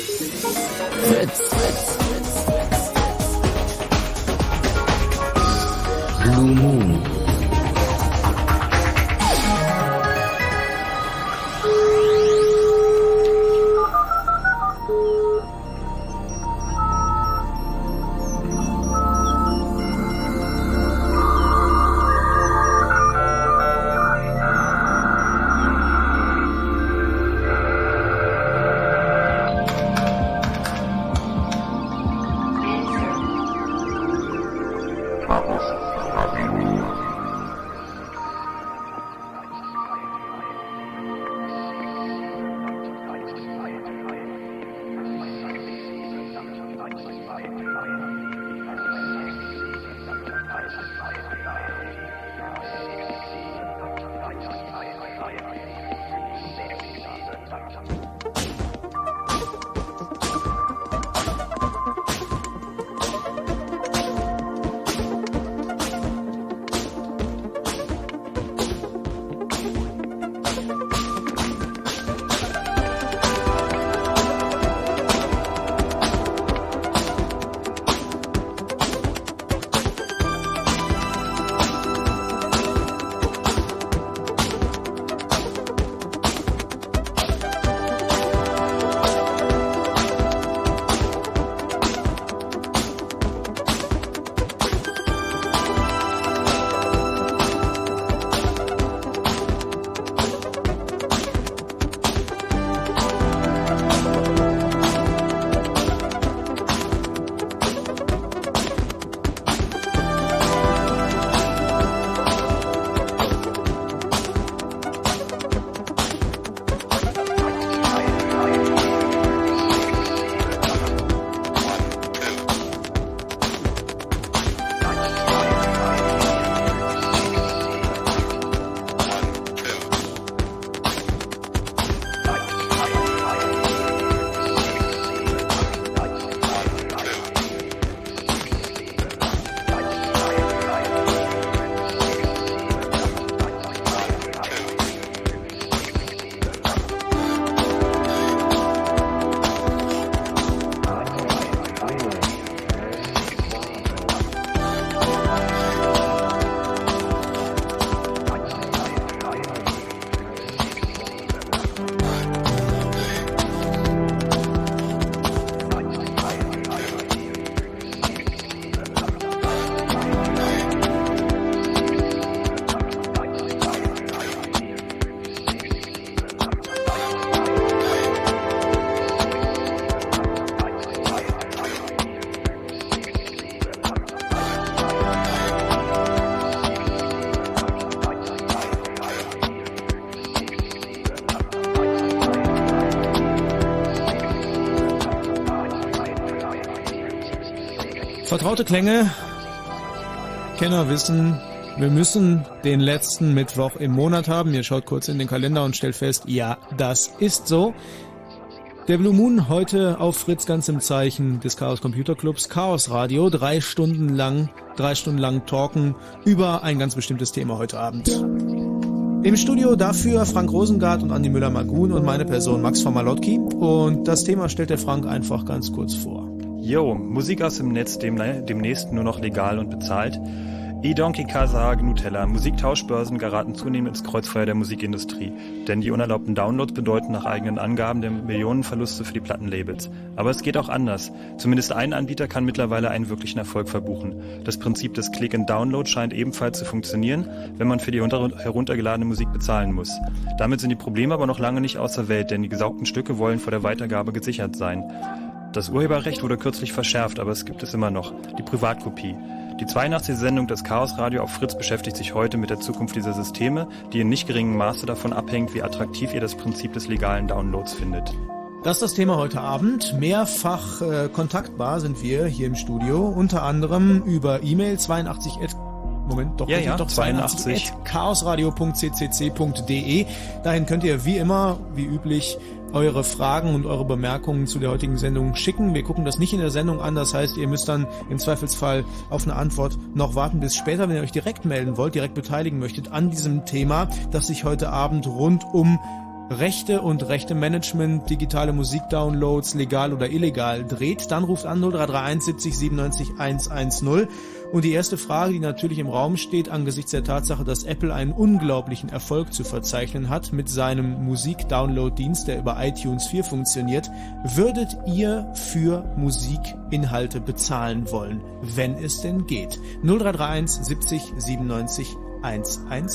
Fritz. Blue Moon. Vertraute Klänge. Kenner wissen, wir müssen den letzten Mittwoch im Monat haben. Ihr schaut kurz in den Kalender und stellt fest, ja, das ist so. Der Blue Moon heute auf Fritz ganz im Zeichen des Chaos Computer Clubs Chaos Radio. Drei Stunden lang, drei Stunden lang talken über ein ganz bestimmtes Thema heute Abend. Im Studio dafür Frank Rosengart und Andi Müller-Magun und meine Person Max von Malotki. Und das Thema stellt der Frank einfach ganz kurz vor. Jo, Musik aus dem Netz dem, demnächst nur noch legal und bezahlt. E-Donkey Kasag Nutella. Musiktauschbörsen geraten zunehmend ins Kreuzfeuer der Musikindustrie, denn die unerlaubten Downloads bedeuten nach eigenen Angaben der Millionenverluste für die Plattenlabels. Aber es geht auch anders. Zumindest ein Anbieter kann mittlerweile einen wirklichen Erfolg verbuchen. Das Prinzip des Click and Download scheint ebenfalls zu funktionieren, wenn man für die heruntergeladene Musik bezahlen muss. Damit sind die Probleme aber noch lange nicht außer Welt, denn die gesaugten Stücke wollen vor der Weitergabe gesichert sein. Das Urheberrecht wurde kürzlich verschärft, aber es gibt es immer noch. Die Privatkopie. Die 82. Sendung des Chaos Radio auf Fritz beschäftigt sich heute mit der Zukunft dieser Systeme, die in nicht geringem Maße davon abhängt, wie attraktiv ihr das Prinzip des legalen Downloads findet. Das ist das Thema heute Abend. Mehrfach äh, kontaktbar sind wir hier im Studio, unter anderem über E-Mail 82 Moment, doch, ja, ja, doch 82, 82. chaosradio.ccc.de. Dahin könnt ihr wie immer, wie üblich, eure Fragen und eure Bemerkungen zu der heutigen Sendung schicken. Wir gucken das nicht in der Sendung an, das heißt, ihr müsst dann im Zweifelsfall auf eine Antwort noch warten bis später, wenn ihr euch direkt melden wollt, direkt beteiligen möchtet an diesem Thema, das sich heute Abend rund um Rechte und Rechte Management, digitale Musikdownloads, legal oder illegal dreht, dann ruft an 0331 70 97 110. Und die erste Frage, die natürlich im Raum steht, angesichts der Tatsache, dass Apple einen unglaublichen Erfolg zu verzeichnen hat mit seinem Musik-Download-Dienst, der über iTunes 4 funktioniert, würdet ihr für Musikinhalte bezahlen wollen, wenn es denn geht? 0331 70 97 110.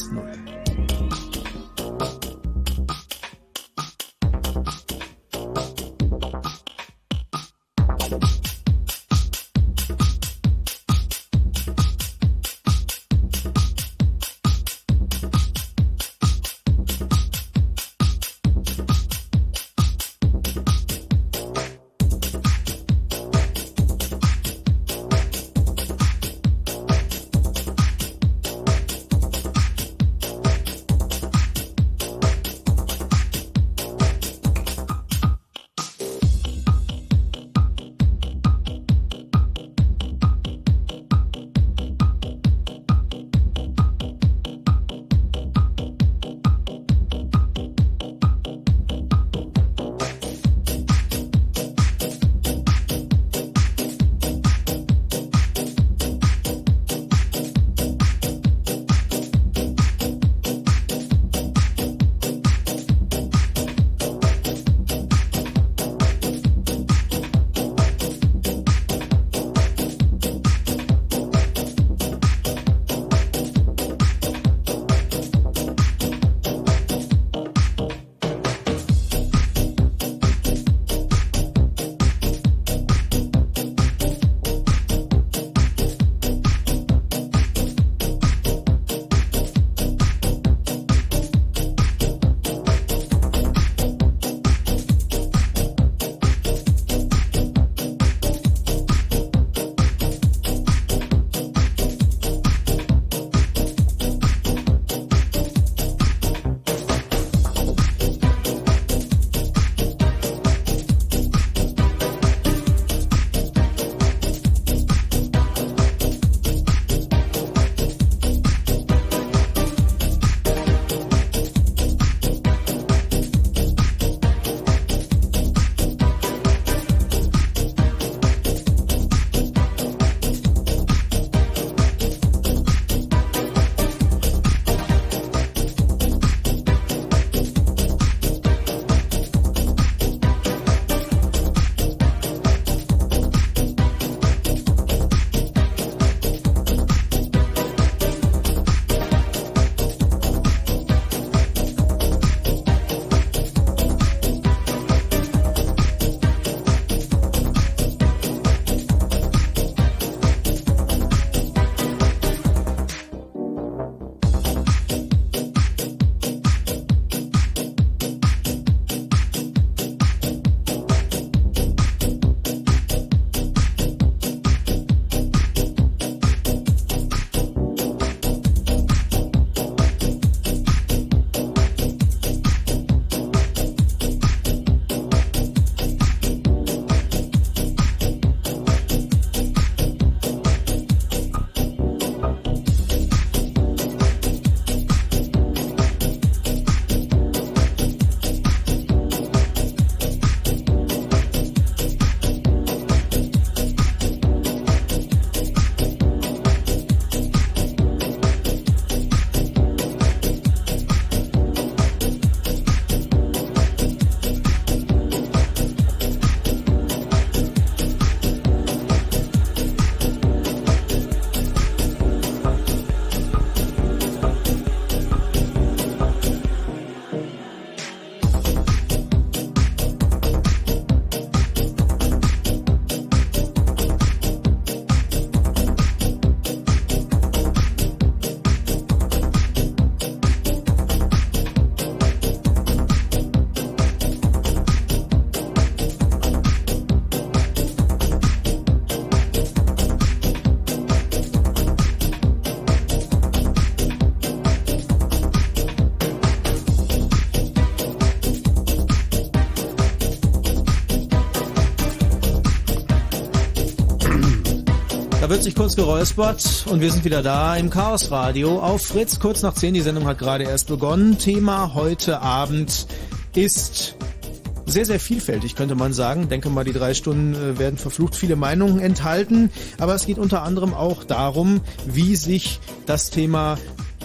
wird sich kurz geräuspert und wir sind wieder da im Chaos Radio auf Fritz. Kurz nach 10, die Sendung hat gerade erst begonnen. Thema heute Abend ist sehr, sehr vielfältig, könnte man sagen. Denke mal, die drei Stunden äh, werden verflucht viele Meinungen enthalten. Aber es geht unter anderem auch darum, wie sich das Thema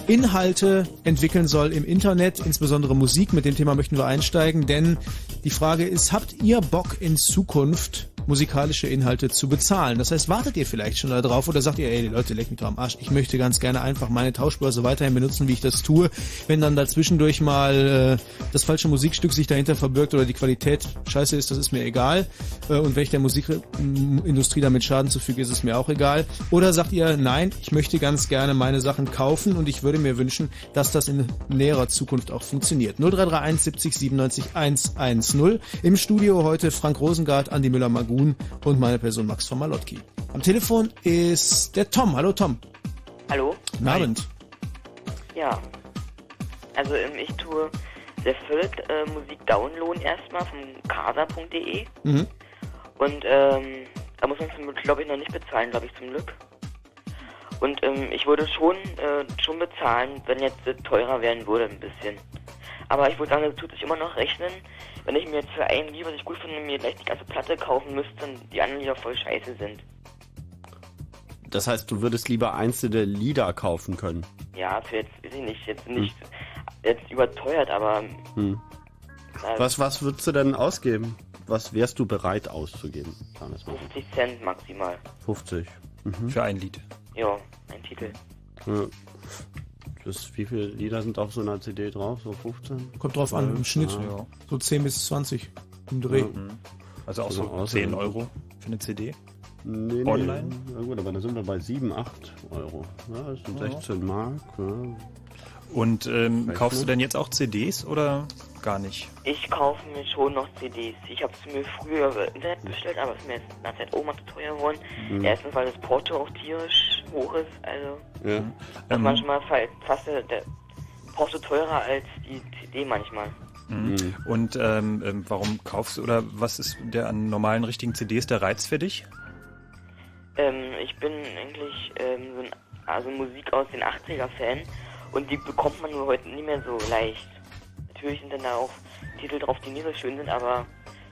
Inhalte entwickeln soll im Internet, insbesondere Musik. Mit dem Thema möchten wir einsteigen, denn die Frage ist, habt ihr Bock in Zukunft musikalische Inhalte zu bezahlen. Das heißt, wartet ihr vielleicht schon darauf oder sagt ihr, ey, die Leute lecken mich doch am Arsch, ich möchte ganz gerne einfach meine Tauschbörse weiterhin benutzen, wie ich das tue. Wenn dann dazwischendurch mal äh, das falsche Musikstück sich dahinter verbirgt oder die Qualität scheiße ist, das ist mir egal. Äh, und wenn ich der Musikindustrie damit Schaden zufüge, ist es mir auch egal. Oder sagt ihr, nein, ich möchte ganz gerne meine Sachen kaufen und ich würde mir wünschen, dass das in näherer Zukunft auch funktioniert. 0331 70 97 110. Im Studio heute Frank Rosengart, Andi Müller-Magun und meine Person Max von Malotki. Am Telefon ist der Tom. Hallo Tom. Hallo. Guten Abend. Ja. Also ähm, ich tue sehr viel äh, Musik downloaden erstmal vom casa.de. Mhm. Und ähm, da muss man zum glaube ich, noch nicht bezahlen, glaube ich, zum Glück. Und ähm, ich würde schon, äh, schon bezahlen, wenn jetzt äh, teurer werden würde, ein bisschen. Aber ich würde sagen, das tut sich immer noch rechnen, wenn ich mir jetzt für ein Lied, was ich gut finde, mir gleich die ganze Platte kaufen müsste und die anderen Lieder voll scheiße sind. Das heißt, du würdest lieber einzelne Lieder kaufen können? Ja, für jetzt, weiß ich nicht, jetzt nicht hm. jetzt überteuert, aber... Hm. Äh, was, was würdest du denn ausgeben? Was wärst du bereit auszugeben? 50 Cent maximal. 50? Mhm. Für ein Lied? Ja, ein Titel. Ja. Das, wie viele Lieder sind auf so einer CD drauf? So 15? Kommt drauf an, im Schnitt. Ja. So 10 bis 20 im Dreh. Ja. Mhm. Also auch so, so 10 Euro für eine CD? Nee, Online? Nee. Na gut, aber da sind wir bei 7, 8 Euro. Ja, das sind 16 Mark. Ja. Und ähm, kaufst du denn jetzt auch CDs oder gar nicht? Ich kaufe mir schon noch CDs. Ich habe es mir früher im Internet bestellt, aber es ist mir jetzt nach der Zeit auch mal zu teuer geworden. Mhm. Erstens, weil das Porto auch tierisch hoch ist. Also ja. ähm, manchmal fast der Porto teurer als die CD manchmal. Mhm. mhm. Und ähm, ähm, warum kaufst du oder was ist der an normalen richtigen CDs der Reiz für dich? Ähm, ich bin eigentlich ähm, so ein also Musik aus den 80er Fan und die bekommt man nur heute nicht mehr so leicht. Natürlich sind dann da auch Titel drauf, die nicht so schön sind, aber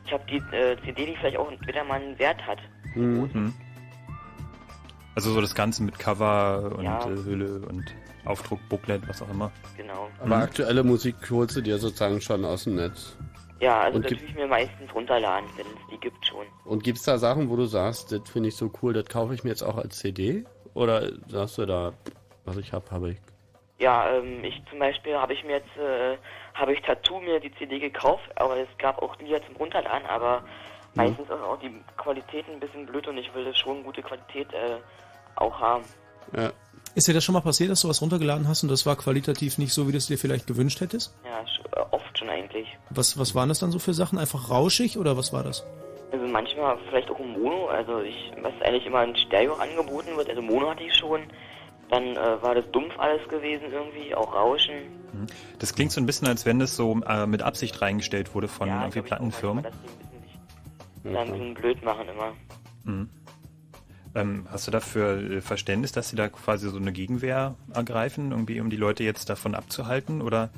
ich habe die äh, CD, die vielleicht auch wieder mal einen Wert hat. Mhm. Also so das Ganze mit Cover und ja. äh, Hülle und Aufdruck, Booklet, was auch immer. Genau. Aber mhm. aktuelle Musik holst du dir sozusagen schon aus dem Netz. Ja, also und das ich mir meistens runterladen, wenn es die gibt schon. Und gibt es da Sachen, wo du sagst, das finde ich so cool, das kaufe ich mir jetzt auch als CD? Oder sagst du da, was ich habe, habe ich? Ja, ähm, ich zum Beispiel habe ich mir jetzt, äh, habe ich Tattoo mir die CD gekauft, aber es gab auch Lieder zum Runterladen, aber mhm. meistens ist auch die Qualität ein bisschen blöd und ich will das schon gute Qualität äh, auch haben. Ja. Ist dir das schon mal passiert, dass du was runtergeladen hast und das war qualitativ nicht so, wie du es dir vielleicht gewünscht hättest? Ja, äh, oft schon eigentlich. Was, was waren das dann so für Sachen? Einfach rauschig oder was war das? Also manchmal vielleicht auch im Mono, also ich, was eigentlich immer in Stereo angeboten wird, also Mono hatte ich schon, dann äh, war das dumpf alles gewesen irgendwie, auch Rauschen. Mhm. Das klingt so ein bisschen, als wenn das so äh, mit Absicht reingestellt wurde von ja, irgendwie Plattenfirmen. Auch, dass dann ein bisschen blöd machen immer. Mhm. Ähm, hast du dafür äh, Verständnis, dass sie da quasi so eine Gegenwehr ergreifen, irgendwie um die Leute jetzt davon abzuhalten? Oder,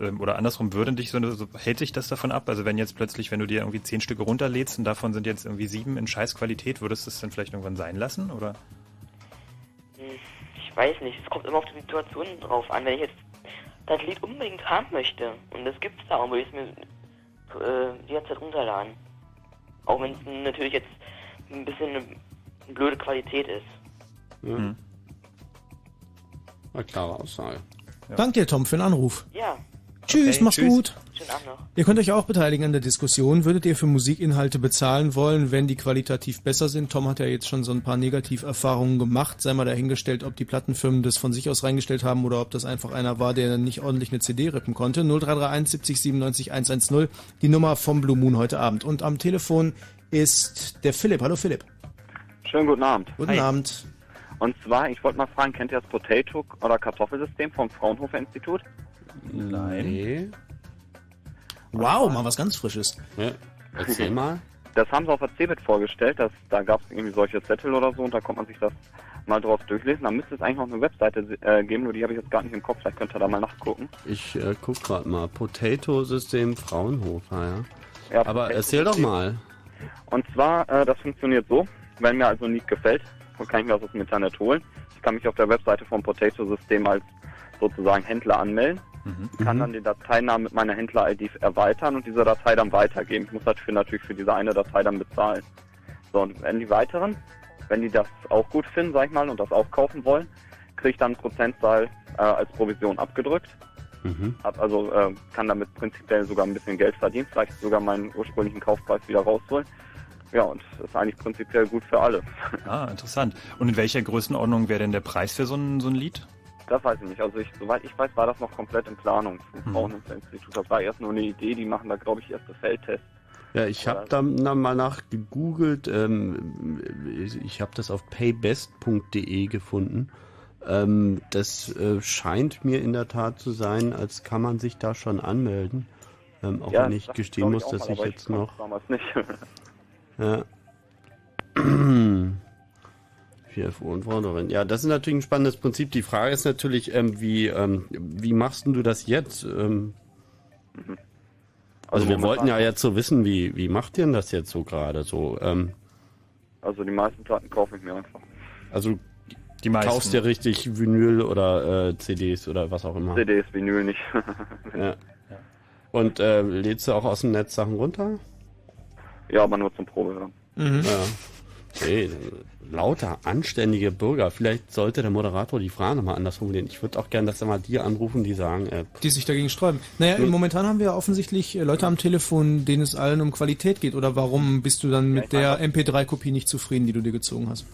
ähm, oder andersrum, würde dich so, so, hält sich das davon ab? Also wenn jetzt plötzlich, wenn du dir irgendwie zehn Stücke runterlädst und davon sind jetzt irgendwie sieben in Scheißqualität, würdest du es dann vielleicht irgendwann sein lassen? Oder? Weiß nicht, es kommt immer auf die Situation drauf an. Wenn ich jetzt das Lied unbedingt haben möchte, und das gibt's da auch, würde ich es mir äh, die ganze Zeit runterladen. Auch wenn es natürlich jetzt ein bisschen eine, blöde Qualität ist. Ja. Mhm. Eine klare Aussage. Ja. Danke dir, Tom, für den Anruf. Ja. Tschüss, okay, mach's tschüss. gut. Schönen Abend noch. Ihr könnt euch auch beteiligen an der Diskussion. Würdet ihr für Musikinhalte bezahlen wollen, wenn die qualitativ besser sind? Tom hat ja jetzt schon so ein paar Negativerfahrungen gemacht. Sei mal dahingestellt, ob die Plattenfirmen das von sich aus reingestellt haben oder ob das einfach einer war, der nicht ordentlich eine CD rippen konnte. 0331 70 97 110, die Nummer vom Blue Moon heute Abend. Und am Telefon ist der Philipp. Hallo Philipp. Schönen guten Abend. Guten Hi. Abend. Und zwar, ich wollte mal fragen, kennt ihr das Potato- oder Kartoffelsystem vom Fraunhofer Institut? Nein. Nee. Wow, mal was ganz Frisches. Ja, erzähl mal. Das haben sie auf der CeBIT vorgestellt, dass, da gab es irgendwie solche Zettel oder so und da konnte man sich das mal drauf durchlesen. Da müsste es eigentlich noch eine Webseite äh, geben, nur die habe ich jetzt gar nicht im Kopf. Vielleicht könnt ihr da mal nachgucken. Ich äh, guck gerade mal. Potato-System Fraunhofer, ja. Ja, Aber erzähl doch mal. Und zwar, äh, das funktioniert so, wenn mir also ein Lied gefällt, dann kann ich mir das aus dem Internet holen. Ich kann mich auf der Webseite vom Potato-System als sozusagen Händler anmelden, kann dann die Dateinamen mit meiner Händler-ID erweitern und diese Datei dann weitergeben. Ich muss dafür natürlich für diese eine Datei dann bezahlen. So, und wenn die weiteren, wenn die das auch gut finden, sag ich mal, und das auch kaufen wollen, kriege ich dann einen Prozentzahl äh, als Provision abgedrückt. Mhm. Hab also äh, kann damit prinzipiell sogar ein bisschen Geld verdienen, vielleicht sogar meinen ursprünglichen Kaufpreis wieder rausholen. Ja, und das ist eigentlich prinzipiell gut für alle. Ah, interessant. Und in welcher Größenordnung wäre denn der Preis für so ein, so ein Lied? Das weiß ich nicht. Also ich, soweit ich weiß, war das noch komplett in Planung vom Mhm. Fraunhofer-Institut. Das war erst nur eine Idee, die machen da, glaube ich, erste Feldtests. Ja, ich habe da mal nachgegoogelt. Ähm, ich ich habe das auf paybest.de gefunden. Ähm, das äh, scheint mir in der Tat zu sein, als kann man sich da schon anmelden. Ähm, auch wenn ich gestehen muss, auch dass mal, ich jetzt konnte noch. es Damals nicht. Ja. 4F und Vorderin. Ja, das ist natürlich ein spannendes Prinzip. Die Frage ist natürlich, ähm, wie, ähm, wie machst du das jetzt? Ähm, also, wir momentan- wollten ja jetzt so wissen, wie, wie macht ihr denn das jetzt so gerade? So, ähm, Also die meisten Platten kaufe ich mir einfach. also Die meisten. kaufst dir richtig Vinyl oder äh, CDs oder was auch immer. CDs, Vinyl nicht. Ja. Und äh, lädst du auch aus dem Netz Sachen runter? ja, aber nur zum Probehören. Mhm. Ja. Hey, lauter, anständige Bürger. Vielleicht sollte der Moderator die Frage nochmal anders formulieren. Ich würde auch gern, dass er mal die anrufen, die sagen, äh, Die sich dagegen sträuben. Naja, Hm. momentan haben wir offensichtlich äh, Leute am Telefon, denen es allen um Qualität geht. Oder warum bist du dann mit meine, der MP3-Kopie nicht zufrieden, die du dir gezogen hast?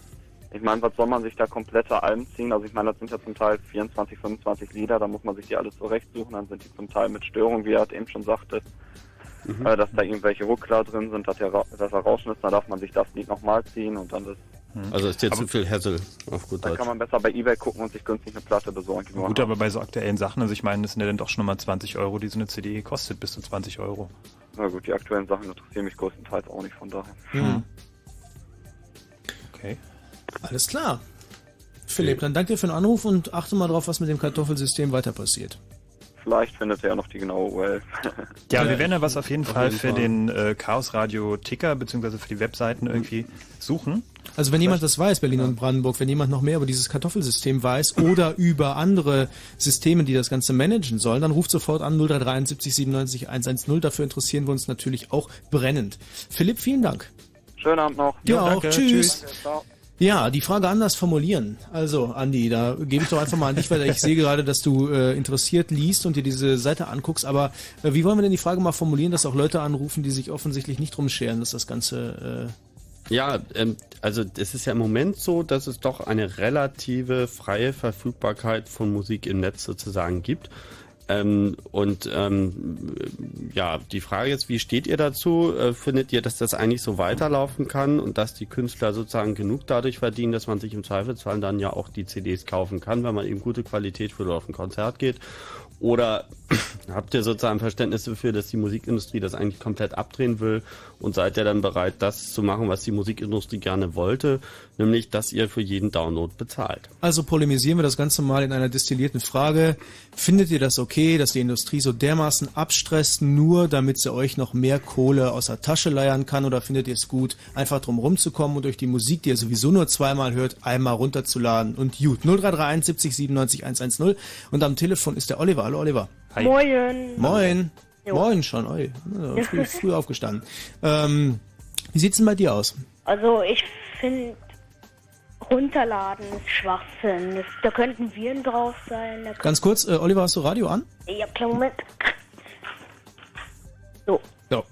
Ich meine, was soll man sich da komplette Alben ziehen? Also ich meine, das sind ja zum Teil 24, 25 Lieder, da muss man sich die alle zurechtsuchen, dann sind die zum Teil mit Störungen, wie er halt eben schon sagte, äh, dass da irgendwelche Ruckler drin sind, dass, der, dass er Rauschen ist, dann darf man sich das Lied nochmal ziehen und dann das, also ist dir zu viel Hassel auf gut dann Deutsch. kann man besser bei Ebay gucken und sich günstig eine Platte besorgen. Gut, aber bei so aktuellen Sachen, also ich meine, das sind ja dann doch schon mal 20 Euro, die so eine CD kostet, bis zu 20 Euro. Na gut, die aktuellen Sachen interessieren mich größtenteils auch nicht, von daher. Mhm. Okay. Alles klar. Philipp, dann danke dir für den Anruf und achte mal drauf, was mit dem Kartoffelsystem weiter passiert. Vielleicht findet er ja noch die genaue URL. Ja, Ja, wir werden ja was auf jeden auf Fall jeden für Fall. den äh, Chaos Radio Ticker beziehungsweise für die Webseiten irgendwie suchen. Also wenn jemand das weiß, Berlin und Brandenburg, wenn jemand noch mehr über dieses Kartoffelsystem weiß oder über andere Systeme, die das Ganze managen sollen, dann ruft sofort an 0373 97 110. Dafür interessieren wir uns natürlich auch brennend. Philipp, vielen Dank. Schönen Abend noch. Dir auch. danke. Tschüss. Ciao. Ja, die Frage anders formulieren. Also, Andi, da gebe ich doch einfach mal an dich, weil ich sehe gerade, dass du äh, interessiert liest und dir diese Seite anguckst. Aber äh, wie wollen wir denn die Frage mal formulieren, dass auch Leute anrufen, die sich offensichtlich nicht drum scheren, dass das Ganze... Äh, Ja, ähm, also es ist ja im Moment so, dass es doch eine relative freie Verfügbarkeit von Musik im Netz sozusagen gibt. Ähm, und ähm, ja, die Frage jetzt, wie steht ihr dazu? Äh, findet ihr, dass das eigentlich so weiterlaufen kann und dass die Künstler sozusagen genug dadurch verdienen, dass man sich im Zweifelsfall dann ja auch die CDs kaufen kann, wenn man eben gute Qualität für auf ein Konzert geht? Oder habt ihr sozusagen Verständnis dafür, dass die Musikindustrie das eigentlich komplett abdrehen will und seid ihr dann bereit, das zu machen, was die Musikindustrie gerne wollte, nämlich, dass ihr für jeden Download bezahlt? Also polemisieren wir das Ganze mal in einer destillierten Frage. Findet ihr das okay, dass die Industrie so dermaßen abstresst, nur damit sie euch noch mehr Kohle aus der Tasche leiern kann? Oder findet ihr es gut, einfach drum rumzukommen und durch die Musik, die ihr sowieso nur zweimal hört, einmal runterzuladen? Und gut, 0331 70 97 110. Und am Telefon ist der Oliver. Hallo Oliver. Hi. Moin. Moin. Jo. Moin schon, oi. Ja, früh, früh aufgestanden. Ähm, wie sieht's denn bei dir aus? Also ich finde runterladen ist Schwachsinn. Das, da könnten Viren drauf sein. Ganz kurz, äh, Oliver, hast du Radio an? ja, kleinen Moment. So. Ja.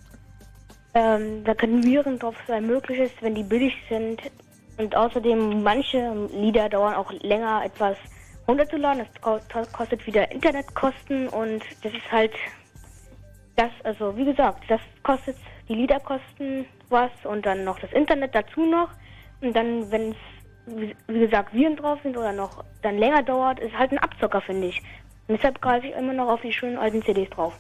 Ähm, da können Viren drauf sein, mögliches, wenn die billig sind. Und außerdem, manche Lieder dauern auch länger etwas runterzuladen. Das kostet wieder Internetkosten und das ist halt das, also wie gesagt, das kostet, die Lieder kosten was und dann noch das Internet dazu noch. Und dann, wenn es, wie, gesagt, Viren drauf sind oder noch dann länger dauert, ist halt ein Abzocker, finde ich. Und deshalb greife ich immer noch auf die schönen alten CDs drauf.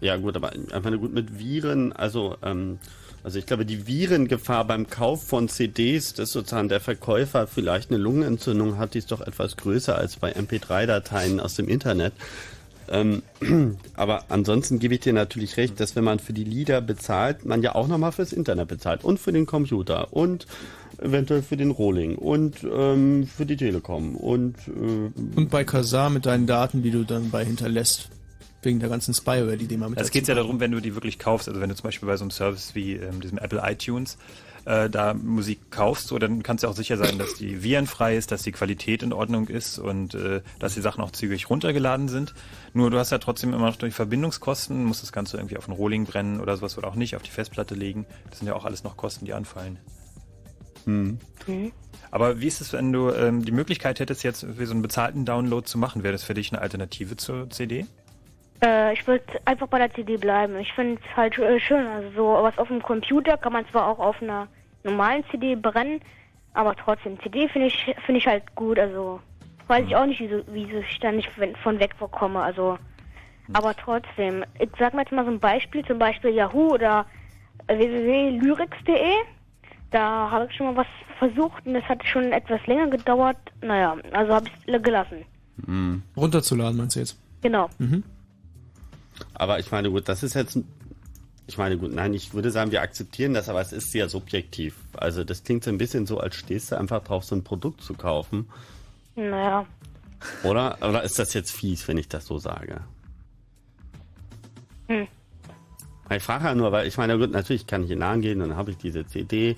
Ja gut, aber einfach nur gut mit Viren, also ähm, also ich glaube, die Virengefahr beim Kauf von CDs, dass sozusagen der Verkäufer vielleicht eine Lungenentzündung hat, die ist doch etwas größer als bei MP3-Dateien aus dem Internet. Ähm, aber ansonsten gebe ich dir natürlich recht, dass wenn man für die Lieder bezahlt, man ja auch nochmal fürs Internet bezahlt und für den Computer und eventuell für den Rolling und ähm, für die Telekom und äh, und bei Kazaa mit deinen Daten, die du dann bei hinterlässt wegen der ganzen Spyware, die man mit Es geht ja darum, wenn du die wirklich kaufst, also wenn du zum Beispiel bei so einem Service wie ähm, diesem Apple iTunes äh, da Musik kaufst, so, dann kannst du auch sicher sein, dass die virenfrei ist, dass die Qualität in Ordnung ist und äh, dass die Sachen auch zügig runtergeladen sind. Nur du hast ja trotzdem immer noch durch Verbindungskosten, musst das Ganze irgendwie auf einen Rohling brennen oder sowas oder auch nicht auf die Festplatte legen. Das sind ja auch alles noch Kosten, die anfallen. Hm. Mhm. Aber wie ist es, wenn du ähm, die Möglichkeit hättest, jetzt für so einen bezahlten Download zu machen? Wäre das für dich eine Alternative zur CD? Äh, ich würde einfach bei der CD bleiben. Ich finde es halt äh, schön. Also so was auf dem Computer kann man zwar auch auf einer normalen CD brennen, aber trotzdem CD finde ich finde ich halt gut. Also weiß ich auch nicht, wie, so, wie ich da nicht von wegkomme. Also aber trotzdem. Ich sag mal jetzt mal so ein Beispiel, zum Beispiel Yahoo oder www.lyrics.de. Da habe ich schon mal was versucht und das hat schon etwas länger gedauert. Naja, also habe ich es gelassen. Mhm. Runterzuladen meinst du jetzt? Genau. Mhm. Aber ich meine, gut, das ist jetzt. Ich meine, gut, nein, ich würde sagen, wir akzeptieren das, aber es ist sehr subjektiv. Also, das klingt so ein bisschen so, als stehst du einfach drauf, so ein Produkt zu kaufen. Naja. Oder? Oder ist das jetzt fies, wenn ich das so sage? Hm. Ich frage ja nur, weil ich meine, gut, natürlich kann ich in Nahen gehen, dann habe ich diese CD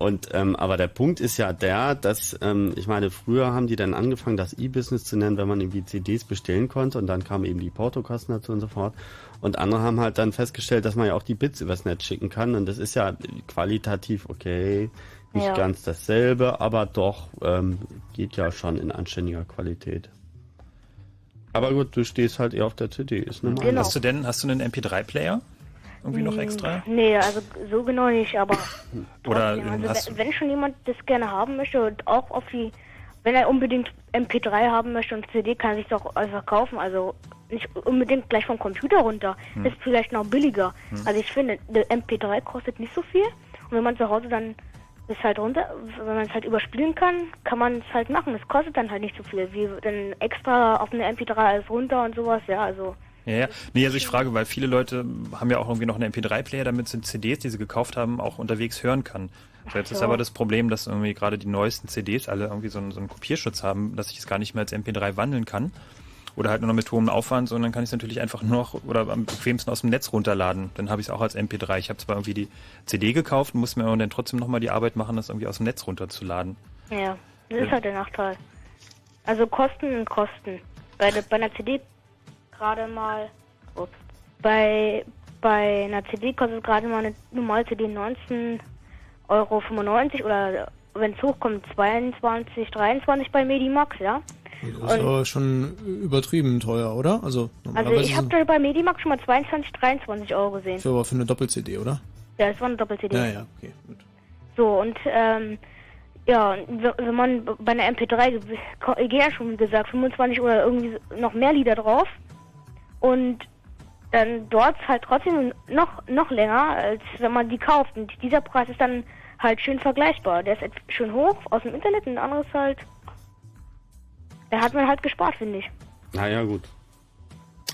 und ähm, aber der Punkt ist ja der, dass ähm, ich meine, früher haben die dann angefangen, das E-Business zu nennen, wenn man irgendwie CDs bestellen konnte und dann kamen eben die Portokosten dazu und so fort. Und andere haben halt dann festgestellt, dass man ja auch die Bits übers Netz schicken kann und das ist ja qualitativ okay, nicht ja. ganz dasselbe, aber doch ähm, geht ja schon in anständiger Qualität. Aber gut, du stehst halt eher auf der CD, ist normal. Genau. Hast du denn, hast du einen MP3-Player? Irgendwie noch hm, extra? Nee, also so genau nicht, aber Oder also, wenn schon jemand das gerne haben möchte und auch auf die, wenn er unbedingt MP3 haben möchte und CD, kann er sich doch einfach kaufen, also nicht unbedingt gleich vom Computer runter, hm. ist vielleicht noch billiger. Hm. Also ich finde, der MP3 kostet nicht so viel und wenn man zu Hause dann das halt runter, wenn man es halt überspielen kann, kann man es halt machen. Das kostet dann halt nicht so viel, wie dann extra auf eine MP3 alles runter und sowas, ja, also ja, ja. Nee, also ich frage, weil viele Leute haben ja auch irgendwie noch einen MP3-Player, damit sie CDs, die sie gekauft haben, auch unterwegs hören kann. So, jetzt so. ist aber das Problem, dass irgendwie gerade die neuesten CDs alle irgendwie so einen, so einen Kopierschutz haben, dass ich es gar nicht mehr als MP3 wandeln kann. Oder halt nur noch mit hohem Aufwand, sondern kann ich es natürlich einfach nur noch oder am bequemsten aus dem Netz runterladen. Dann habe ich es auch als MP3. Ich habe zwar irgendwie die CD gekauft, muss mir aber dann trotzdem nochmal die Arbeit machen, das irgendwie aus dem Netz runterzuladen. Ja, das ist halt der Nachteil. Also Kosten und Kosten. Bei, der, bei einer CD gerade mal, ups, bei, bei einer CD kostet gerade mal eine normale CD 19,95 Euro oder wenn es hochkommt 22, 23 bei Medimax, ja. Das ist aber schon übertrieben teuer, oder? Also, also ich habe da bei Medimax schon mal 22, 23 Euro gesehen. Für, aber für eine Doppel-CD, oder? Ja, das war eine Doppel-CD. Ja, ja, okay, gut. So, und ähm, ja, wenn man bei einer MP3, ich gehe ja schon gesagt, 25 oder irgendwie noch mehr Lieder drauf. Und dann dort halt trotzdem noch, noch länger, als wenn man die kauft. Und dieser Preis ist dann halt schön vergleichbar. Der ist schön hoch aus dem Internet und anderes halt. Da hat man halt gespart, finde ich. Naja, gut.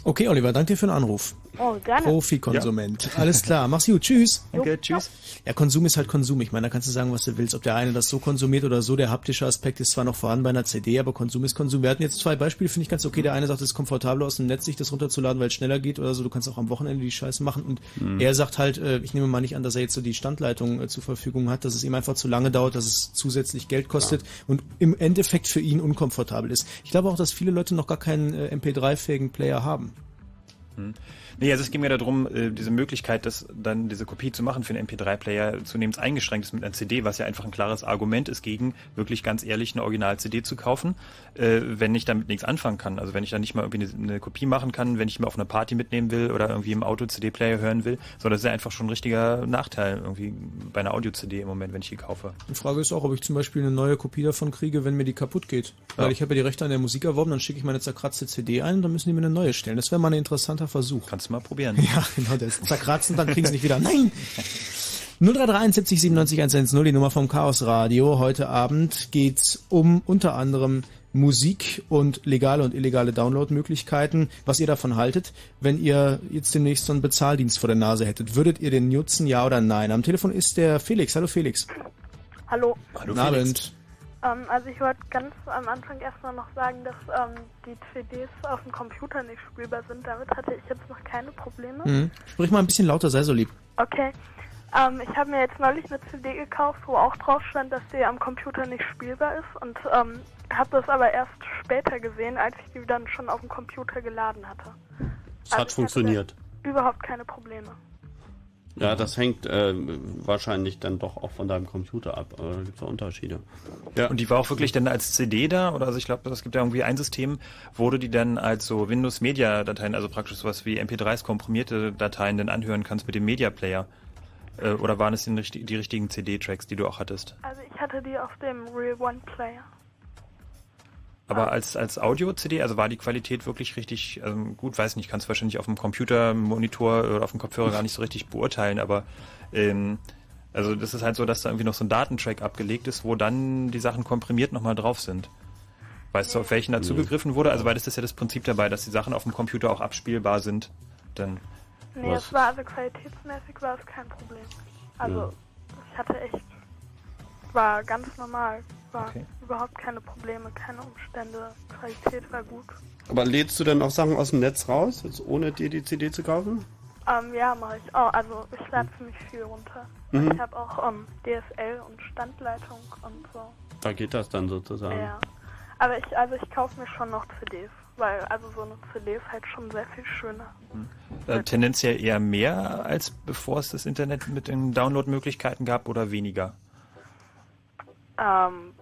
Okay, Oliver, danke dir für den Anruf. Oh, gerne. Profi-Konsument. Ja. Alles klar, mach's gut. Tschüss. Danke, tschüss. Ja, Konsum ist halt Konsum. Ich meine, da kannst du sagen, was du willst. Ob der eine das so konsumiert oder so, der haptische Aspekt ist zwar noch vorhanden bei einer CD, aber Konsum ist Konsum. Wir hatten jetzt zwei Beispiele, finde ich ganz okay. Der eine sagt, es ist komfortabler aus dem Netz, sich das runterzuladen, weil es schneller geht oder so. Du kannst auch am Wochenende die Scheiße machen. Und mhm. er sagt halt, äh, ich nehme mal nicht an, dass er jetzt so die Standleitung äh, zur Verfügung hat, dass es ihm einfach zu lange dauert, dass es zusätzlich Geld kostet ja. und im Endeffekt für ihn unkomfortabel ist. Ich glaube auch, dass viele Leute noch gar keinen äh, MP3-fähigen Player haben. Hm. Nee, also es ging mir darum, äh, diese Möglichkeit, das dann diese Kopie zu machen für einen MP3-Player zunehmend eingeschränkt ist mit einer CD, was ja einfach ein klares Argument ist gegen wirklich ganz ehrlich eine Original-CD zu kaufen, äh, wenn ich damit nichts anfangen kann. Also wenn ich dann nicht mal irgendwie eine, Kopie machen kann, wenn ich mir auf einer Party mitnehmen will oder irgendwie im Auto CD-Player hören will, so das ist ja einfach schon ein richtiger Nachteil irgendwie bei einer Audio-CD im Moment, wenn ich die kaufe. Die Frage ist auch, ob ich zum Beispiel eine neue Kopie davon kriege, wenn mir die kaputt geht. Weil ja. ich habe ja die Rechte an der Musik erworben, dann schicke ich meine zerkratzte CD ein und dann müssen die mir eine neue stellen. Das wäre mal ein interessanter Versuch. Kannst du mal probieren. Ja, genau, das zerkratzen, dann kriegen sie nicht wieder. Nein! 0331 70 97 110, die Nummer vom Chaos Radio. Heute Abend geht's um unter anderem Musik und legale und illegale Downloadmöglichkeiten. Was ihr davon haltet, wenn ihr jetzt demnächst so einen Bezahldienst vor der Nase hättet. Würdet ihr den nutzen, ja oder nein? Am Telefon ist der Felix. Hallo Felix. Hallo. Hallo Guten Abend. Ähm, also ich wollte ganz am Anfang erstmal noch sagen, dass ähm, die CDs auf dem Computer nicht spielbar sind. Damit hatte ich jetzt noch keine Probleme. Mhm. Sprich mal ein bisschen lauter, sei so lieb. Okay. Ähm, ich habe mir jetzt neulich eine CD gekauft, wo auch drauf stand, dass die am Computer nicht spielbar ist und ähm, habe das aber erst später gesehen, als ich die dann schon auf dem Computer geladen hatte. Es Also hat funktioniert. hatte Überhaupt keine Probleme. Ja, das hängt äh, wahrscheinlich dann doch auch von deinem Computer ab. Aber da gibt es auch Unterschiede. Ja. Und die war auch wirklich dann als CD da? Oder also ich glaube, es gibt ja irgendwie ein System, wo du die dann als so Windows Media Dateien, also praktisch sowas wie MP3s komprimierte Dateien dann anhören kannst mit dem Media Player. Äh, oder waren es die, die richtigen CD-Tracks, die du auch hattest? Also ich hatte die auf dem Real One Player. Aber als, als Audio-CD, also war die Qualität wirklich richtig ähm, gut? Weiß nicht, kannst du wahrscheinlich auf dem Computermonitor oder auf dem Kopfhörer gar nicht so richtig beurteilen, aber ähm, also das ist halt so, dass da irgendwie noch so ein Datentrack abgelegt ist, wo dann die Sachen komprimiert nochmal drauf sind. Weißt du, auf welchen da zugegriffen wurde? Also weil das ist ja das Prinzip dabei, dass die Sachen auf dem Computer auch abspielbar sind. Dann Nee, Was? es war also qualitätsmäßig war es kein Problem. Also Ja. ich hatte echt, war ganz normal, war Okay. überhaupt keine Probleme, keine Umstände, Qualität war gut. Aber lädst du denn auch Sachen aus dem Netz raus, jetzt ohne dir die CD zu kaufen? Ähm, ja, mache ich auch. Also ich lade ziemlich viel runter. Mhm. Ich habe auch ähm, DSL und Standleitung und so. Da geht das dann sozusagen. Ja. Aber ich, also ich kaufe mir schon noch CDs, weil also so eine CD ist halt schon sehr viel schöner. äh, tendenziell eher mehr, als bevor es das Internet mit den Downloadmöglichkeiten gab oder weniger? Ähm,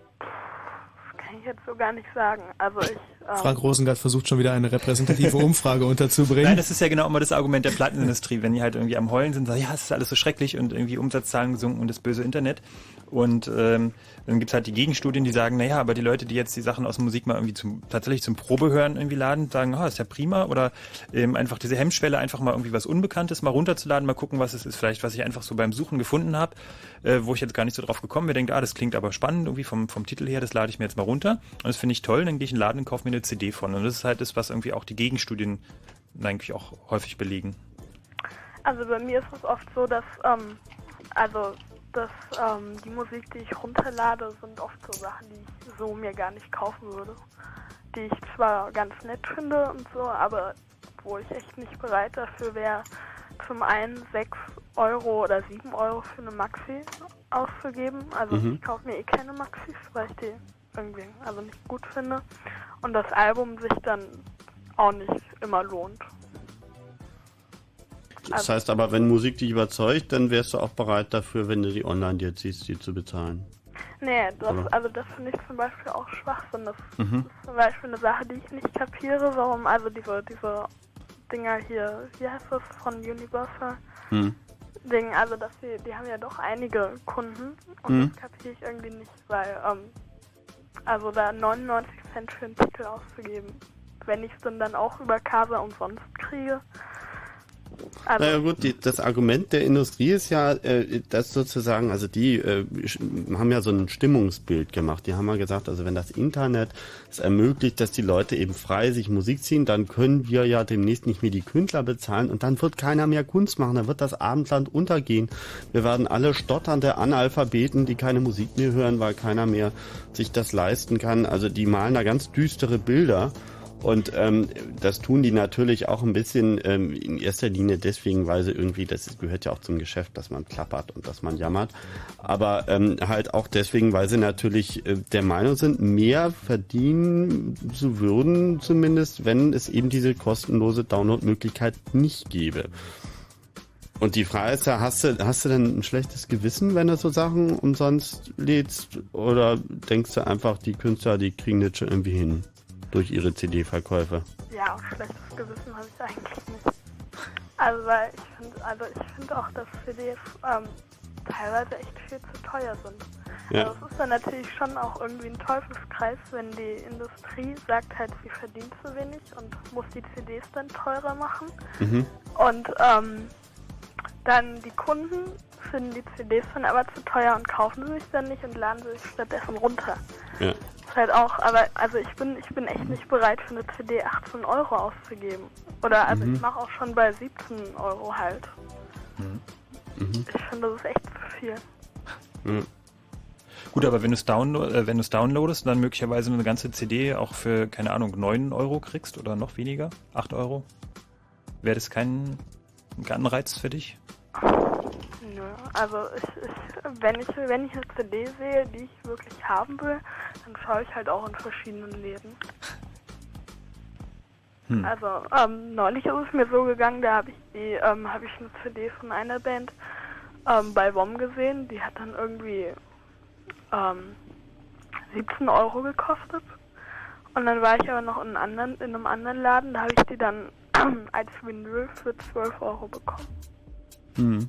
ich jetzt so gar nicht sagen. Also ich, ähm, Frank Rosengart versucht schon wieder eine repräsentative Umfrage unterzubringen. Nein, das ist ja genau immer das Argument der Plattenindustrie, wenn die halt irgendwie am Heulen sind, sagen, ja, es ist alles so schrecklich und irgendwie Umsatzzahlen gesunken und das böse Internet. Und ähm, dann gibt's halt die Gegenstudien, die sagen, naja, aber die Leute, die jetzt die Sachen aus Musik mal irgendwie zum, tatsächlich zum Probehören irgendwie laden, sagen, ah, ist ja prima. Oder ähm, einfach diese Hemmschwelle, einfach mal irgendwie was Unbekanntes mal runterzuladen, mal gucken, was es ist, vielleicht, was ich einfach so beim Suchen gefunden habe, äh, wo ich jetzt gar nicht so drauf gekommen bin, denke, ah, das klingt aber spannend, irgendwie vom, vom Titel her, das lade ich mir jetzt mal runter. Und das finde ich toll, dann gehe ich in den Laden und kaufe mir eine CD von. Und das ist halt das, was irgendwie auch die Gegenstudien eigentlich auch häufig belegen. Also bei mir ist es oft so, dass ähm, also dass ähm, die Musik, die ich runterlade, sind oft so Sachen, die ich so mir gar nicht kaufen würde. Die ich zwar ganz nett finde und so, aber wo ich echt nicht bereit dafür wäre, zum einen 6 Euro oder 7 Euro für eine Maxi auszugeben. Also Mhm. ich kaufe mir eh keine Maxis, weil ich die irgendwie also nicht gut finde. Und das Album sich dann auch nicht immer lohnt. Das heißt aber, wenn Musik dich überzeugt, dann wärst du auch bereit dafür, wenn du die online dir ziehst, die zu bezahlen. Nee, das, Aber- also das finde ich zum Beispiel auch Schwachsinn. Das Mhm. ist zum Beispiel eine Sache, die ich nicht kapiere, warum also diese, diese Dinger hier, wie heißt das, von Universal Hm. Ding, also dass die, die haben ja doch einige Kunden und Mhm. das kapiere ich irgendwie nicht, weil, ähm, also da 99 Cent für einen Titel auszugeben, wenn ich es dann dann auch über Casa umsonst kriege. Also, Naja gut, die, das Argument der Industrie ist ja, äh, dass sozusagen, also die äh, haben ja so ein Stimmungsbild gemacht. Die haben ja gesagt, also wenn das Internet es ermöglicht, dass die Leute eben frei sich Musik ziehen, dann können wir ja demnächst nicht mehr die Künstler bezahlen und dann wird keiner mehr Kunst machen, dann wird das Abendland untergehen. Wir werden alle stotternde Analphabeten, die keine Musik mehr hören, weil keiner mehr sich das leisten kann. Also die malen da ganz düstere Bilder. Und ähm, das tun die natürlich auch ein bisschen ähm, in erster Linie deswegen, weil sie irgendwie, das gehört ja auch zum Geschäft, dass man klappert und dass man jammert, aber ähm, halt auch deswegen, weil sie natürlich äh, der Meinung sind, mehr verdienen zu würden zumindest, wenn es eben diese kostenlose Download-Möglichkeit nicht gäbe. Und die Frage ist ja, hast du, hast du denn ein schlechtes Gewissen, wenn du so Sachen umsonst lädst? Oder denkst du einfach, die Künstler, die kriegen das schon irgendwie hin? Durch ihre CD-Verkäufe. Ja, auch schlechtes Gewissen habe ich eigentlich nicht. Also weil ich finde, also ich finde auch, dass CDs ähm, teilweise echt viel zu teuer sind. Ja. Also es ist dann natürlich schon auch irgendwie ein Teufelskreis, wenn die Industrie sagt halt, sie verdient zu wenig und muss die CDs dann teurer machen. Mhm. Und ähm, dann die Kunden finden die CDs dann aber zu teuer und kaufen sie sich dann nicht und laden sie sich stattdessen runter. Ja. Ist halt auch, aber also ich bin ich bin echt nicht bereit für eine CD 18 Euro auszugeben. Oder also Mhm. ich mache auch schon bei 17 Euro halt. Mhm. Ich finde, das ist echt zu viel. Ja. Gut, aber wenn du es download, äh, wenn du es downloadest, dann möglicherweise eine ganze CD auch für, keine Ahnung, 9 Euro kriegst oder noch weniger? 8 Euro? Wäre das kein, kein Anreiz für dich? Nö, also ich, ich, wenn ich wenn ich eine CD sehe, die ich wirklich haben will, dann schaue ich halt auch in verschiedenen Läden. Hm. Also ähm, neulich ist es mir so gegangen, da habe ich die ähm, habe ich eine CD von einer Band ähm, bei WOM gesehen, die hat dann irgendwie ähm, 17 Euro gekostet. Und dann war ich aber noch in, einem anderen, in einem anderen Laden, da habe ich die dann als Vinyl für 12 Euro bekommen. Mhm.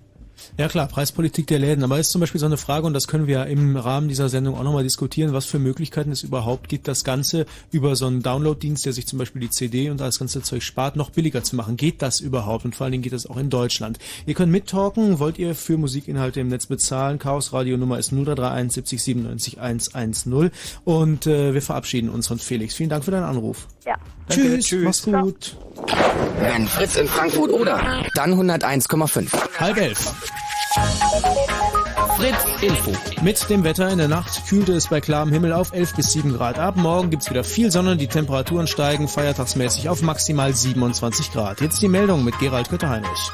Ja klar, Preispolitik der Läden. Aber ist zum Beispiel so eine Frage, und das können wir ja im Rahmen dieser Sendung auch nochmal diskutieren, was für Möglichkeiten es überhaupt gibt, das Ganze über so einen Download-Dienst, der sich zum Beispiel die CD und das ganze Zeug spart, noch billiger zu machen. Geht das überhaupt? Und vor allen Dingen geht das auch in Deutschland. Ihr könnt mittalken. Wollt ihr für Musikinhalte im Netz bezahlen? Chaos Radio Nummer ist 0331 70 97 110. Und äh, wir verabschieden uns von Felix. Vielen Dank für deinen Anruf. Ja. Tschüss, tschüss. mach's gut. Wenn Fritz in Frankfurt oder, dann 101,5. Halb elf. Fritz Info. Mit dem Wetter in der Nacht kühlte es bei klarem Himmel auf 11 bis 7 Grad ab. Morgen gibt's wieder viel Sonne, die Temperaturen steigen feiertagsmäßig auf maximal 27 Grad. Jetzt die Meldung mit Gerald Kötter-Heinrich.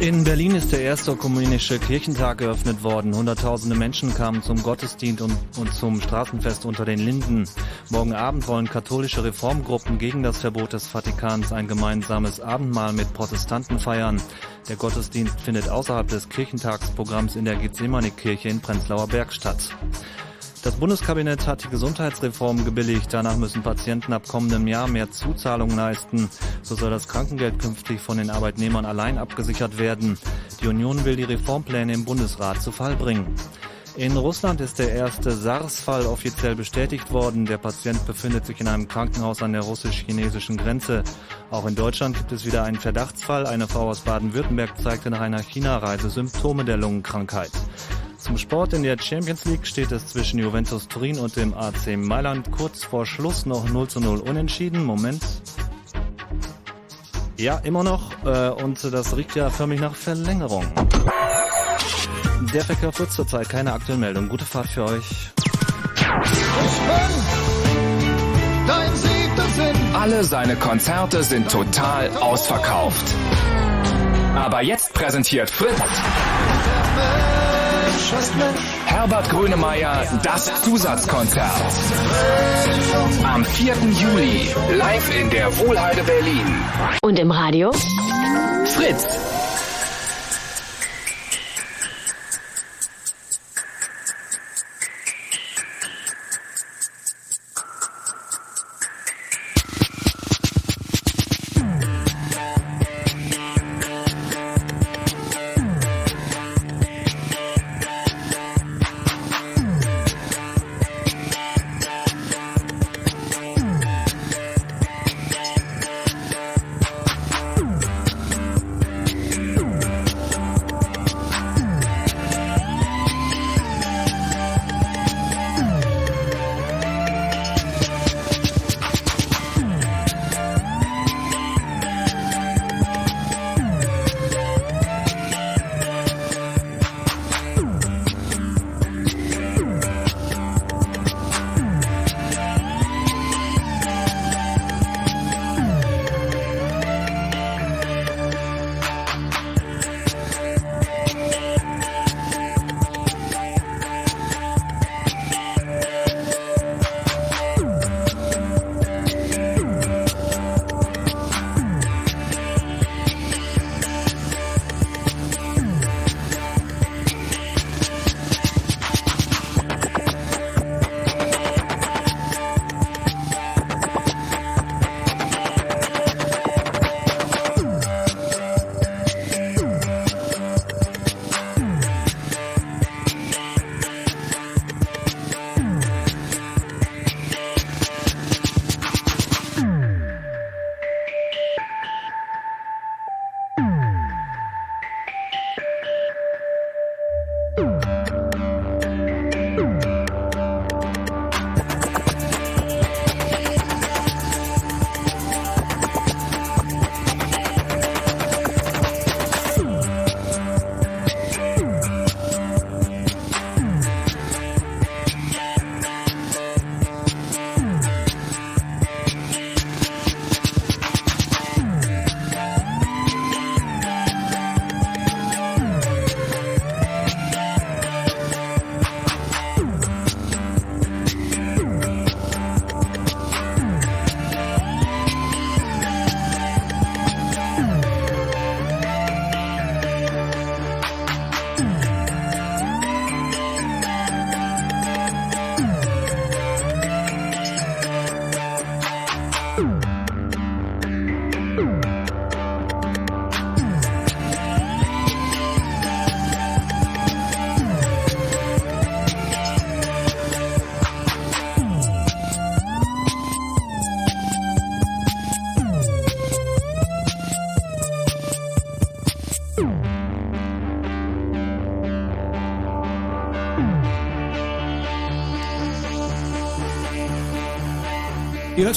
In Berlin ist der erste ökumenische Kirchentag geöffnet worden. Hunderttausende Menschen kamen zum Gottesdienst und, und zum Straßenfest unter den Linden. Morgen Abend wollen katholische Reformgruppen gegen das Verbot des Vatikans ein gemeinsames Abendmahl mit Protestanten feiern. Der Gottesdienst findet außerhalb des Kirchentagsprogramms in der Gethsemane-Kirche in Prenzlauer Berg statt. Das Bundeskabinett hat die Gesundheitsreform gebilligt. Danach müssen Patienten ab kommendem Jahr mehr Zuzahlungen leisten. So soll das Krankengeld künftig von den Arbeitnehmern allein abgesichert werden. Die Union will die Reformpläne im Bundesrat zu Fall bringen. In Russland ist der erste SARS-Fall offiziell bestätigt worden. Der Patient befindet sich in einem Krankenhaus an der russisch-chinesischen Grenze. Auch in Deutschland gibt es wieder einen Verdachtsfall. Eine Frau aus Baden-Württemberg zeigte nach einer China-Reise Symptome der Lungenkrankheit. Zum Sport in der Champions League steht es zwischen Juventus Turin und dem AC Mailand kurz vor Schluss noch 0 zu 0 unentschieden. Moment. Ja, immer noch. Äh, und das riecht ja förmlich nach Verlängerung. Der Verkehr wird zurzeit keine aktuelle Meldung. Gute Fahrt für euch. Alle seine Konzerte sind total ausverkauft. Aber jetzt präsentiert Fritz Herbert Grönemeyer das Zusatzkonzert. Am 4. Juli live in der Wohlheide Berlin. Und im Radio? Fritz.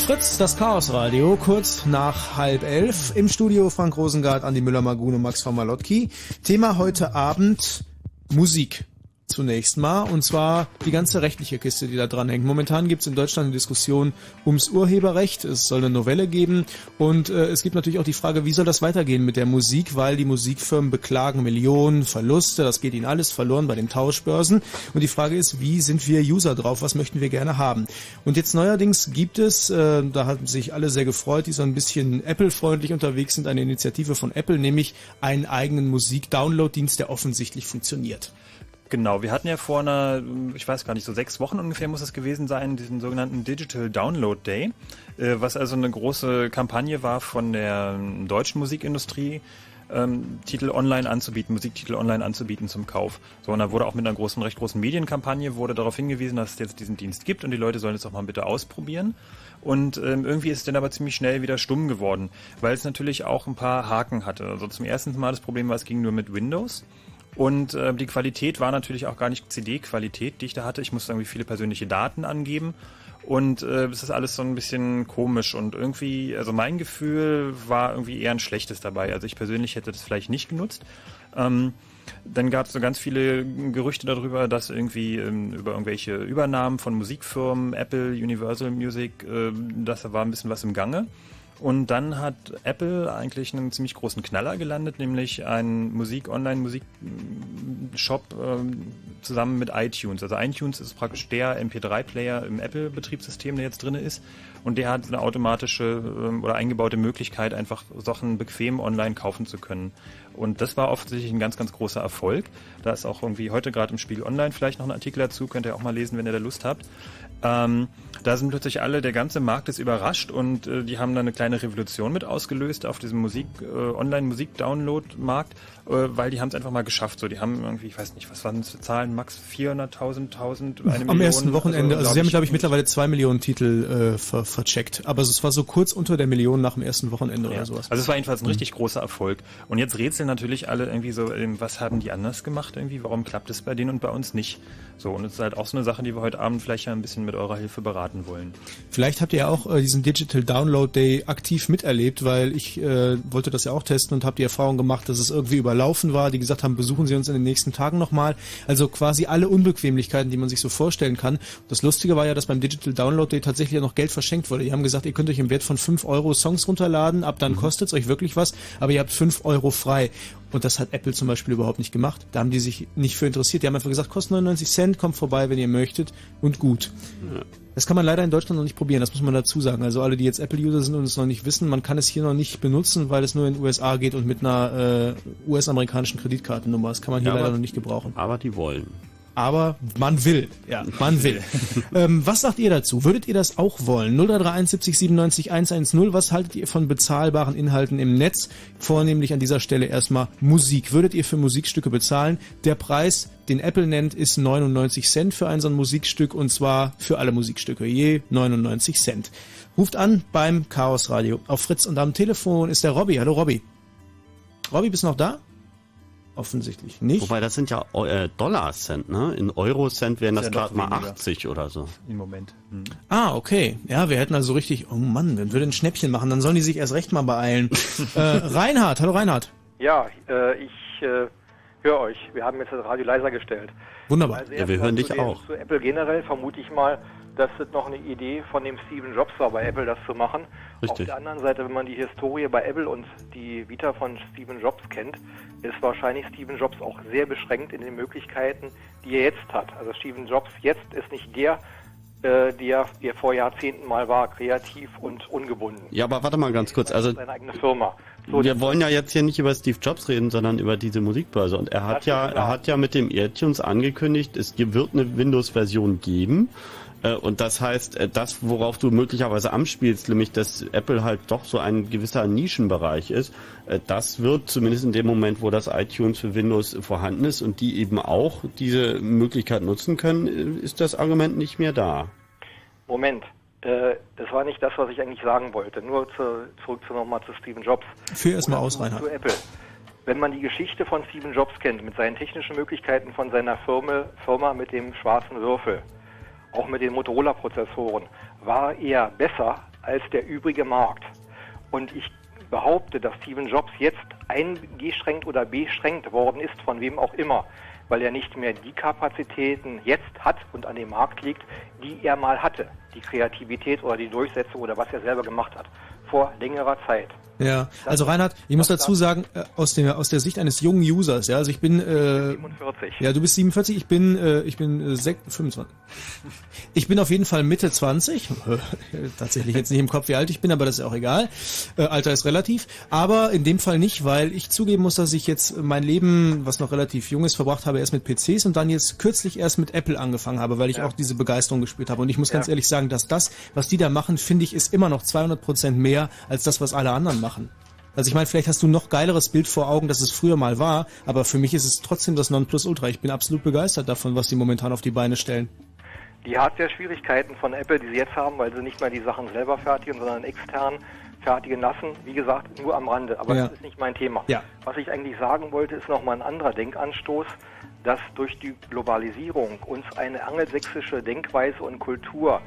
Fritz, das Chaosradio, kurz nach halb elf. Im Studio Frank Rosengart, Andi Müller-Magun und Max von Malotki. Thema heute Abend Musik zunächst mal, und zwar die ganze rechtliche Kiste, die da dran hängt. Momentan gibt es in Deutschland eine Diskussion ums Urheberrecht. Es soll eine Novelle geben und äh, es gibt natürlich auch die Frage, wie soll das weitergehen mit der Musik, weil die Musikfirmen beklagen Millionen Verluste, das geht ihnen alles verloren bei den Tauschbörsen. Und die Frage ist, wie sind wir User drauf, was möchten wir gerne haben? Und jetzt neuerdings gibt es, äh, da haben sich alle sehr gefreut, die so ein bisschen Apple-freundlich unterwegs sind, eine Initiative von Apple, nämlich einen eigenen Musik-Download-Dienst, der offensichtlich funktioniert. Genau, wir hatten ja vor einer, ich weiß gar nicht, so sechs Wochen ungefähr muss es gewesen sein, diesen sogenannten Digital Download Day, äh, was also eine große Kampagne war von der deutschen Musikindustrie, ähm, Titel online anzubieten, Musiktitel online anzubieten zum Kauf. So, und da wurde auch mit einer großen, recht großen Medienkampagne wurde darauf hingewiesen, dass es jetzt diesen Dienst gibt und die Leute sollen es auch mal bitte ausprobieren. Und ähm, irgendwie ist es dann aber ziemlich schnell wieder stumm geworden, weil es natürlich auch ein paar Haken hatte. Also zum ersten Mal das Problem war, es ging nur mit Windows. Und äh, die Qualität war natürlich auch gar nicht CD-Qualität, die ich da hatte. Ich musste irgendwie viele persönliche Daten angeben. Und äh, es ist alles so ein bisschen komisch und irgendwie, also mein Gefühl war irgendwie eher ein schlechtes dabei. Also ich persönlich hätte das vielleicht nicht genutzt. Ähm, dann gab es so ganz viele Gerüchte darüber, dass irgendwie ähm, über irgendwelche Übernahmen von Musikfirmen, Apple, Universal Music, äh, das war ein bisschen was im Gange. Und dann hat Apple eigentlich einen ziemlich großen Knaller gelandet, nämlich einen Musik, Online-Musik-Shop äh, zusammen mit iTunes. Also iTunes ist praktisch der MP3-Player im Apple-Betriebssystem, der jetzt drin ist. Und der hat eine automatische äh, oder eingebaute Möglichkeit, einfach Sachen bequem online kaufen zu können. Und das war offensichtlich ein ganz, ganz großer Erfolg. Da ist auch irgendwie heute gerade im Spiegel Online vielleicht noch ein Artikel dazu, könnt ihr auch mal lesen, wenn ihr da Lust habt. Ähm, da sind plötzlich alle, der ganze Markt ist überrascht und äh, die haben da eine kleine Revolution mit ausgelöst auf diesem Musik, äh, Online-Musik-Download-Markt, äh, weil die haben es einfach mal geschafft. So, die haben irgendwie, ich weiß nicht, was waren das für Zahlen, max 400.000, 1000, eine Am Million, ersten Wochenende, also, also sie haben, glaube ich, mittlerweile zwei Millionen Titel äh, ver vercheckt. Aber es war so kurz unter der Million nach dem ersten Wochenende ja. oder sowas. Also es war jedenfalls ein mhm. richtig großer Erfolg. Und jetzt rätseln natürlich alle irgendwie so, ähm, was haben die anders gemacht irgendwie? Warum klappt es bei denen und bei uns nicht? So, und es ist halt auch so eine Sache, die wir heute Abend vielleicht ja ein bisschen mit eurer Hilfe beraten wollen. Vielleicht habt ihr ja auch äh, diesen Digital Download Day aktiv miterlebt, weil ich äh, wollte das ja auch testen und habe die Erfahrung gemacht, dass es irgendwie überlaufen war, die gesagt haben, besuchen Sie uns in den nächsten Tagen nochmal. Also quasi alle Unbequemlichkeiten, die man sich so vorstellen kann. Das Lustige war ja, dass beim Digital Download Day tatsächlich ja noch Geld verschenkt wurde. Die haben gesagt, ihr könnt euch im Wert von 5 Euro Songs runterladen, ab dann mhm. kostet es euch wirklich was, aber ihr habt 5 Euro frei. Und das hat Apple zum Beispiel überhaupt nicht gemacht. Da haben die sich nicht für interessiert. Die haben einfach gesagt, kostet 99 Cent, kommt vorbei, wenn ihr möchtet und gut. Ja. Das kann man leider in Deutschland noch nicht probieren, das muss man dazu sagen. Also alle, die jetzt Apple-User sind und es noch nicht wissen, man kann es hier noch nicht benutzen, weil es nur in den USA geht und mit einer äh, US-amerikanischen Kreditkartennummer. Das kann man hier ja, leider noch nicht gebrauchen. Aber die wollen aber man will. Ja, man will. ähm, was sagt ihr dazu? Würdet ihr das auch wollen? 0331 70 97 110. Was haltet ihr von bezahlbaren Inhalten im Netz? Vornehmlich an dieser Stelle erstmal Musik. Würdet ihr für Musikstücke bezahlen? Der Preis, den Apple nennt, ist 99 Cent für ein so ein Musikstück und zwar für alle Musikstücke je 99 Cent. Ruft an beim Chaos Radio auf Fritz und am Telefon ist der Robby. Hallo Robby. Robby, bist du noch da? Offensichtlich nicht. Wobei das sind ja äh, Dollar-Cent, ne? In Euro-Cent wären das, das gerade mal 80 oder so. Im Moment. Hm. Ah, okay. Ja, wir hätten also richtig, oh Mann, wenn wir ein Schnäppchen machen, dann sollen die sich erst recht mal beeilen. äh, Reinhard, hallo Reinhard. Ja, äh, ich äh, höre euch. Wir haben jetzt das Radio leiser gestellt. Wunderbar. Also ja, wir hören dich auch. Zu Apple generell vermute ich mal, dass es noch eine Idee von dem Steven Jobs war, bei Apple das zu machen. Richtig. Auf der anderen Seite, wenn man die Historie bei Apple und die Vita von Steven Jobs kennt, ist wahrscheinlich Steven Jobs auch sehr beschränkt in den Möglichkeiten, die er jetzt hat. Also Steven Jobs jetzt ist nicht der, äh, der, der vor Jahrzehnten mal war, kreativ und ungebunden. Ja, aber warte mal ganz kurz. Also seine eigene Firma. So, wir wollen ja jetzt hier nicht über Steve Jobs reden, sondern über diese Musikbörse. Und er hat ja, er hat ja mit dem iTunes angekündigt, es wird eine Windows-Version geben. Äh, und das heißt, äh, das, worauf du möglicherweise anspielst, nämlich dass Apple halt doch so ein gewisser Nischenbereich ist, äh, das wird zumindest in dem Moment, wo das iTunes für Windows vorhanden ist und die eben auch diese Möglichkeit nutzen können, ist das Argument nicht mehr da. Moment, das war nicht das, was ich eigentlich sagen wollte. Nur zu, zurück zu nochmal zu Steve Jobs. Für erstmal aus, Reinhard. Zu Apple. wenn man die Geschichte von Steve Jobs kennt, mit seinen technischen Möglichkeiten von seiner Firma, Firma mit dem schwarzen Würfel, auch mit den Motorola-Prozessoren, war er besser als der übrige Markt. Und ich behaupte, dass Steven Jobs jetzt eingeschränkt oder beschränkt worden ist, von wem auch immer, weil er nicht mehr die Kapazitäten jetzt hat und an dem Markt liegt, die er mal hatte. Die Kreativität oder die Durchsetzung oder was er selber gemacht hat. Vor längerer Zeit. Ja, also Reinhard, ich muss dazu sagen, äh, aus der aus der Sicht eines jungen Users, ja, also ich bin äh, 47. Ja, du bist 47, ich bin äh, ich bin äh, 25. Ich bin auf jeden Fall Mitte 20. Tatsächlich jetzt nicht im Kopf, wie alt ich bin, aber das ist auch egal. Äh, Alter ist relativ, aber in dem Fall nicht, weil ich zugeben muss, dass ich jetzt mein Leben, was noch relativ jung ist, verbracht habe erst mit PCs und dann jetzt kürzlich erst mit Apple angefangen habe, weil ich ja. auch diese Begeisterung gespürt habe und ich muss ja. ganz ehrlich sagen, dass das, was die da machen, finde ich, ist immer noch 200 Prozent mehr als das, was alle anderen machen. Also ich meine, vielleicht hast du noch geileres Bild vor Augen, dass es früher mal war, aber für mich ist es trotzdem das Nonplusultra. Ich bin absolut begeistert davon, was sie momentan auf die Beine stellen. Die Hardware-Schwierigkeiten von Apple, die sie jetzt haben, weil sie nicht mehr die Sachen selber fertigen, sondern extern fertigen lassen, wie gesagt, nur am Rande. Aber ja. das ist nicht mein Thema. Ja. Was ich eigentlich sagen wollte, ist nochmal ein anderer Denkanstoß, dass durch die Globalisierung uns eine angelsächsische Denkweise und Kultur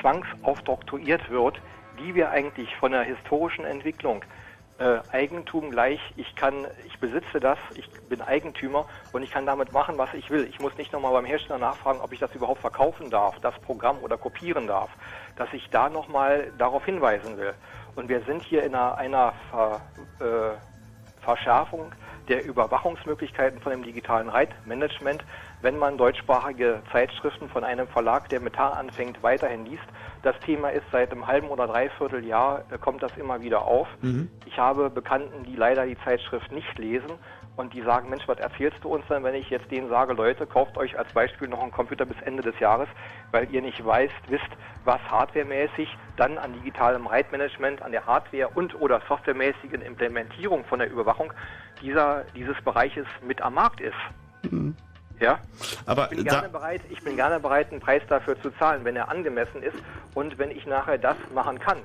zwangsaufdoktroyiert wird, die wir eigentlich von der historischen Entwicklung äh, Eigentum gleich, ich kann, ich besitze das, ich bin Eigentümer und ich kann damit machen, was ich will. Ich muss nicht nochmal beim Hersteller nachfragen, ob ich das überhaupt verkaufen darf, das Programm oder kopieren darf, dass ich da nochmal darauf hinweisen will. Und wir sind hier in einer, einer Ver, äh, Verschärfung der Überwachungsmöglichkeiten von dem digitalen Reitmanagement, wenn man deutschsprachige Zeitschriften von einem Verlag, der mit H anfängt, weiterhin liest. Das Thema ist seit einem halben oder dreiviertel Jahr, äh, kommt das immer wieder auf. Mhm. Ich habe Bekannten, die leider die Zeitschrift nicht lesen und die sagen, Mensch, was erzählst du uns denn, wenn ich jetzt denen sage, Leute, kauft euch als Beispiel noch einen Computer bis Ende des Jahres, weil ihr nicht weißt, wisst, was hardwaremäßig dann an digitalem Reitmanagement, an der Hardware und oder softwaremäßigen Implementierung von der Überwachung dieser, dieses Bereiches mit am Markt ist. Mhm. Ja, aber ich bin, gerne bereit, ich bin gerne bereit, einen Preis dafür zu zahlen, wenn er angemessen ist und wenn ich nachher das machen kann.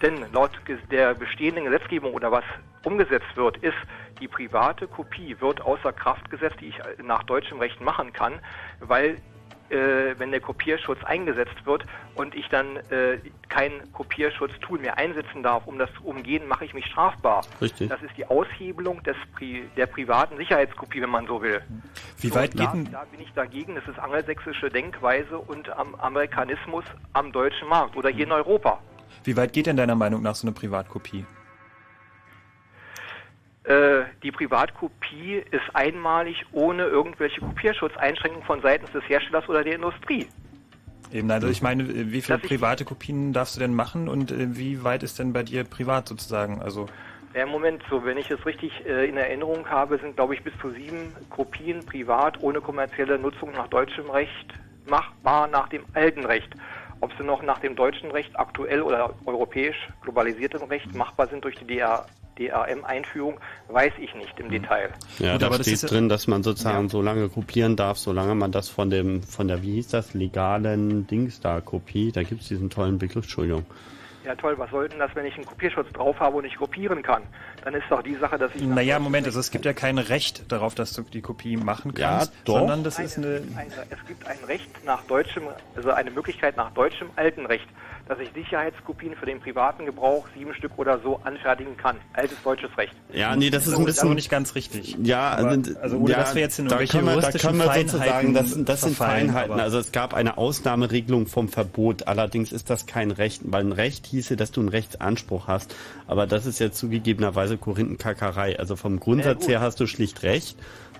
Denn laut der bestehenden Gesetzgebung oder was umgesetzt wird, ist die private Kopie wird außer Kraft gesetzt, die ich nach deutschem Recht machen kann, weil äh, wenn der Kopierschutz eingesetzt wird und ich dann äh, kein Kopierschutztool mehr einsetzen darf, um das zu umgehen, mache ich mich strafbar. Richtig. Das ist die Aushebelung des Pri der privaten Sicherheitskopie, wenn man so will. Wie so, weit geht da, da bin ich dagegen. Das ist angelsächsische Denkweise und am Amerikanismus am deutschen Markt oder hier in Europa. Wie weit geht denn deiner Meinung nach so eine Privatkopie? Äh, die Privatkopie ist einmalig ohne irgendwelche Kopierschutzeinschränkungen von seitens des Herstellers oder der Industrie. Eben, also ich meine, wie viele private Kopien darfst du denn machen und äh, wie weit ist denn bei dir privat sozusagen? Also ja, Moment, so wenn ich es richtig äh, in Erinnerung habe, sind glaube ich bis zu sieben Kopien privat ohne kommerzielle Nutzung nach deutschem Recht machbar nach dem alten Recht. Ob sie noch nach dem deutschen Recht aktuell oder europäisch globalisiertem Recht machbar sind durch die DR DRM-Einführung, weiß ich nicht im mhm. Detail. Ja, Gut, da aber steht drin, dass man sozusagen ja. so lange kopieren darf, solange man das von dem, von der, wie hieß das, legalen Dings da Kopie, da gibt es diesen tollen Begriff, Entschuldigung. Ja toll, was soll denn das, wenn ich einen Kopierschutz drauf habe und ich kopieren kann? Dann ist doch die Sache, dass ich... Naja, Moment, also es gibt ja kein Recht darauf, dass du die Kopie machen kannst, ja, doch. sondern das eine, ist eine... eine... Es gibt ein Recht nach deutschem, also eine Möglichkeit nach deutschem alten Recht dass ich Sicherheitskopien für den privaten Gebrauch sieben Stück oder so anfertigen kann. Altes deutsches Recht. Ja, nee, das ist ein bisschen nicht ganz richtig. Ja, Aber, also, also ohne ja, dass wir jetzt in irgendwelche da können wir, da können wir sozusagen, das, das sind Feinheiten. Also es gab eine Ausnahmeregelung vom Verbot. Allerdings ist das kein Recht, weil ein Recht hieße, dass du einen Rechtsanspruch hast. Aber das ist jetzt zugegebenerweise Korinthenkackerei. Also vom Grundsatz ja, her hast du schlicht recht.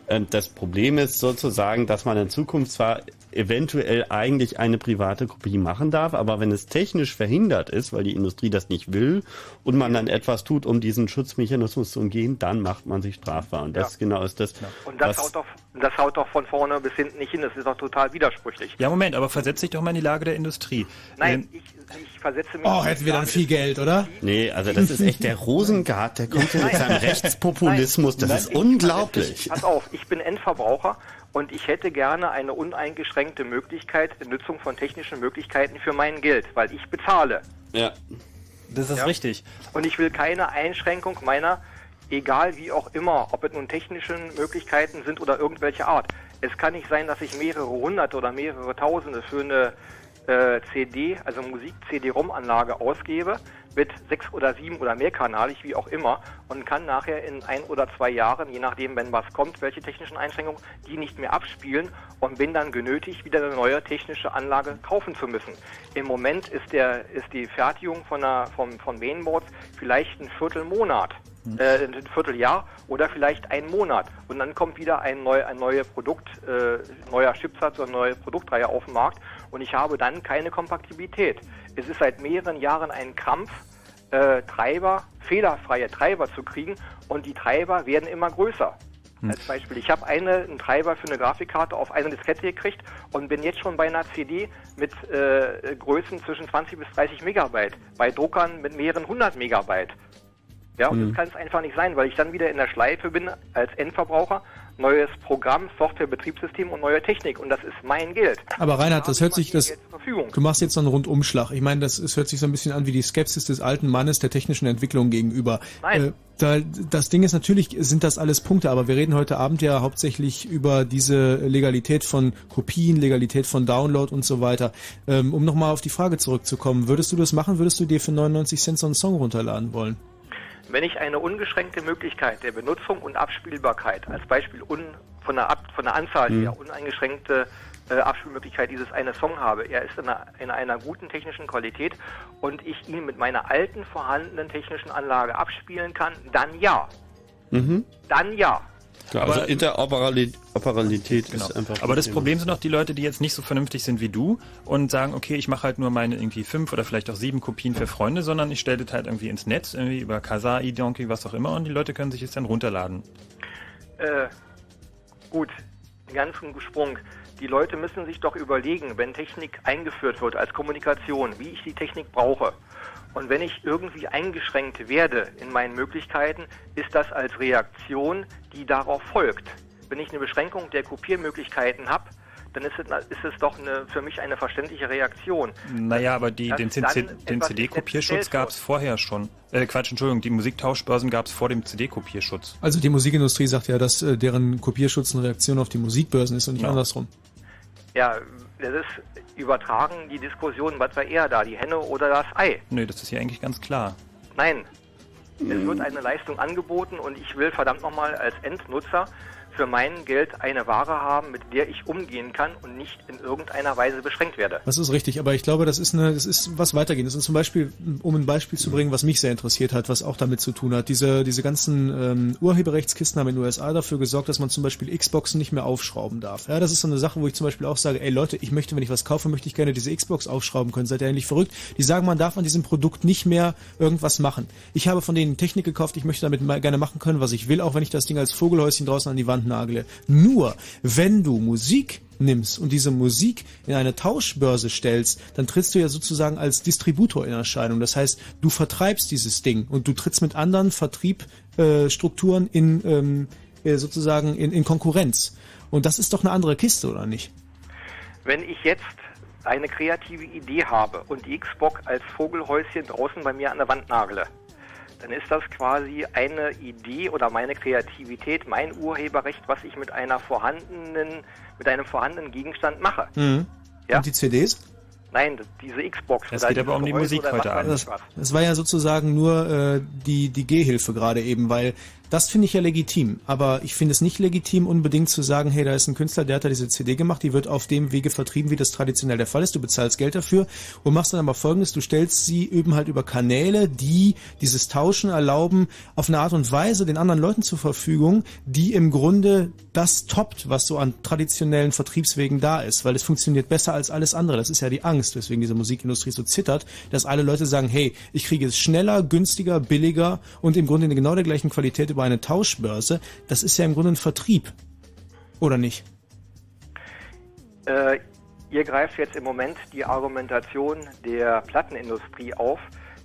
Ähm, das Problem ist sozusagen, dass man in Zukunft zwar eventuell eigentlich eine private Kopie machen darf, aber wenn es technisch verhindert ist, weil die Industrie das nicht will und man dann etwas tut, um diesen Schutzmechanismus zu umgehen, dann macht man sich strafbar. Und das ja. genau ist das. Und das haut, doch, das haut doch von vorne bis hinten nicht hin. Das ist doch total widersprüchlich. Ja, Moment, aber versetz dich doch mal in die Lage der Industrie. Nein, ähm, ich, ich versetze mich. Oh, hätten wir dann viel Geld, oder? Nee, also das ist echt der Rosengart, der kommt hier mit seinem Rechtspopulismus. Das Nein, ist unglaublich. Pass auf, ich bin Endverbraucher und ich hätte gerne eine uneingeschränkte Möglichkeit, Nutzung von technischen Möglichkeiten für mein Geld, weil ich bezahle. Ja. Das ist ja? richtig. Und ich will keine Einschränkung meiner Egal wie auch immer, ob es nun technische Möglichkeiten sind oder irgendwelche Art. Es kann nicht sein, dass ich mehrere hunderte oder mehrere tausende für eine äh, CD, also Musik-CD-ROM-Anlage ausgebe mit sechs oder sieben oder mehrkanalig, wie auch immer, und kann nachher in ein oder zwei Jahren, je nachdem, wenn was kommt, welche technischen Einschränkungen, die nicht mehr abspielen und bin dann genötigt, wieder eine neue technische Anlage kaufen zu müssen. Im Moment ist der ist die Fertigung von, einer, von, von Mainboards vielleicht ein Viertelmonat äh, ein Vierteljahr oder vielleicht einen Monat. Und dann kommt wieder ein, neu, ein neues Produkt, äh, neuer Chipsatz oder eine neue Produktreihe auf den Markt und ich habe dann keine Kompatibilität. Es ist seit mehreren Jahren ein Krampf, äh, Treiber, fehlerfreie Treiber zu kriegen und die Treiber werden immer größer. Hm. Als Beispiel, ich habe eine, einen Treiber für eine Grafikkarte auf eine Diskette gekriegt und bin jetzt schon bei einer CD mit äh, Größen zwischen 20 bis 30 Megabyte, bei Druckern mit mehreren 100 Megabyte. Ja, und mhm. das kann es einfach nicht sein, weil ich dann wieder in der Schleife bin als Endverbraucher. Neues Programm, Software, Betriebssystem und neue Technik. Und das ist mein Geld. Aber Reinhard, das hört sich, das, du machst jetzt so einen Rundumschlag. Ich meine, das, das hört sich so ein bisschen an wie die Skepsis des alten Mannes der technischen Entwicklung gegenüber. Nein. Äh, da, das Ding ist natürlich, sind das alles Punkte, aber wir reden heute Abend ja hauptsächlich über diese Legalität von Kopien, Legalität von Download und so weiter. Ähm, um nochmal auf die Frage zurückzukommen, würdest du das machen? Würdest du dir für 99 Cent so einen Song runterladen wollen? Wenn ich eine ungeschränkte Möglichkeit der Benutzung und Abspielbarkeit, als Beispiel un, von, der Ab, von der Anzahl mhm. her uneingeschränkte äh, Abspielmöglichkeit dieses eine Song habe, er ist in einer, in einer guten technischen Qualität und ich ihn mit meiner alten vorhandenen technischen Anlage abspielen kann, dann ja. Mhm. Dann ja. Klar, also Interoperabilität genau. ist einfach. Aber das Problem sind auch die Leute, die jetzt nicht so vernünftig sind wie du und sagen, okay, ich mache halt nur meine irgendwie fünf oder vielleicht auch sieben Kopien für Freunde, sondern ich stelle das halt irgendwie ins Netz, irgendwie über Kazaa, eDonkey, was auch immer und die Leute können sich es dann runterladen. Äh, gut, ganz ein Sprung. Die Leute müssen sich doch überlegen, wenn Technik eingeführt wird als Kommunikation, wie ich die Technik brauche. Und wenn ich irgendwie eingeschränkt werde in meinen Möglichkeiten, ist das als Reaktion, die darauf folgt. Wenn ich eine Beschränkung der Kopiermöglichkeiten habe, dann ist es, ist es doch eine, für mich eine verständliche Reaktion. Naja, aber die, den, den CD-Kopierschutz gab es vorher schon. Äh, Quatsch, Entschuldigung, die Musiktauschbörsen gab es vor dem CD-Kopierschutz. Also die Musikindustrie sagt ja, dass äh, deren Kopierschutz eine Reaktion auf die Musikbörsen ist und nicht ja. andersrum. Ja, das ist übertragen die Diskussion, was war eher da, die Henne oder das Ei? Nö, das ist ja eigentlich ganz klar. Nein. Es wird eine Leistung angeboten und ich will verdammt nochmal als Endnutzer für mein Geld eine Ware haben, mit der ich umgehen kann und nicht in irgendeiner Weise beschränkt werde. Das ist richtig, aber ich glaube, das ist eine, das ist was weitergehendes. Und zum Beispiel, um ein Beispiel zu bringen, was mich sehr interessiert hat, was auch damit zu tun hat. Diese, diese ganzen ähm, Urheberrechtskisten haben in den USA dafür gesorgt, dass man zum Beispiel Xboxen nicht mehr aufschrauben darf. Ja, das ist so eine Sache, wo ich zum Beispiel auch sage, ey Leute, ich möchte, wenn ich was kaufe, möchte ich gerne diese Xbox aufschrauben können. Seid ihr eigentlich verrückt? Die sagen, man darf an diesem Produkt nicht mehr irgendwas machen. Ich habe von denen Technik gekauft, ich möchte damit gerne machen können, was ich will, auch wenn ich das Ding als Vogelhäuschen draußen an die Wand nagle. Nur wenn du Musik nimmst und diese Musik in eine Tauschbörse stellst, dann trittst du ja sozusagen als Distributor in Erscheinung. Das heißt, du vertreibst dieses Ding und du trittst mit anderen Vertriebsstrukturen äh, in ähm, äh, sozusagen in, in Konkurrenz. Und das ist doch eine andere Kiste, oder nicht? Wenn ich jetzt eine kreative Idee habe und die Xbox als Vogelhäuschen draußen bei mir an der Wand nagle, dann ist das quasi eine Idee oder meine Kreativität, mein Urheberrecht, was ich mit einer vorhandenen, mit einem vorhandenen Gegenstand mache. Mhm. Ja? Und die CDs? Nein, diese Xbox. Es geht aber um die Musik heute Abend. Das, das, war ja sozusagen nur äh, die, die Gehhilfe gerade eben, weil das finde ich ja legitim, aber ich finde es nicht legitim, unbedingt zu sagen, hey, da ist ein Künstler, der hat da diese CD gemacht, die wird auf dem Wege vertrieben, wie das traditionell der Fall ist. Du bezahlst Geld dafür und machst dann aber folgendes, du stellst sie eben halt über Kanäle, die dieses Tauschen erlauben, auf eine Art und Weise den anderen Leuten zur Verfügung, die im Grunde das toppt, was so an traditionellen Vertriebswegen da ist, weil es funktioniert besser als alles andere. Das ist ja die Angst, weswegen diese Musikindustrie so zittert, dass alle Leute sagen, hey, ich kriege es schneller, günstiger, billiger und im Grunde in genau der gleichen Qualität über eine Tauschbörse, das ist ja im Grunde ein Vertrieb. Oder nicht? Äh, ihr greift jetzt im Moment die Argumentation der Plattenindustrie auf,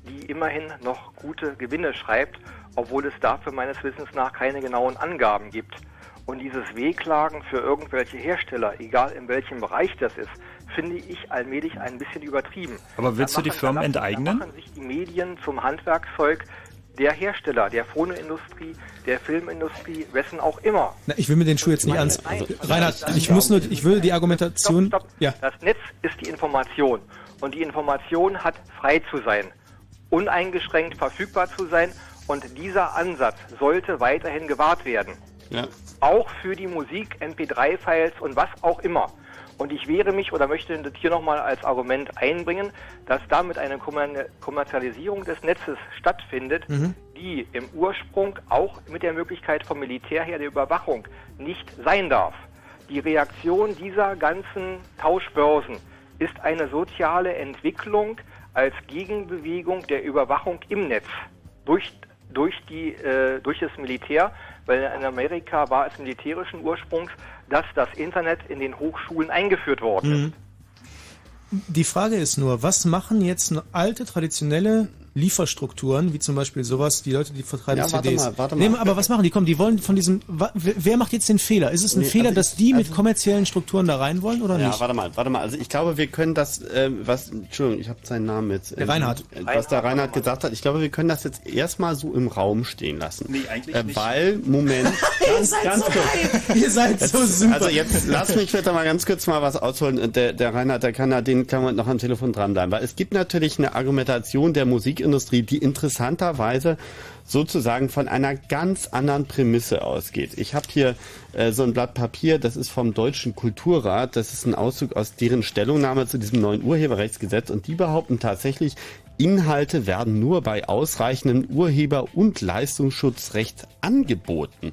die immerhin noch gute Gewinne schreibt, obwohl es dafür meines Wissens nach keine genauen Angaben gibt. Und dieses Wehklagen für irgendwelche Hersteller, egal in welchem Bereich das ist, finde ich allmählich ein bisschen übertrieben. Aber willst du die Firmen enteignen? Da machen sich die Medien zum Handwerkszeug der Hersteller, der Phonoindustrie, der Filmindustrie, wessen auch immer. Na, ich will mir den Schuh jetzt nicht ans. Also, Reinhard, ich muss nur, ich will die Argumentation. Stopp, stopp. Ja. Das Netz ist die Information und die Information hat frei zu sein, uneingeschränkt verfügbar zu sein und dieser Ansatz sollte weiterhin gewahrt werden. Ja. Auch für die Musik, MP3-Files und was auch immer. Und ich wehre mich oder möchte das hier nochmal als Argument einbringen, dass damit eine Kommerzialisierung des Netzes stattfindet, mhm. die im Ursprung auch mit der Möglichkeit vom Militär her der Überwachung nicht sein darf. Die Reaktion dieser ganzen Tauschbörsen ist eine soziale Entwicklung als Gegenbewegung der Überwachung im Netz durch, durch, die, äh, durch das Militär, weil in Amerika war es militärischen Ursprungs, dass das Internet in den Hochschulen eingeführt worden ist. Mhm. Die Frage ist nur, was machen jetzt alte traditionelle Lieferstrukturen, wie zum Beispiel sowas, die Leute, die vertreiben ja, CDs. Warte mal, warte mal. Nee, aber was machen die? Kommen, die wollen von diesem, wer macht jetzt den Fehler? Ist es ein nee, Fehler, also dass die also mit kommerziellen Strukturen da rein wollen oder ja, nicht? Ja, warte mal, warte mal. Also ich glaube, wir können das, äh, was, Entschuldigung, ich habe seinen Namen jetzt. Der Reinhard. Äh, was der Reinhard gesagt hat, ich glaube, wir können das jetzt erstmal so im Raum stehen lassen. Nee, eigentlich äh, nicht. Weil, Moment, ganz, ganz kurz. Ihr seid so super. Also jetzt lass mich bitte mal ganz kurz mal was ausholen. Der, der Reinhard, der kann da, den kann man noch am Telefon dranbleiben. Weil es gibt natürlich eine Argumentation der Musikindustrie, die interessant interessanterweise sozusagen von einer ganz anderen Prämisse ausgeht. Ich habe hier äh, so ein Blatt Papier, das ist vom Deutschen Kulturrat, das ist ein Auszug aus deren Stellungnahme zu diesem neuen Urheberrechtsgesetz und die behaupten tatsächlich, Inhalte werden nur bei ausreichendem Urheber- und Leistungsschutzrecht angeboten.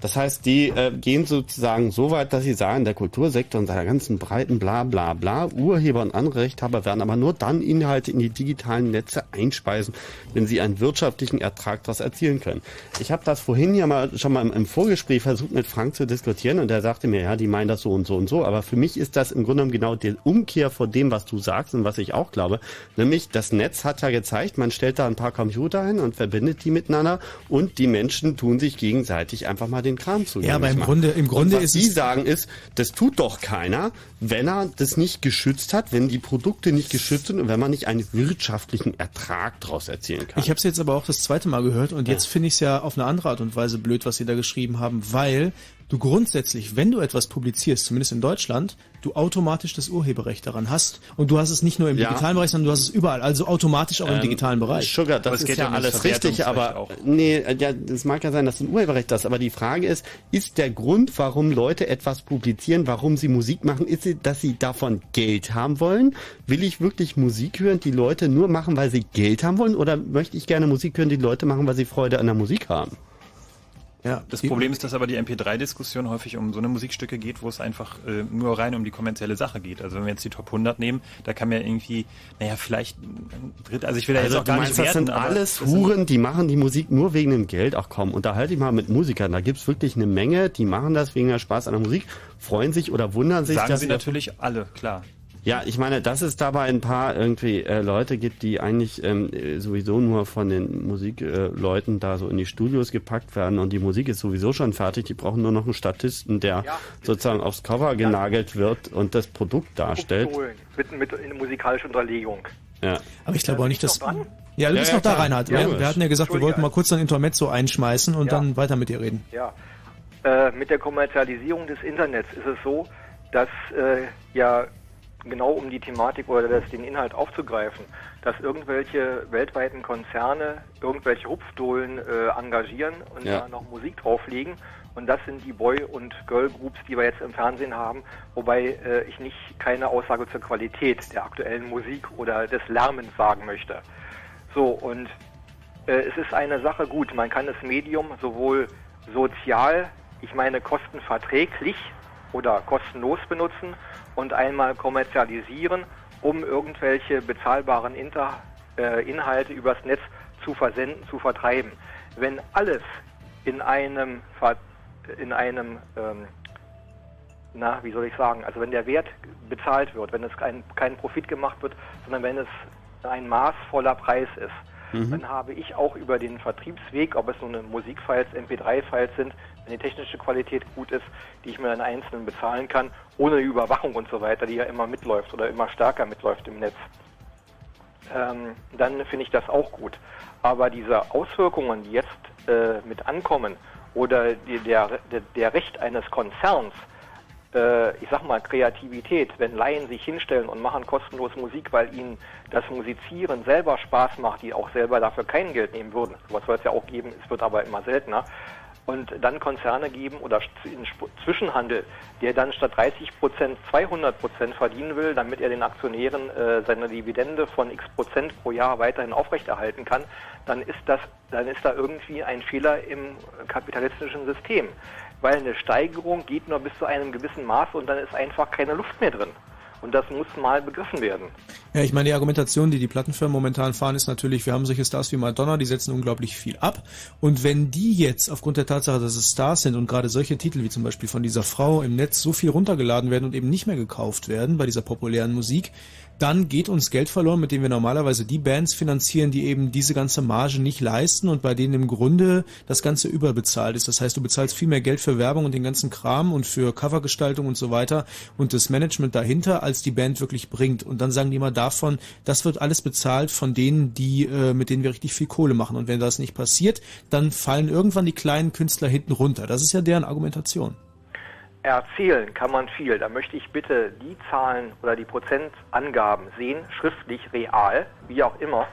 Das heißt, die äh, gehen sozusagen so weit, dass sie sagen, der Kultursektor und seiner ganzen breiten bla bla bla, Urheber und andere Rechthaber werden aber nur dann Inhalte in die digitalen Netze einspeisen, wenn sie einen wirtschaftlichen Ertrag daraus erzielen können. Ich habe das vorhin ja mal schon mal im, im, Vorgespräch versucht mit Frank zu diskutieren und er sagte mir, ja, die meinen das so und so und so, aber für mich ist das im Grunde genommen genau die Umkehr vor dem, was du sagst und was ich auch glaube, nämlich das Netz hat ja gezeigt, man stellt da ein paar Computer hin und verbindet die miteinander und die Menschen tun sich gegenseitig einfach mal den Kram zu Ja, aber im Grunde, im Grunde und was ist die sagen ist, das tut doch keiner, wenn er das nicht geschützt hat, wenn die Produkte nicht geschützt sind und wenn man nicht einen wirtschaftlichen Ertrag daraus erzielen kann. Ich habe es jetzt aber auch das zweite Mal gehört und ja. jetzt finde ich es ja auf eine andere Art und Weise blöd, was Sie da geschrieben haben, weil du grundsätzlich, wenn du etwas publizierst, zumindest in Deutschland, du automatisch das Urheberrecht daran hast. Und du hast es nicht nur im ja. digitalen Bereich, sondern du hast es überall, also automatisch auch ähm, im digitalen Bereich. Sugar, das ist ja alles richtig, aber auch. nee, ja, das mag ja sein, dass ein Urheberrecht das, aber die Frage ist, ist der Grund, warum Leute etwas publizieren, warum sie Musik machen, ist dass sie davon Geld haben wollen? Will ich wirklich Musik hören, die Leute nur machen, weil sie Geld haben wollen? Oder möchte ich gerne Musik hören, die Leute machen, weil sie Freude an der Musik haben? Ja, das Problem ist, dass aber die MP3-Diskussion häufig um so eine Musikstücke geht, wo es einfach äh, nur rein um die kommerzielle Sache geht. Also wenn wir jetzt die Top 100 nehmen, da kann man ja irgendwie, naja, vielleicht ein Dritt, also ich will da also jetzt auch gar meinst, nicht werten, Das sind alles Huren, die machen die Musik nur wegen dem Geld. Ach komm, unterhalte dich mal mit Musikern. Da gibt's wirklich eine Menge, die machen das wegen der Spaß an der Musik, freuen sich oder wundern sich. Sagen sie natürlich alle, klar. Ja, ich meine, dass es dabei ein paar irgendwie äh, Leute gibt, die eigentlich ähm, sowieso nur von den Musikleuten äh, da so in die Studios gepackt werden und die Musik ist sowieso schon fertig. Die brauchen nur noch einen Statisten, der ja. sozusagen aufs Cover genagelt wird und das Produkt darstellt. Mit, mit in musikalischer Unterlegung. Ja. Aber ich glaube auch nicht, dass. Ja, du bist ja, noch da, Reinhard. Ja, wir, wir hatten ja gesagt, wir wollten mal kurz ein Intermezzo einschmeißen und dann weiter mit dir reden. Ja. Äh, mit der Kommerzialisierung des Internets ist es so, dass äh, ja genau um die Thematik oder das, den Inhalt aufzugreifen, dass irgendwelche weltweiten Konzerne irgendwelche Hupfdohlen äh, engagieren und ja. da noch Musik drauflegen. Und das sind die Boy- und Girl-Groups, die wir jetzt im Fernsehen haben, wobei äh, ich nicht keine Aussage zur Qualität der aktuellen Musik oder des Lärmens sagen möchte. So, und äh, es ist eine Sache gut, man kann das Medium sowohl sozial, ich meine kostenverträglich oder kostenlos benutzen und einmal kommerzialisieren, um irgendwelche bezahlbaren Inter, äh, Inhalte übers Netz zu versenden, zu vertreiben. Wenn alles in einem, in einem ähm, na, wie soll ich sagen, also wenn der Wert bezahlt wird, wenn es kein, kein Profit gemacht wird, sondern wenn es ein maßvoller Preis ist, mhm. dann habe ich auch über den Vertriebsweg, ob es nun Musikfiles, MP3-Files sind, wenn die technische Qualität gut ist, die ich mir dann einzeln bezahlen kann, ohne Überwachung und so weiter, die ja immer mitläuft oder immer stärker mitläuft im Netz. ähm, dann finde ich das auch gut. Aber diese Auswirkungen, die jetzt äh, mit ankommen, oder die, der, der, Recht eines Konzerns, ich sag mal Kreativität, wenn Laien sich hinstellen und machen kostenlos Musik, weil ihnen das Musizieren selber Spaß macht, die auch selber dafür kein Geld nehmen würden. Was soll es ja auch geben, es wird aber immer seltener und dann Konzerne geben oder Zwischenhandel, der dann statt 30 Prozent 200 Prozent verdienen will, damit er den Aktionären äh, seine Dividende von x Prozent pro Jahr weiterhin aufrechterhalten kann, dann ist das, dann ist da irgendwie ein Fehler im kapitalistischen System. Weil eine Steigerung geht nur bis zu einem gewissen Maß und dann ist einfach keine Luft mehr drin. Und das muss mal begriffen werden. Ja, ich meine, die Argumentation, die die Plattenfirmen momentan fahren, ist natürlich, wir haben solche Stars wie Madonna, die setzen unglaublich viel ab. Und wenn die jetzt aufgrund der Tatsache, dass es Stars sind und gerade solche Titel wie zum Beispiel von dieser Frau im Netz so viel runtergeladen werden und eben nicht mehr gekauft werden bei dieser populären Musik, dann geht uns Geld verloren, mit dem wir normalerweise die Bands finanzieren, die eben diese ganze Marge nicht leisten und bei denen im Grunde das Ganze überbezahlt ist. Das heißt, du bezahlst viel mehr Geld für Werbung und den ganzen Kram und für Covergestaltung und so weiter und das Management dahinter, als die Band wirklich bringt. Und dann sagen die immer davon, das wird alles bezahlt von denen, die äh, mit denen wir richtig viel Kohle machen. Und wenn das nicht passiert, dann fallen irgendwann die kleinen Künstler hinten runter. Das ist ja deren Argumentation. Erzählen kann man viel. Da möchte ich bitte die Zahlen oder die Prozentangaben sehen, schriftlich, real, wie auch immer,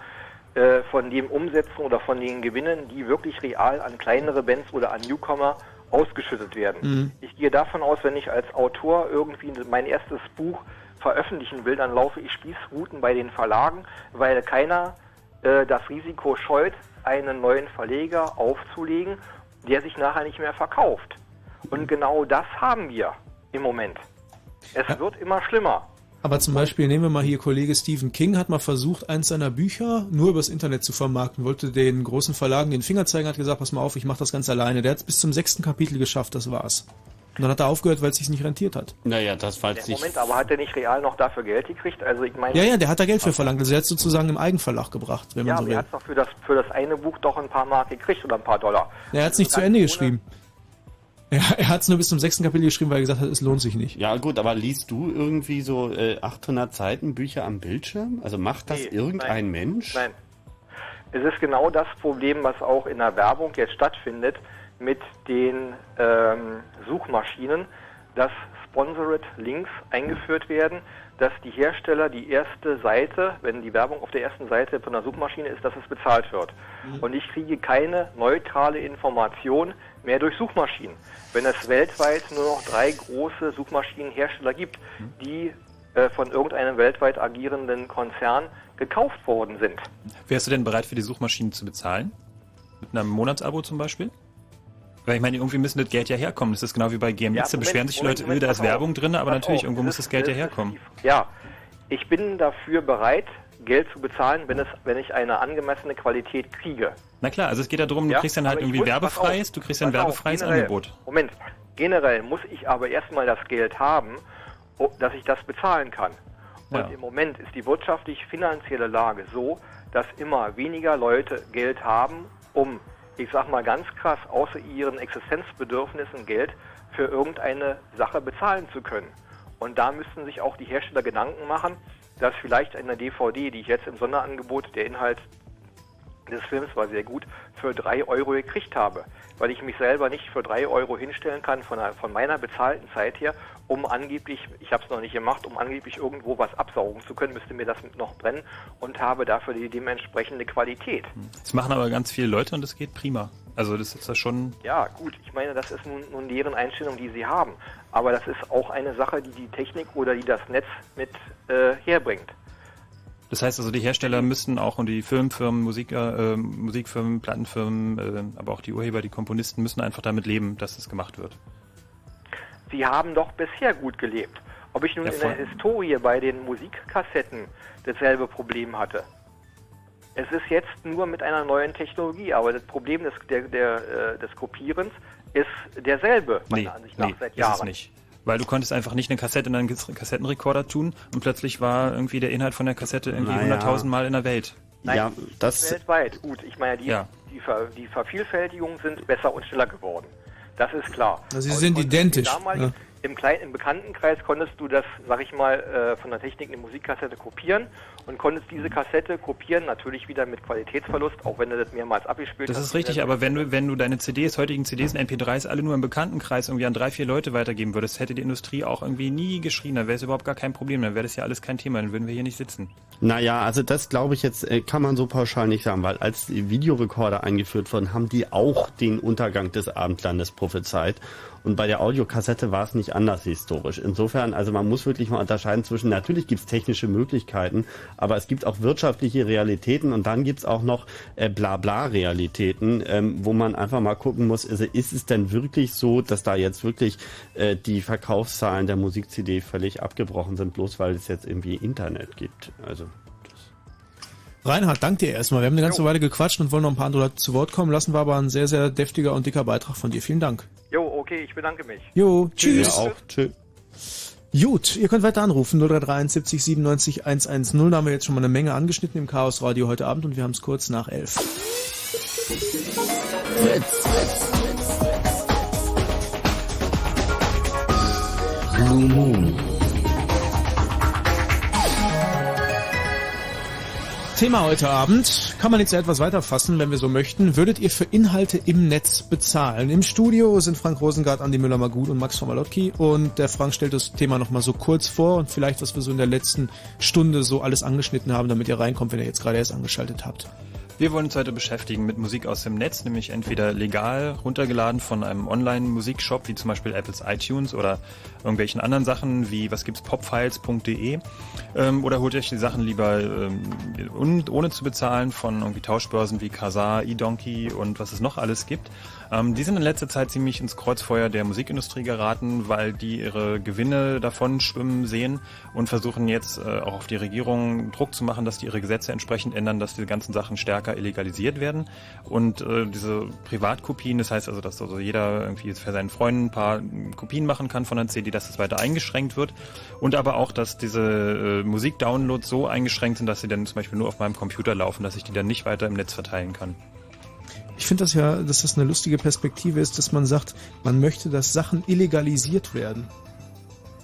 äh, von dem Umsetzen oder von den Gewinnen, die wirklich real an kleinere Bands oder an Newcomer ausgeschüttet werden. Mhm. Ich gehe davon aus, wenn ich als Autor irgendwie mein erstes Buch veröffentlichen will, dann laufe ich Spießrouten bei den Verlagen, weil keiner äh, das Risiko scheut, einen neuen Verleger aufzulegen, der sich nachher nicht mehr verkauft. Und genau das haben wir im Moment. Es ja. wird immer schlimmer. Aber zum Beispiel nehmen wir mal hier Kollege Stephen King hat mal versucht, eins seiner Bücher nur übers Internet zu vermarkten, wollte den großen Verlagen den Finger zeigen, hat gesagt, pass mal auf, ich mache das ganz alleine. Der hat es bis zum sechsten Kapitel geschafft, das war's. Und dann hat er aufgehört, weil es sich nicht rentiert hat. Naja, das war jetzt nicht. Moment, aber hat er nicht real noch dafür Geld gekriegt? Also ich meine. Ja, ja, der hat da Geld für verlangt. Also er hat sozusagen im Eigenverlag gebracht, wenn ja, man so will. Ja, er hat doch für das, für das eine Buch doch ein paar Mark gekriegt oder ein paar Dollar. Ja, er hat es nicht zu Ende geschrieben. Ja, er hat es nur bis zum sechsten Kapitel geschrieben, weil er gesagt hat, es lohnt sich nicht. Ja gut, aber liest du irgendwie so äh, 800 Seiten Bücher am Bildschirm? Also macht das nee, irgendein nein, Mensch? Nein. Es ist genau das Problem, was auch in der Werbung jetzt stattfindet mit den ähm, Suchmaschinen, dass Sponsored Links eingeführt werden, dass die Hersteller die erste Seite, wenn die Werbung auf der ersten Seite von der Suchmaschine ist, dass es bezahlt wird. Mhm. Und ich kriege keine neutrale Information mehr durch Suchmaschinen. Wenn es weltweit nur noch drei große Suchmaschinenhersteller gibt, mhm. die äh, von irgendeinem weltweit agierenden Konzern gekauft worden sind. Wärst du denn bereit für die Suchmaschinen zu bezahlen? Mit einem Monatsabo zum Beispiel? Weil ich meine, irgendwie müssen das Geld ja herkommen. Das ist genau wie bei GMX, ja, da beschweren sich Moment, Leute, Moment, da ist Werbung drin, aber natürlich, irgendwo muss das Geld ja herkommen. Ja, ich bin dafür bereit, Geld zu bezahlen, wenn, es, wenn ich eine angemessene Qualität kriege. Na klar, also es geht ja darum, du ja, kriegst dann halt irgendwie muss, werbefreies, du kriegst dann werbefreies generell, Angebot. Moment, generell muss ich aber erstmal das Geld haben, dass ich das bezahlen kann. Und ja. im Moment ist die wirtschaftlich-finanzielle Lage so, dass immer weniger Leute Geld haben, um ich sag mal ganz krass, außer ihren Existenzbedürfnissen Geld für irgendeine Sache bezahlen zu können. Und da müssten sich auch die Hersteller Gedanken machen, dass vielleicht eine DVD, die ich jetzt im Sonderangebot, der Inhalt des Films war sehr gut, für drei Euro gekriegt habe. Weil ich mich selber nicht für drei Euro hinstellen kann von, von meiner bezahlten Zeit her, um angeblich, ich habe es noch nicht gemacht, um angeblich irgendwo was absaugen zu können, müsste mir das noch brennen und habe dafür die dementsprechende Qualität. Das machen aber ganz viele Leute und das geht prima. Also das ist das schon. Ja, gut. Ich meine, das ist nun, nun deren Einstellung, die sie haben. Aber das ist auch eine Sache, die die Technik oder die das Netz mit äh, herbringt. Das heißt also, die Hersteller müssen auch und die Filmfirmen, Musik, äh, Musikfirmen, Plattenfirmen, äh, aber auch die Urheber, die Komponisten müssen einfach damit leben, dass es gemacht wird. Sie haben doch bisher gut gelebt. Ob ich nun ja, in der Historie bei den Musikkassetten dasselbe Problem hatte. Es ist jetzt nur mit einer neuen Technologie, aber das Problem des, der, der, äh, des Kopierens ist derselbe, meiner nee, Ansicht nach, nee, seit Jahren. Ist es nicht. Weil du konntest einfach nicht eine Kassette in einen Kassettenrekorder tun und plötzlich war irgendwie der Inhalt von der Kassette irgendwie naja. 100.000 Mal in der Welt. Nein, ja, das weltweit. Gut, ich meine, die, ja. die, Ver, die Vervielfältigungen sind besser und schneller geworden. Das ist klar. Also sie sind identisch. In, ja. Im kleinen, im Bekanntenkreis konntest du das, sag ich mal, äh, von der Technik eine Musikkassette kopieren und konntest diese Kassette kopieren, natürlich wieder mit Qualitätsverlust, auch wenn du das mehrmals abgespielt das hast. Das ist richtig, aber wenn du, wenn du deine CDs, heutigen CDs und MP3s alle nur im Bekanntenkreis irgendwie an drei, vier Leute weitergeben würdest, hätte die Industrie auch irgendwie nie geschrien, dann wäre es überhaupt gar kein Problem, dann wäre das ja alles kein Thema, dann würden wir hier nicht sitzen. Naja, also das glaube ich jetzt, äh, kann man so pauschal nicht sagen, weil als Videorekorder eingeführt wurden, haben die auch den Untergang des Abendlandes prophezeit. Und bei der Audiokassette war es nicht anders historisch. Insofern, also man muss wirklich mal unterscheiden zwischen, natürlich gibt es technische Möglichkeiten, aber es gibt auch wirtschaftliche Realitäten und dann gibt es auch noch äh, Blabla-Realitäten, ähm, wo man einfach mal gucken muss, also ist es denn wirklich so, dass da jetzt wirklich äh, die Verkaufszahlen der Musik-CD völlig abgebrochen sind, bloß weil es jetzt irgendwie Internet gibt. Also Reinhard, dank dir erstmal. Wir haben eine ganze jo. Weile gequatscht und wollen noch ein paar andere Leute zu Wort kommen lassen. War aber ein sehr, sehr deftiger und dicker Beitrag von dir. Vielen Dank. Jo, okay, ich bedanke mich. Jo, tschüss. Ja, auch. Tschüss. Gut, ihr könnt weiter anrufen 0331 70 97 110. Da haben wir jetzt schon mal eine Menge angeschnitten im Chaos Radio heute Abend und wir haben es kurz nach elf. Fritz. Blue Moon. Thema heute Abend kann man jetzt etwas weiter fassen, wenn wir so möchten. Würdet ihr für Inhalte im Netz bezahlen? Im Studio sind Frank Rosengart, Andi Müller-Magut und Max von Malotki und der Frank stellt das Thema nochmal so kurz vor und vielleicht, was wir so in der letzten Stunde so alles angeschnitten haben, damit ihr reinkommt, wenn ihr jetzt gerade erst angeschaltet habt. Wir wollen uns heute beschäftigen mit Musik aus dem Netz, nämlich entweder legal runtergeladen von einem Online-Musikshop, wie zum Beispiel Apples iTunes oder irgendwelchen anderen Sachen wie, was gibt's, popfiles.de ähm, oder holt euch die Sachen lieber ähm, ohne zu bezahlen von irgendwie Tauschbörsen wie Kazaa, eDonkey und was es noch alles gibt. Ähm, die sind in letzter Zeit ziemlich ins Kreuzfeuer der Musikindustrie geraten, weil die ihre Gewinne davon schwimmen sehen und versuchen jetzt äh, auch auf die Regierung Druck zu machen, dass die ihre Gesetze entsprechend ändern, dass diese ganzen Sachen stärker illegalisiert werden. Und äh, diese Privatkopien, das heißt also, dass also jeder irgendwie für seinen Freunden ein paar Kopien machen kann von einer CD, dass das weiter eingeschränkt wird. Und aber auch, dass diese äh, Musikdownloads so eingeschränkt sind, dass sie dann zum Beispiel nur auf meinem Computer laufen, dass ich die dann nicht weiter im Netz verteilen kann. Ich finde das ja, dass das eine lustige Perspektive ist, dass man sagt, man möchte, dass Sachen illegalisiert werden.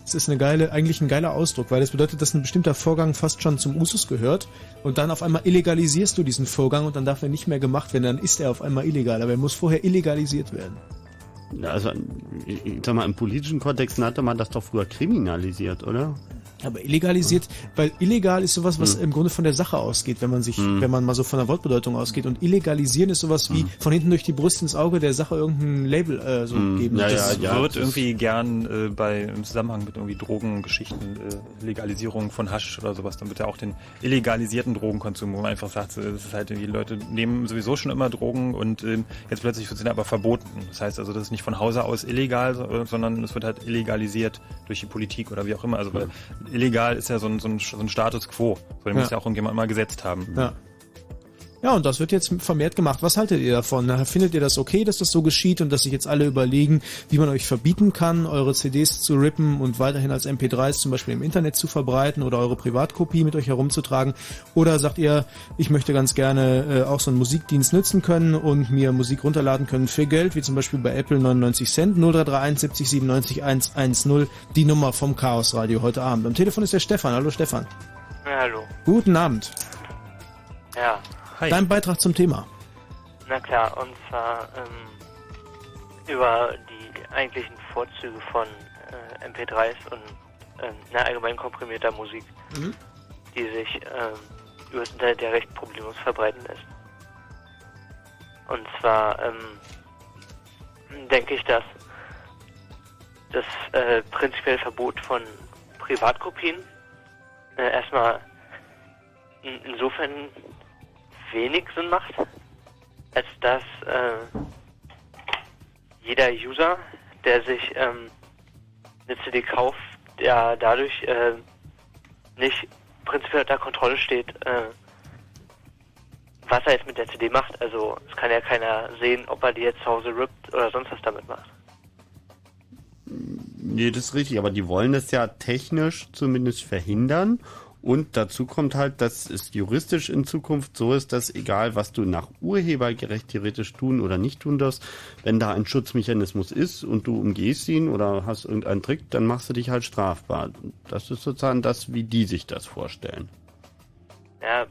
Das ist eine geile, eigentlich ein geiler Ausdruck, weil das bedeutet, dass ein bestimmter Vorgang fast schon zum Usus gehört und dann auf einmal illegalisierst du diesen Vorgang und dann darf er nicht mehr gemacht werden, dann ist er auf einmal illegal, aber er muss vorher illegalisiert werden. Also, ich sag mal, im politischen Kontext hatte man das doch früher kriminalisiert, oder? Aber illegalisiert, weil illegal ist sowas, was hm. im Grunde von der Sache ausgeht, wenn man sich, hm. wenn man mal so von der Wortbedeutung ausgeht. Und illegalisieren ist sowas wie hm. von hinten durch die Brust ins Auge der Sache irgendein Label äh, so hm. geben. Ja, das ja, wird ja, irgendwie gern äh, bei im Zusammenhang mit irgendwie Drogengeschichten, äh, Legalisierung von Hasch oder sowas, dann wird ja auch den illegalisierten Drogenkonsum, wo man einfach sagt, es ist halt die Leute nehmen sowieso schon immer Drogen und äh, jetzt plötzlich wird es aber verboten. Das heißt also, das ist nicht von Hause aus illegal, sondern es wird halt illegalisiert durch die Politik oder wie auch immer. Also weil illegal ist ja so ein, so ein, so ein Status quo. So, den ja. muss ja auch irgendjemand mal gesetzt haben. Ja. Ja, und das wird jetzt vermehrt gemacht. Was haltet ihr davon? Findet ihr das okay, dass das so geschieht und dass sich jetzt alle überlegen, wie man euch verbieten kann, eure CDs zu rippen und weiterhin als MP3s zum Beispiel im Internet zu verbreiten oder eure Privatkopie mit euch herumzutragen? Oder sagt ihr, ich möchte ganz gerne äh, auch so einen Musikdienst nutzen können und mir Musik runterladen können für Geld, wie zum Beispiel bei Apple 99 Cent, 0331 70 97 110, die Nummer vom Chaos Radio heute Abend. Am Telefon ist der Stefan. Hallo Stefan. Ja, hallo. Guten Abend. Ja. Hi. Dein Beitrag zum Thema. Na klar, und zwar ähm, über die eigentlichen Vorzüge von äh, MP3s und na, allgemein komprimierter Musik, mhm. die sich ähm, über das Internet ja recht problemlos verbreiten lässt. Und zwar ähm, denke ich, dass das äh, prinzipielle Verbot von Privatkopien äh, erstmal in, insofern wenig Sinn macht, als dass äh, jeder User, der sich ähm, eine CD kauft, ja dadurch äh, nicht prinzipiell unter Kontrolle steht, äh, was er jetzt mit der CD macht. Also es kann ja keiner sehen, ob er die jetzt zu Hause rippt oder sonst was damit macht. Nee, das ist richtig, aber die wollen das ja technisch zumindest verhindern Und dazu kommt halt, dass es juristisch in Zukunft so ist, dass egal, was du nach Urhebergerecht theoretisch tun oder nicht tun darfst, wenn da ein Schutzmechanismus ist und du umgehst ihn oder hast irgendeinen Trick, dann machst du dich halt strafbar. Das ist sozusagen das, wie die sich das vorstellen. Ja,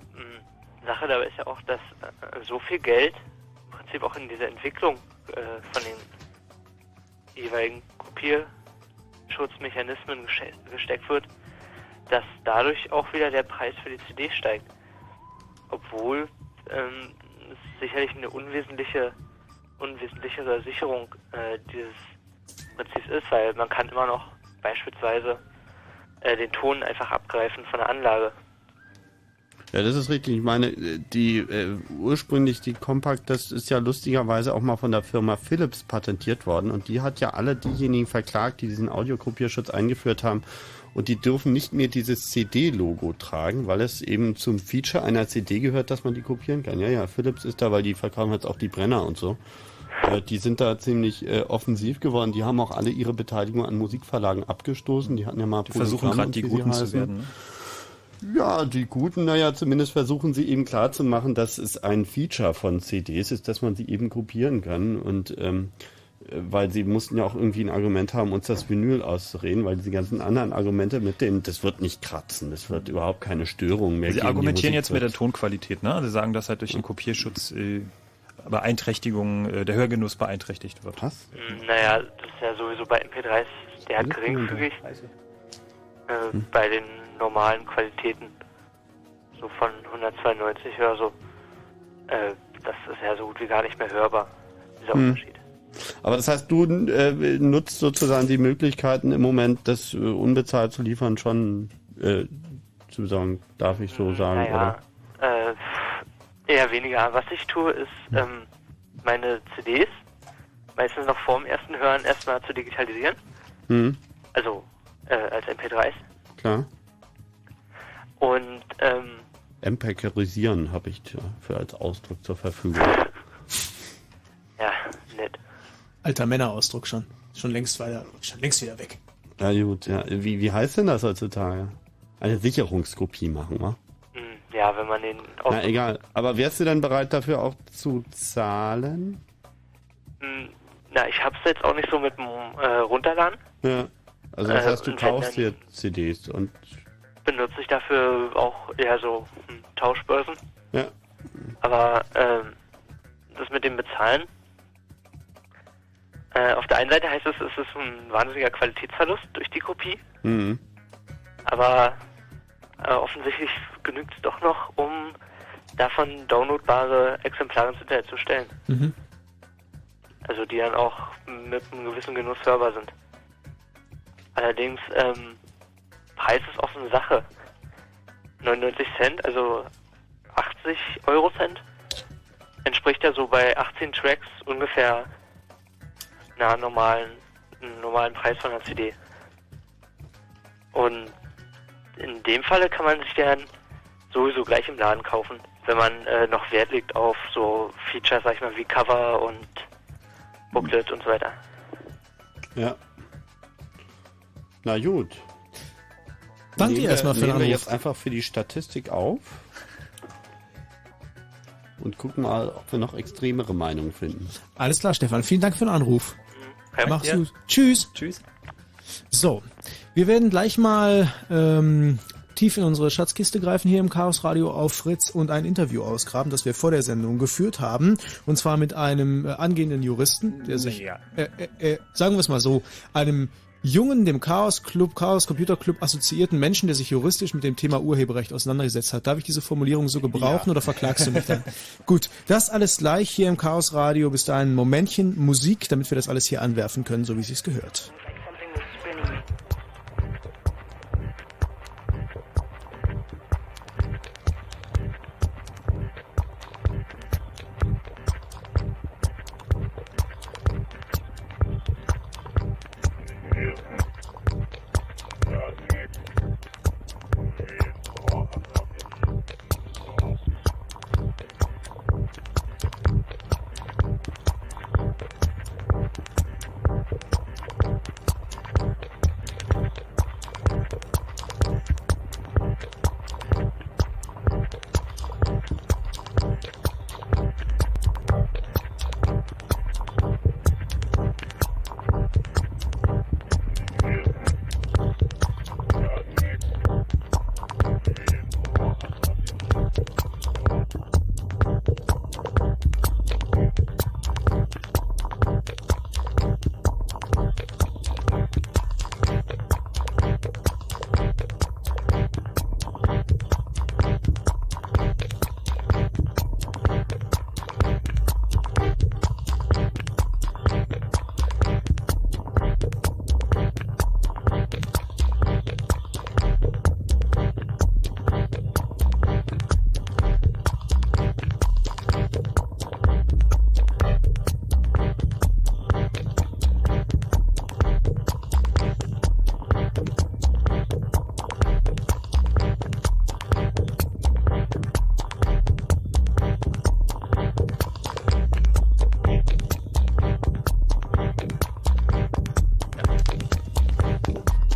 Sache dabei ist ja auch, dass äh, so viel Geld im Prinzip auch in diese Entwicklung äh, von den jeweiligen Kopierschutzmechanismen gesteckt wird, dass dadurch auch wieder der Preis für die CD steigt. Obwohl ähm, es sicherlich eine unwesentliche, unwesentlichere Sicherung äh, dieses Prinzips ist, weil man kann immer noch beispielsweise äh, den Ton einfach abgreifen von der Anlage. Ja, das ist richtig. Ich meine, die äh, ursprünglich die Compact, das ist ja lustigerweise auch mal von der Firma Philips patentiert worden und die hat ja alle diejenigen verklagt, die diesen Audiokopierschutz eingeführt haben und die dürfen nicht mehr dieses CD-Logo tragen, weil es eben zum Feature einer CD gehört, dass man die kopieren kann. Ja, ja, Philips ist da, weil die verkaufen jetzt auch die Brenner und so. Äh, die sind da ziemlich äh, offensiv geworden. Die haben auch alle ihre Beteiligung an Musikverlagen abgestoßen. Die hatten ja mal die versuchen gerade die Guten zu werden. Ne? Ja, die Guten, naja, zumindest versuchen sie eben klar zu machen, dass es ein Feature von CDs ist, dass man sie eben kopieren kann. Und ähm, weil sie mussten ja auch irgendwie ein Argument haben, uns das Vinyl auszureden, weil diese ganzen anderen Argumente mit dem, das wird nicht kratzen, das wird überhaupt keine Störung mehr Sie argumentieren jetzt mit der Tonqualität, ne? Sie sagen, dass halt durch den Kopierschutz äh, Beeinträchtigung, äh, der Hörgenuss beeinträchtigt wird. Was? Hm, naja, das ist ja sowieso bei MP3 der hat geringfügig. Äh, hm. Bei den normalen Qualitäten, so von 192 oder so, äh, das ist ja so gut wie gar nicht mehr hörbar, dieser hm. Unterschied. Aber das heißt, du äh, nutzt sozusagen die Möglichkeiten im Moment, das äh, unbezahlt zu liefern, schon äh, zu sagen, darf ich so sagen, naja, oder? Äh, eher weniger. Was ich tue, ist ähm, meine CDs meistens noch vorm ersten Hören erstmal zu digitalisieren. Mhm. Also äh, als MP3s. Klar. Und ähm, Empirisieren habe ich für als Ausdruck zur Verfügung. ja. Alter Männerausdruck schon. Schon längst weiter, schon längst wieder weg. Ja gut, ja. Wie, wie heißt denn das heutzutage? Eine Sicherungskopie machen, wa? Hm, ja, wenn man den. Na egal. Aber wärst du denn bereit dafür auch zu zahlen? Hm, na, ich hab's jetzt auch nicht so mit dem äh, Runterladen. Ja. Also das äh, heißt, du kaufst dir CDs und benutze ich dafür auch eher so hm, Tauschbörsen. Ja. Aber ähm, das mit dem Bezahlen, äh, auf der einen Seite heißt es, es ist ein wahnsinniger Qualitätsverlust durch die Kopie. Mhm. Aber äh, offensichtlich genügt es doch noch, um davon downloadbare Exemplare ins Internet zu stellen. Mhm. Also die dann auch mit einem gewissen Genuss hörbar sind. Allerdings, ähm, Preis ist eine Sache. 99 Cent, also 80 Euro Cent, entspricht ja so bei 18 Tracks ungefähr einer normalen, normalen Preis von einer CD. Und in dem Falle kann man sich dann sowieso gleich im Laden kaufen, wenn man äh, noch Wert legt auf so Features, sag ich mal, wie Cover und Booklet und so weiter. Ja. Na gut. Danke dir erstmal für den Anruf. wir jetzt einfach für die Statistik auf und gucken mal, ob wir noch extremere Meinungen finden. Alles klar, Stefan. Vielen Dank für den Anruf. Mach's gut. Tschüss. Tschüss. So, wir werden gleich mal ähm, tief in unsere Schatzkiste greifen hier im Chaos Radio auf Fritz und ein Interview ausgraben, das wir vor der Sendung geführt haben. Und zwar mit einem äh, angehenden Juristen, der sich, äh, äh, äh, sagen wir es mal so, einem jungen, dem Chaos Club, Chaos Computer Club assoziierten Menschen, der sich juristisch mit dem Thema Urheberrecht auseinandergesetzt hat. Darf ich diese Formulierung so gebrauchen ja. oder verklagst du mich dann? Gut, das alles gleich hier im Chaos Radio. Bis dahin ein Momentchen Musik, damit wir das alles hier anwerfen können, so wie es sich gehört.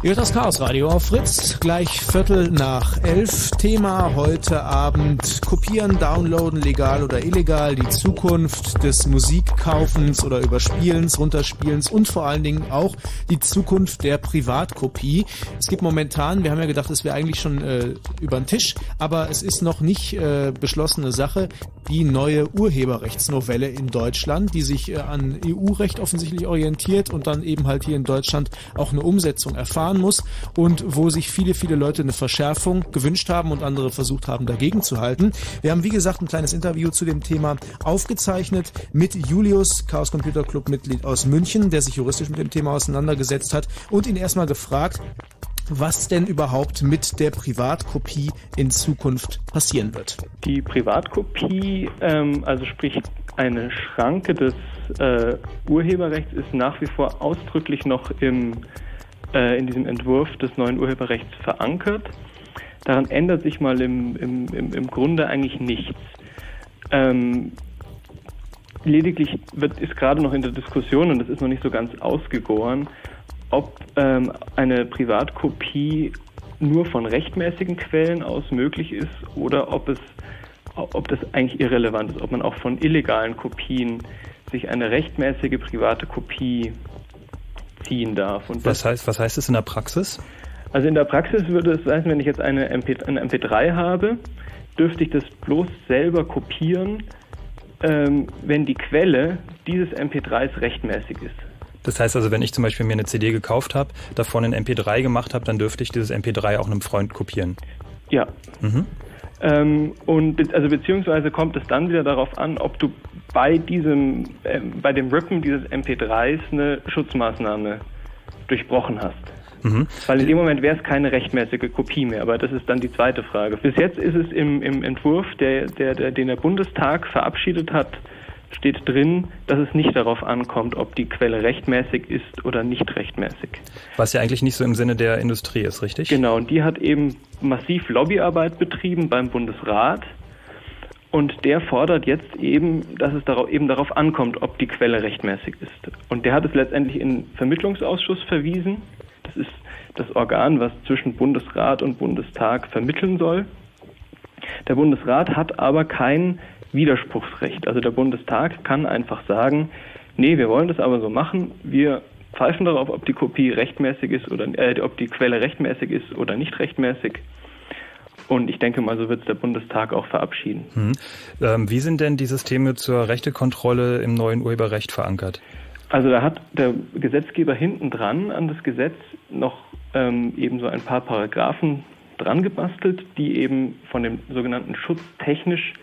Ihr hört das Chaos Radio auf Fritz, gleich Viertel nach elf. Thema heute Abend Kopieren, Downloaden, legal oder illegal, die Zukunft des Musikkaufens oder Überspielens, Runterspielens und vor allen Dingen auch die Zukunft der Privatkopie. Es gibt momentan, wir haben ja gedacht, es wäre eigentlich schon äh, über den Tisch, aber es ist noch nicht äh, beschlossene Sache, die neue Urheberrechtsnovelle in Deutschland, die sich äh, an EU-Recht offensichtlich orientiert und dann eben halt hier in Deutschland auch eine Umsetzung erfahren fahren muss und wo sich viele, viele Leute eine Verschärfung gewünscht haben und andere versucht haben, dagegen zu halten. Wir haben, wie gesagt, ein kleines Interview zu dem Thema aufgezeichnet mit Julius, Chaos Computer Club Mitglied aus München, der sich juristisch mit dem Thema auseinandergesetzt hat und ihn erstmal gefragt, was denn überhaupt mit der Privatkopie in Zukunft passieren wird. Die Privatkopie, ähm, also sprich eine Schranke des äh, Urheberrechts, ist nach wie vor ausdrücklich noch im äh, in diesem Entwurf des neuen Urheberrechts verankert. Daran ändert sich mal im, im, im, im Grunde eigentlich nichts. Ähm, lediglich wird, ist gerade noch in der Diskussion, und das ist noch nicht so ganz ausgegoren, ob ähm, eine Privatkopie nur von rechtmäßigen Quellen aus möglich ist oder ob es ob das eigentlich irrelevant ist, ob man auch von illegalen Kopien sich eine rechtmäßige private Kopie ziehen darf. Und was, heißt, was heißt das in der Praxis? Also in der Praxis würde es heißen, wenn ich jetzt eine, MP, eine MP3 habe, dürfte ich das bloß selber kopieren, ähm, wenn die Quelle dieses MP3s rechtmäßig ist. Das heißt also, wenn ich zum Beispiel mir eine CD gekauft habe, davon ein MP3 gemacht habe, dann dürfte ich dieses MP3 auch einem Freund kopieren. Ja. Mhm. Ähm, und also beziehungsweise kommt es dann wieder darauf an, ob du bei diesem, äh, bei dem Rippen dieses MP3s eine Schutzmaßnahme durchbrochen hast. Mhm. Weil in dem Moment wäre es keine rechtmäßige Kopie mehr, aber das ist dann die zweite Frage. Bis jetzt ist es im, im Entwurf, der, der, der, den der Bundestag verabschiedet hat, steht drin, dass es nicht darauf ankommt, ob die Quelle rechtmäßig ist oder nicht rechtmäßig. Was ja eigentlich nicht so im Sinne der Industrie ist, richtig? Genau, und die hat eben massiv Lobbyarbeit betrieben beim Bundesrat. Und der fordert jetzt eben, dass es darauf, eben darauf ankommt, ob die Quelle rechtmäßig ist. Und der hat es letztendlich in Vermittlungsausschuss verwiesen. Das ist das Organ, was zwischen Bundesrat und Bundestag vermitteln soll. Der Bundesrat hat aber kein Widerspruchsrecht. Also der Bundestag kann einfach sagen, nee, wir wollen das aber so machen, wir pfeifen darauf, ob die Kopie rechtmäßig ist oder äh, ob die Quelle rechtmäßig ist oder nicht rechtmäßig. Und ich denke mal, so wird es der Bundestag auch verabschieden. Hm. Ähm, wie sind denn die Systeme zur Rechtekontrolle im neuen Urheberrecht verankert? Also da hat der Gesetzgeber hinten dran an das Gesetz noch ähm, eben so ein paar Paragraphen dran gebastelt, die eben von dem sogenannten Schutz technisch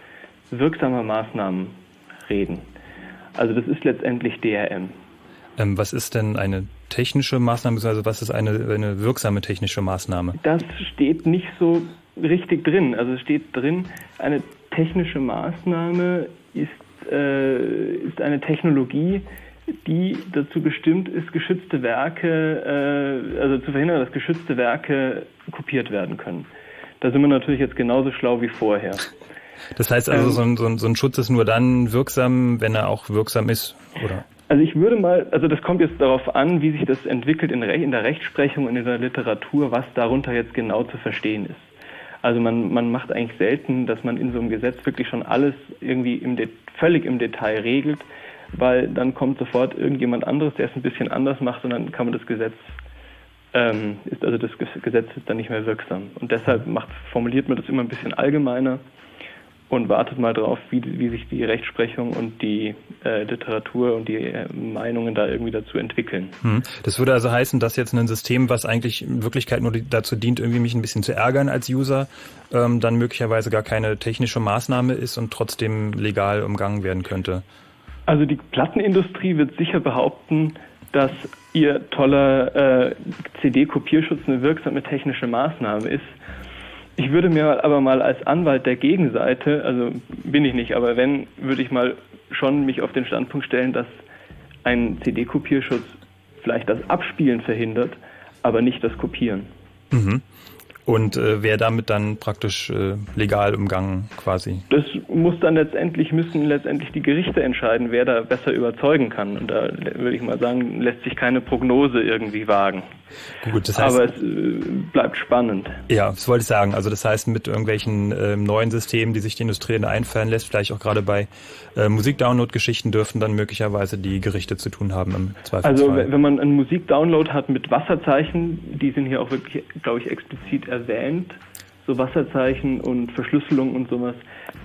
wirksamer Maßnahmen reden. Also das ist letztendlich DRM. Ähm, was ist denn eine technische Maßnahme, also was ist eine, eine wirksame technische Maßnahme? Das steht nicht so richtig drin. Also es steht drin, eine technische Maßnahme ist, äh, ist eine Technologie, die dazu bestimmt ist, geschützte Werke, äh, also zu verhindern, dass geschützte Werke kopiert werden können. Da sind wir natürlich jetzt genauso schlau wie vorher. Das heißt also, ähm, so, ein, so, ein, so ein Schutz ist nur dann wirksam, wenn er auch wirksam ist, oder? Also ich würde mal, also das kommt jetzt darauf an, wie sich das entwickelt in, in der Rechtsprechung und in der Literatur, was darunter jetzt genau zu verstehen ist. Also man, man macht eigentlich selten, dass man in so einem Gesetz wirklich schon alles irgendwie im völlig im Detail regelt, weil dann kommt sofort irgendjemand anderes, der es ein bisschen anders macht und dann kann man das Gesetz ähm, ist also das Gesetz ist dann nicht mehr wirksam. Und deshalb macht, formuliert man das immer ein bisschen allgemeiner und wartet mal drauf, wie, wie sich die Rechtsprechung und die äh, Literatur und die äh, Meinungen da irgendwie dazu entwickeln. Hm. Das würde also heißen, dass jetzt ein System, was eigentlich in Wirklichkeit nur dazu dient, irgendwie mich ein bisschen zu ärgern als User, ähm, dann möglicherweise gar keine technische Maßnahme ist und trotzdem legal umgangen werden könnte. Also die Plattenindustrie wird sicher behaupten, dass ihr toller äh, CD-Kopierschutz eine wirksame technische Maßnahme ist. Ich würde mir aber mal als Anwalt der Gegenseite, also bin ich nicht, aber wenn, würde ich mal schon mich auf den Standpunkt stellen, dass ein CD-Kopierschutz vielleicht das Abspielen verhindert, aber nicht das Kopieren. Mhm. Und äh, wäre damit dann praktisch äh, legal umgangen quasi. Das muss dann letztendlich, müssen letztendlich die Gerichte entscheiden, wer da besser überzeugen kann. Und da würde ich mal sagen, lässt sich keine Prognose irgendwie wagen. Gut, das heißt, Aber es äh, bleibt spannend. Ja, das wollte ich sagen. Also das heißt, mit irgendwelchen äh, neuen Systemen, die sich die Industrie einfallen lässt, vielleicht auch gerade bei äh, Musikdownload-Geschichten, dürfen dann möglicherweise die Gerichte zu tun haben im Zweifelsfall. Also wenn man einen Musikdownload hat mit Wasserzeichen, die sind hier auch wirklich, glaube ich, explizit erwähnt, so Wasserzeichen und Verschlüsselung und sowas,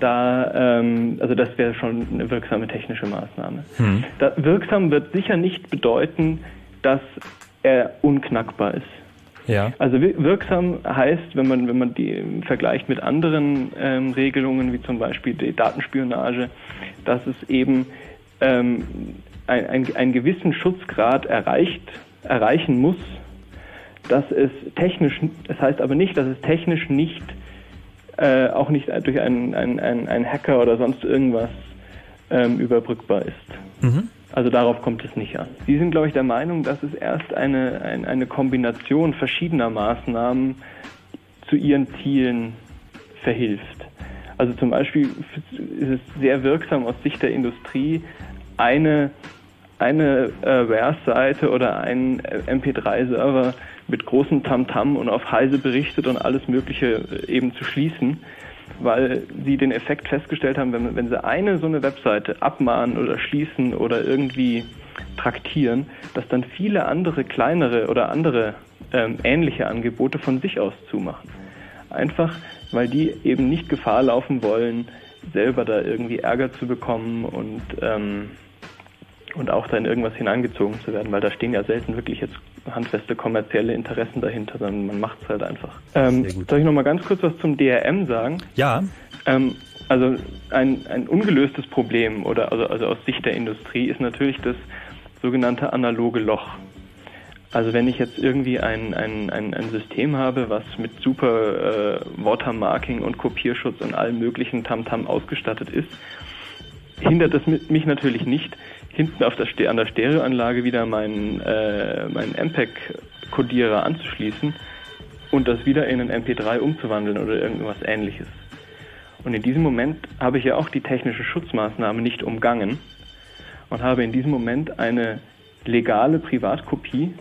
da, ähm, also das wäre schon eine wirksame technische Maßnahme. Hm. Da, wirksam wird sicher nicht bedeuten, dass er unknackbar ist. Ja. Also wirksam heißt, wenn man, wenn man die vergleicht mit anderen ähm, Regelungen, wie zum Beispiel die Datenspionage, dass es eben ähm, ein, ein, einen gewissen Schutzgrad erreicht, erreichen muss, dass es technisch, das heißt aber nicht, dass es technisch nicht, äh, auch nicht durch einen, einen, einen, Hacker oder sonst irgendwas ähm, überbrückbar ist. Mhm. Also darauf kommt es nicht an. Sie sind, glaube ich, der Meinung, dass es erst eine, eine, eine Kombination verschiedener Maßnahmen zu ihren Zielen verhilft. Also zum Beispiel ist es sehr wirksam aus Sicht der Industrie, eine, eine äh, WARS-Seite oder einen MP3-Server mit großem Tamtam -Tam und auf Heise berichtet und alles Mögliche äh, eben zu schließen, weil sie den Effekt festgestellt haben, wenn, wenn sie eine so eine Webseite abmahnen oder schließen oder irgendwie traktieren, dass dann viele andere kleinere oder andere ähm, ähnliche Angebote von sich aus zumachen. Einfach, weil die eben nicht Gefahr laufen wollen, selber da irgendwie Ärger zu bekommen und ähm, und auch da in irgendwas hineingezogen zu werden, weil da stehen ja selten wirklich jetzt handfeste kommerzielle Interessen dahinter, sondern man macht es halt einfach. Ähm, soll ich noch mal ganz kurz was zum DRM sagen? Ja. Ähm, also ein, ein ungelöstes Problem oder also, also aus Sicht der Industrie ist natürlich das sogenannte analoge Loch. Also wenn ich jetzt irgendwie ein, ein, ein, ein System habe, was mit super äh, Watermarking und Kopierschutz und allem möglichen Tamtam -Tam ausgestattet ist, hindert das mich natürlich nicht, hinten auf der, an der Stereoanlage wieder meinen, äh, meinen MPEG-Kodierer anzuschließen und das wieder in einen MP3 umzuwandeln oder irgendwas ähnliches. Und in diesem Moment habe ich ja auch die technische Schutzmaßnahme nicht umgangen und habe in diesem Moment eine legale Privatkopie,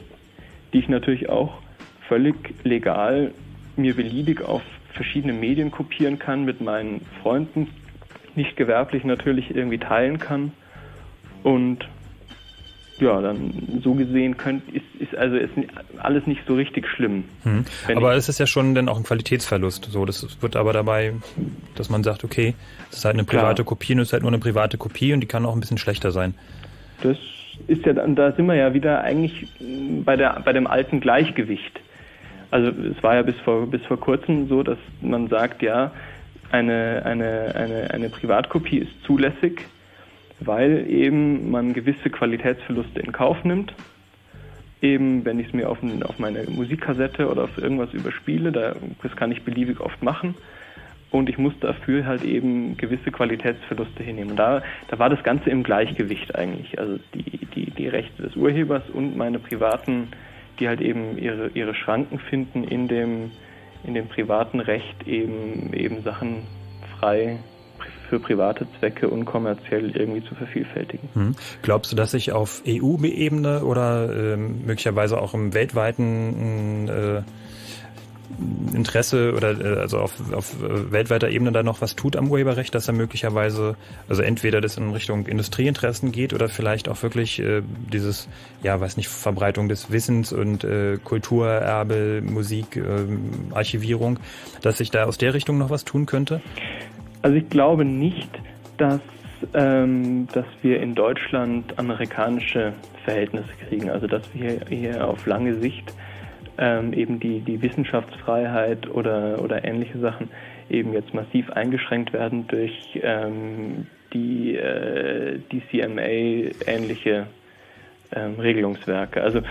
die ich natürlich auch völlig legal mir beliebig auf verschiedene Medien kopieren kann, mit meinen Freunden nicht gewerblich natürlich irgendwie teilen kann und ja, dann so gesehen könnt, ist, ist also ist alles nicht so richtig schlimm. Hm. Aber es ist ja schon dann auch ein Qualitätsverlust. So, das wird aber dabei, dass man sagt, okay, es ist halt eine private Klar. Kopie und es ist halt nur eine private Kopie und die kann auch ein bisschen schlechter sein. Das ist ja dann, da sind wir ja wieder eigentlich bei der bei dem alten Gleichgewicht. Also es war ja bis vor bis vor kurzem so, dass man sagt, ja, eine, eine, eine, eine Privatkopie ist zulässig weil eben man gewisse Qualitätsverluste in Kauf nimmt. Eben, wenn ich es mir auf, auf meine Musikkassette oder auf irgendwas überspiele, da, das kann ich beliebig oft machen. Und ich muss dafür halt eben gewisse Qualitätsverluste hinnehmen. Da, da war das Ganze im Gleichgewicht eigentlich. Also die, die, die Rechte des Urhebers und meine privaten, die halt eben ihre, ihre Schranken finden in dem, in dem privaten Recht eben, eben Sachen frei für private Zwecke unkommerziell irgendwie zu vervielfältigen. Hm. Glaubst du, dass sich auf EU-Ebene oder äh, möglicherweise auch im weltweiten äh, Interesse oder äh, also auf, auf äh, weltweiter Ebene da noch was tut am Urheberrecht, dass er möglicherweise, also entweder das in Richtung Industrieinteressen geht oder vielleicht auch wirklich äh, dieses, ja, weiß nicht, Verbreitung des Wissens und äh, Kulturerbe, Musik, äh, Archivierung, dass sich da aus der Richtung noch was tun könnte? Also ich glaube nicht, dass, ähm, dass wir in Deutschland amerikanische Verhältnisse kriegen. Also dass wir hier auf lange Sicht ähm, eben die, die Wissenschaftsfreiheit oder, oder ähnliche Sachen eben jetzt massiv eingeschränkt werden durch ähm, die, äh, die CMA-ähnliche ähm, Regelungswerke. Also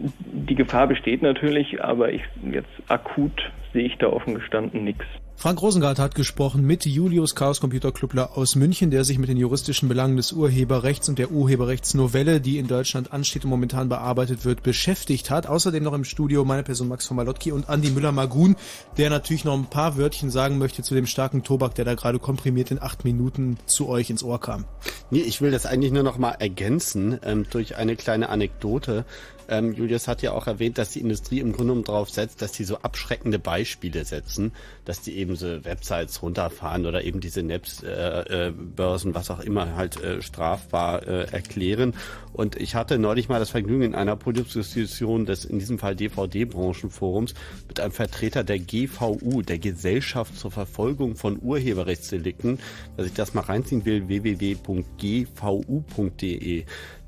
die Gefahr besteht natürlich, aber ich jetzt akut sehe ich da offen gestanden nichts. Frank Rosengart hat gesprochen mit Julius Chaos Computer Clubler aus München, der sich mit den juristischen Belangen des Urheberrechts und der Urheberrechtsnovelle, die in Deutschland ansteht und momentan bearbeitet wird, beschäftigt hat. Außerdem noch im Studio meine Person Max von Malotki und Andi Müller-Magun, der natürlich noch ein paar Wörtchen sagen möchte zu dem starken Tobak, der da gerade komprimiert in acht Minuten zu euch ins Ohr kam. Nee, ich will das eigentlich nur noch mal ergänzen ähm, durch eine kleine Anekdote. Ähm, Julius hat ja auch erwähnt, dass die Industrie im Grunde genommen darauf setzt, dass die so abschreckende Beispiele setzen, dass die eben so Websites runterfahren oder eben diese Neps, äh, äh, was auch immer halt äh, strafbar äh, erklären. Und ich hatte neulich mal das Vergnügen in einer Produktion des, in diesem Fall DVD-Branchenforums, mit einem Vertreter der GVU, der Gesellschaft zur Verfolgung von Urheberrechtsdelikten, dass ich das mal reinziehen will, www.gvu.de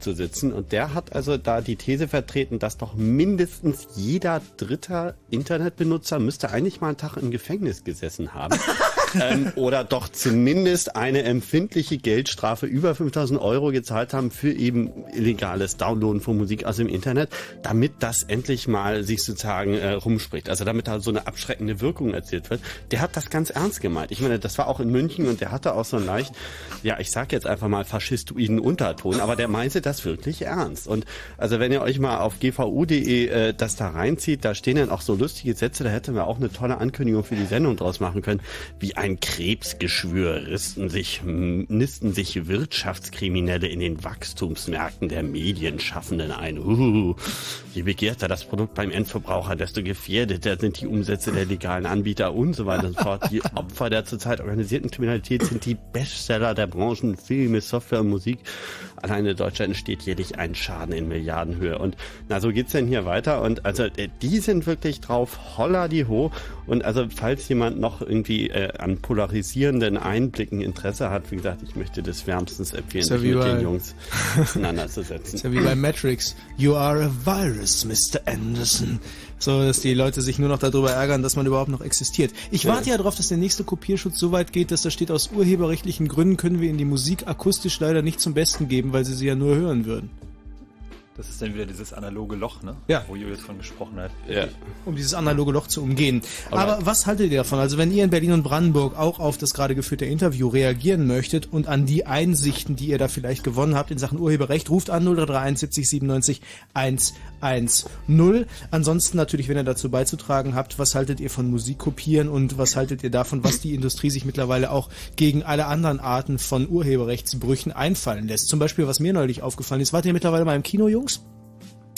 zu sitzen. Und der hat also da die These vertreten, dass doch mindestens jeder dritter Internetbenutzer müsste eigentlich mal einen Tag im Gefängnis gesessen haben. ähm, oder doch zumindest eine empfindliche Geldstrafe über 5000 Euro gezahlt haben für eben illegales Downloaden von Musik aus dem Internet, damit das endlich mal sich sozusagen äh, rumspricht. Also damit da so eine abschreckende Wirkung erzielt wird. Der hat das ganz ernst gemeint. Ich meine, das war auch in München und der hatte auch so einen leicht, ja, ich sag jetzt einfach mal faschistoiden Unterton, aber der meinte das wirklich ernst. Und also wenn ihr euch mal auf gvu.de äh, das da reinzieht, da stehen dann auch so lustige Sätze, da hätten wir auch eine tolle Ankündigung für die Sendung draus machen können, wie ein Krebsgeschwür risten sich, nisten sich Wirtschaftskriminelle in den Wachstumsmärkten der Medienschaffenden ein. Uh, je begehrter das Produkt beim Endverbraucher, desto gefährdeter sind die Umsätze der legalen Anbieter und so weiter und so fort. Die Opfer der zurzeit organisierten Kriminalität sind die Bestseller der Branchen Filme, Software und Musik. Alleine in Deutschland entsteht jährlich ein Schaden in Milliardenhöhe. Und na, so geht's denn hier weiter. Und also äh, die sind wirklich drauf, holla die ho. Und also falls jemand noch irgendwie äh, an polarisierenden Einblicken Interesse hat, wie gesagt, ich möchte das wärmstens empfehlen, sich mit den Jungs auseinanderzusetzen. Ist ja wie bei Matrix. You are a virus, Mr. Anderson. So, dass die Leute sich nur noch darüber ärgern, dass man überhaupt noch existiert. Ich warte ja darauf, dass der nächste Kopierschutz so weit geht, dass da steht, aus urheberrechtlichen Gründen können wir Ihnen die Musik akustisch leider nicht zum Besten geben, weil Sie sie ja nur hören würden. Das ist dann wieder dieses analoge Loch, ne? Ja. Wo Julius von gesprochen hat. Ja. Um dieses analoge Loch zu umgehen. Aber was haltet ihr davon? Also wenn ihr in Berlin und Brandenburg auch auf das gerade geführte Interview reagieren möchtet und an die Einsichten, die ihr da vielleicht gewonnen habt in Sachen Urheberrecht, ruft an 0331 70 97 110. Ansonsten natürlich, wenn ihr dazu beizutragen habt, was haltet ihr von Musik kopieren und was haltet ihr davon, was die Industrie sich mittlerweile auch gegen alle anderen Arten von Urheberrechtsbrüchen einfallen lässt? Zum Beispiel, was mir neulich aufgefallen ist, wart ihr mittlerweile mal im Kino, Jungs?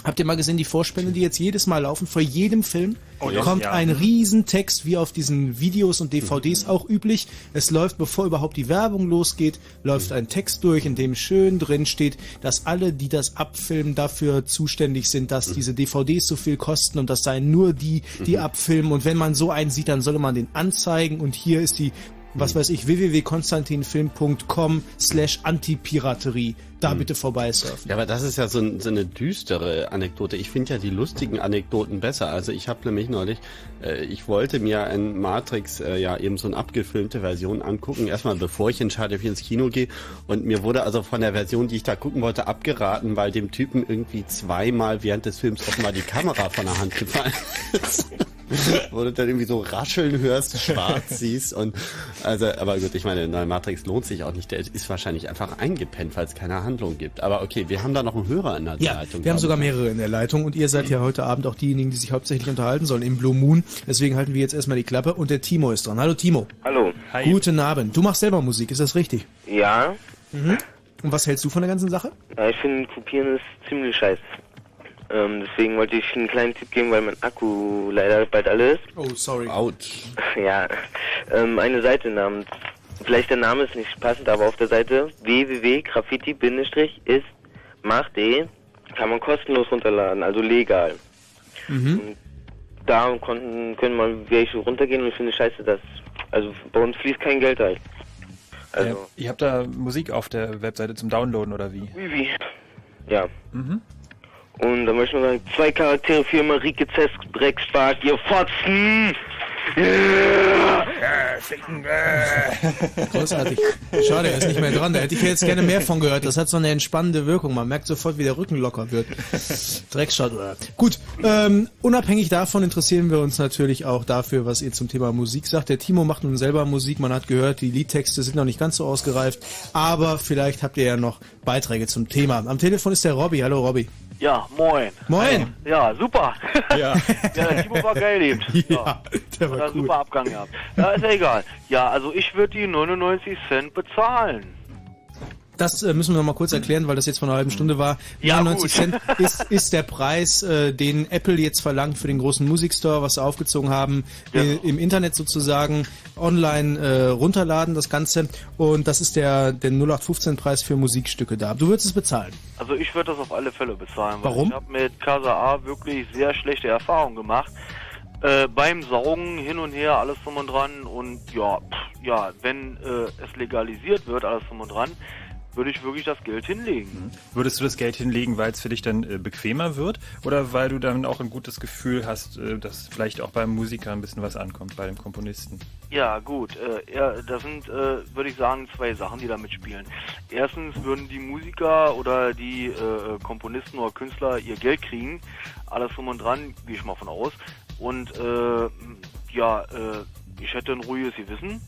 Habt ihr mal gesehen, die Vorspende, die jetzt jedes Mal laufen? Vor jedem Film Oh, ja. kommt Ja. ein Riesentext, wie auf diesen Videos und DVDs auch üblich. Es läuft, bevor überhaupt die Werbung losgeht, läuft ein Text durch, in dem schön drin steht, dass alle, die das abfilmen, dafür zuständig sind, dass diese DVDs so viel kosten und das seien nur die, die abfilmen. Und wenn man so einen sieht, dann solle man den anzeigen. Und hier ist die was weiß ich, www.konstantinfilm.com slash Antipiraterie. Da bitte vorbeisurfen. Ja, aber das ist ja so, ein, so eine düstere Anekdote. Ich finde ja die lustigen Anekdoten besser. Also ich habe nämlich neulich, äh, ich wollte mir in Matrix äh, ja eben so eine abgefilmte Version angucken, erstmal bevor ich entscheide, ob ich ins Kino gehe. Und mir wurde also von der Version, die ich da gucken wollte, abgeraten, weil dem Typen irgendwie zweimal während des Films offenbar die Kamera von der Hand gefallen ist. Wo du dann irgendwie so rascheln hörst, schwarz siehst und also, aber gut, ich meine, der neue Matrix lohnt sich auch nicht. Der ist wahrscheinlich einfach eingepennt, weil es keine Handlung gibt. Aber okay, wir haben da noch einen Hörer in der Ja, Leitung. wir haben sogar mehrere in der Leitung und ihr seid ja heute Abend auch diejenigen, die sich hauptsächlich unterhalten sollen im Blue Moon. Deswegen halten wir jetzt erstmal die Klappe und der Timo ist dran. Hallo Timo. Hallo. Guten Abend. Du machst selber Musik, ist das richtig? Ja, Mhm. Und was hältst du von der ganzen Sache? ja ich finde, Kopieren ist ziemlich scheiße. Ähm, deswegen wollte ich einen kleinen Tipp geben, weil mein Akku leider bald alle ist. Oh, sorry. Autsch. Ja, ähm, eine Seite namens, vielleicht der Name ist nicht passend, aber auf der Seite www.graffiti-ist-macht.de kann man kostenlos runterladen, also legal. Mhm. Da konnten, können man welche runtergehen und ich finde scheiße, dass, also bei uns fließt kein Geld rein. Also, äh, ihr habt da Musik auf der Webseite zum Downloaden oder wie? wie, wie. Ja. Mhm. Und da möchte ich nur sagen, zwei Charaktere für Marike Zesk, Breckspark, ihr Fotzen! Yeah! ficken. Großartig. Schade, er ist nicht mehr dran. Da hätte ich jetzt gerne mehr von gehört. Das hat so eine entspannende Wirkung. Man merkt sofort, wie der Rücken locker wird. Dreckschott. Gut, ähm, unabhängig davon interessieren wir uns natürlich auch dafür, was ihr zum Thema Musik sagt. Der Timo macht nun selber Musik. Man hat gehört, die Liedtexte sind noch nicht ganz so ausgereift. Aber vielleicht habt ihr ja noch Beiträge zum Thema. Am Telefon ist der Robby. Hallo Robby. Ja, moin. Moin. Ja, super. Ja. ja, der Timo war geil eben. Ja, der war Hat cool. super Abgang gehabt. Ja, ist ja egal. Ja, also ich würde die 99 Cent bezahlen. Das äh, müssen wir noch mal kurz erklären, weil das jetzt vor einer halben Stunde war. Ja, 99 gut. Cent ist, ist der Preis, äh, den Apple jetzt verlangt für den großen Musikstore, was sie aufgezogen haben, äh, im Internet sozusagen online äh, runterladen, das Ganze. Und das ist der, der 0815-Preis für Musikstücke da. Du würdest es bezahlen. Also ich würde das auf alle Fälle bezahlen. Weil Warum? Ich habe mit Casa A wirklich sehr schlechte Erfahrungen gemacht. Äh, beim Saugen hin und her, alles drum und dran. Und ja, pff, ja, wenn äh, es legalisiert wird, alles drum und dran, würde ich wirklich das Geld hinlegen. Würdest du das Geld hinlegen, weil es für dich dann äh, bequemer wird? Oder weil du dann auch ein gutes Gefühl hast, äh, dass vielleicht auch beim Musiker ein bisschen was ankommt, bei dem Komponisten? Ja, gut. Äh, ja, das sind, äh, würde ich sagen, zwei Sachen, die da mitspielen. Erstens würden die Musiker oder die äh, Komponisten oder Künstler ihr Geld kriegen. Alles drum und dran, gehe ich mal von aus. Und äh, ja, äh, ich hätte ein ruhiges Gewissen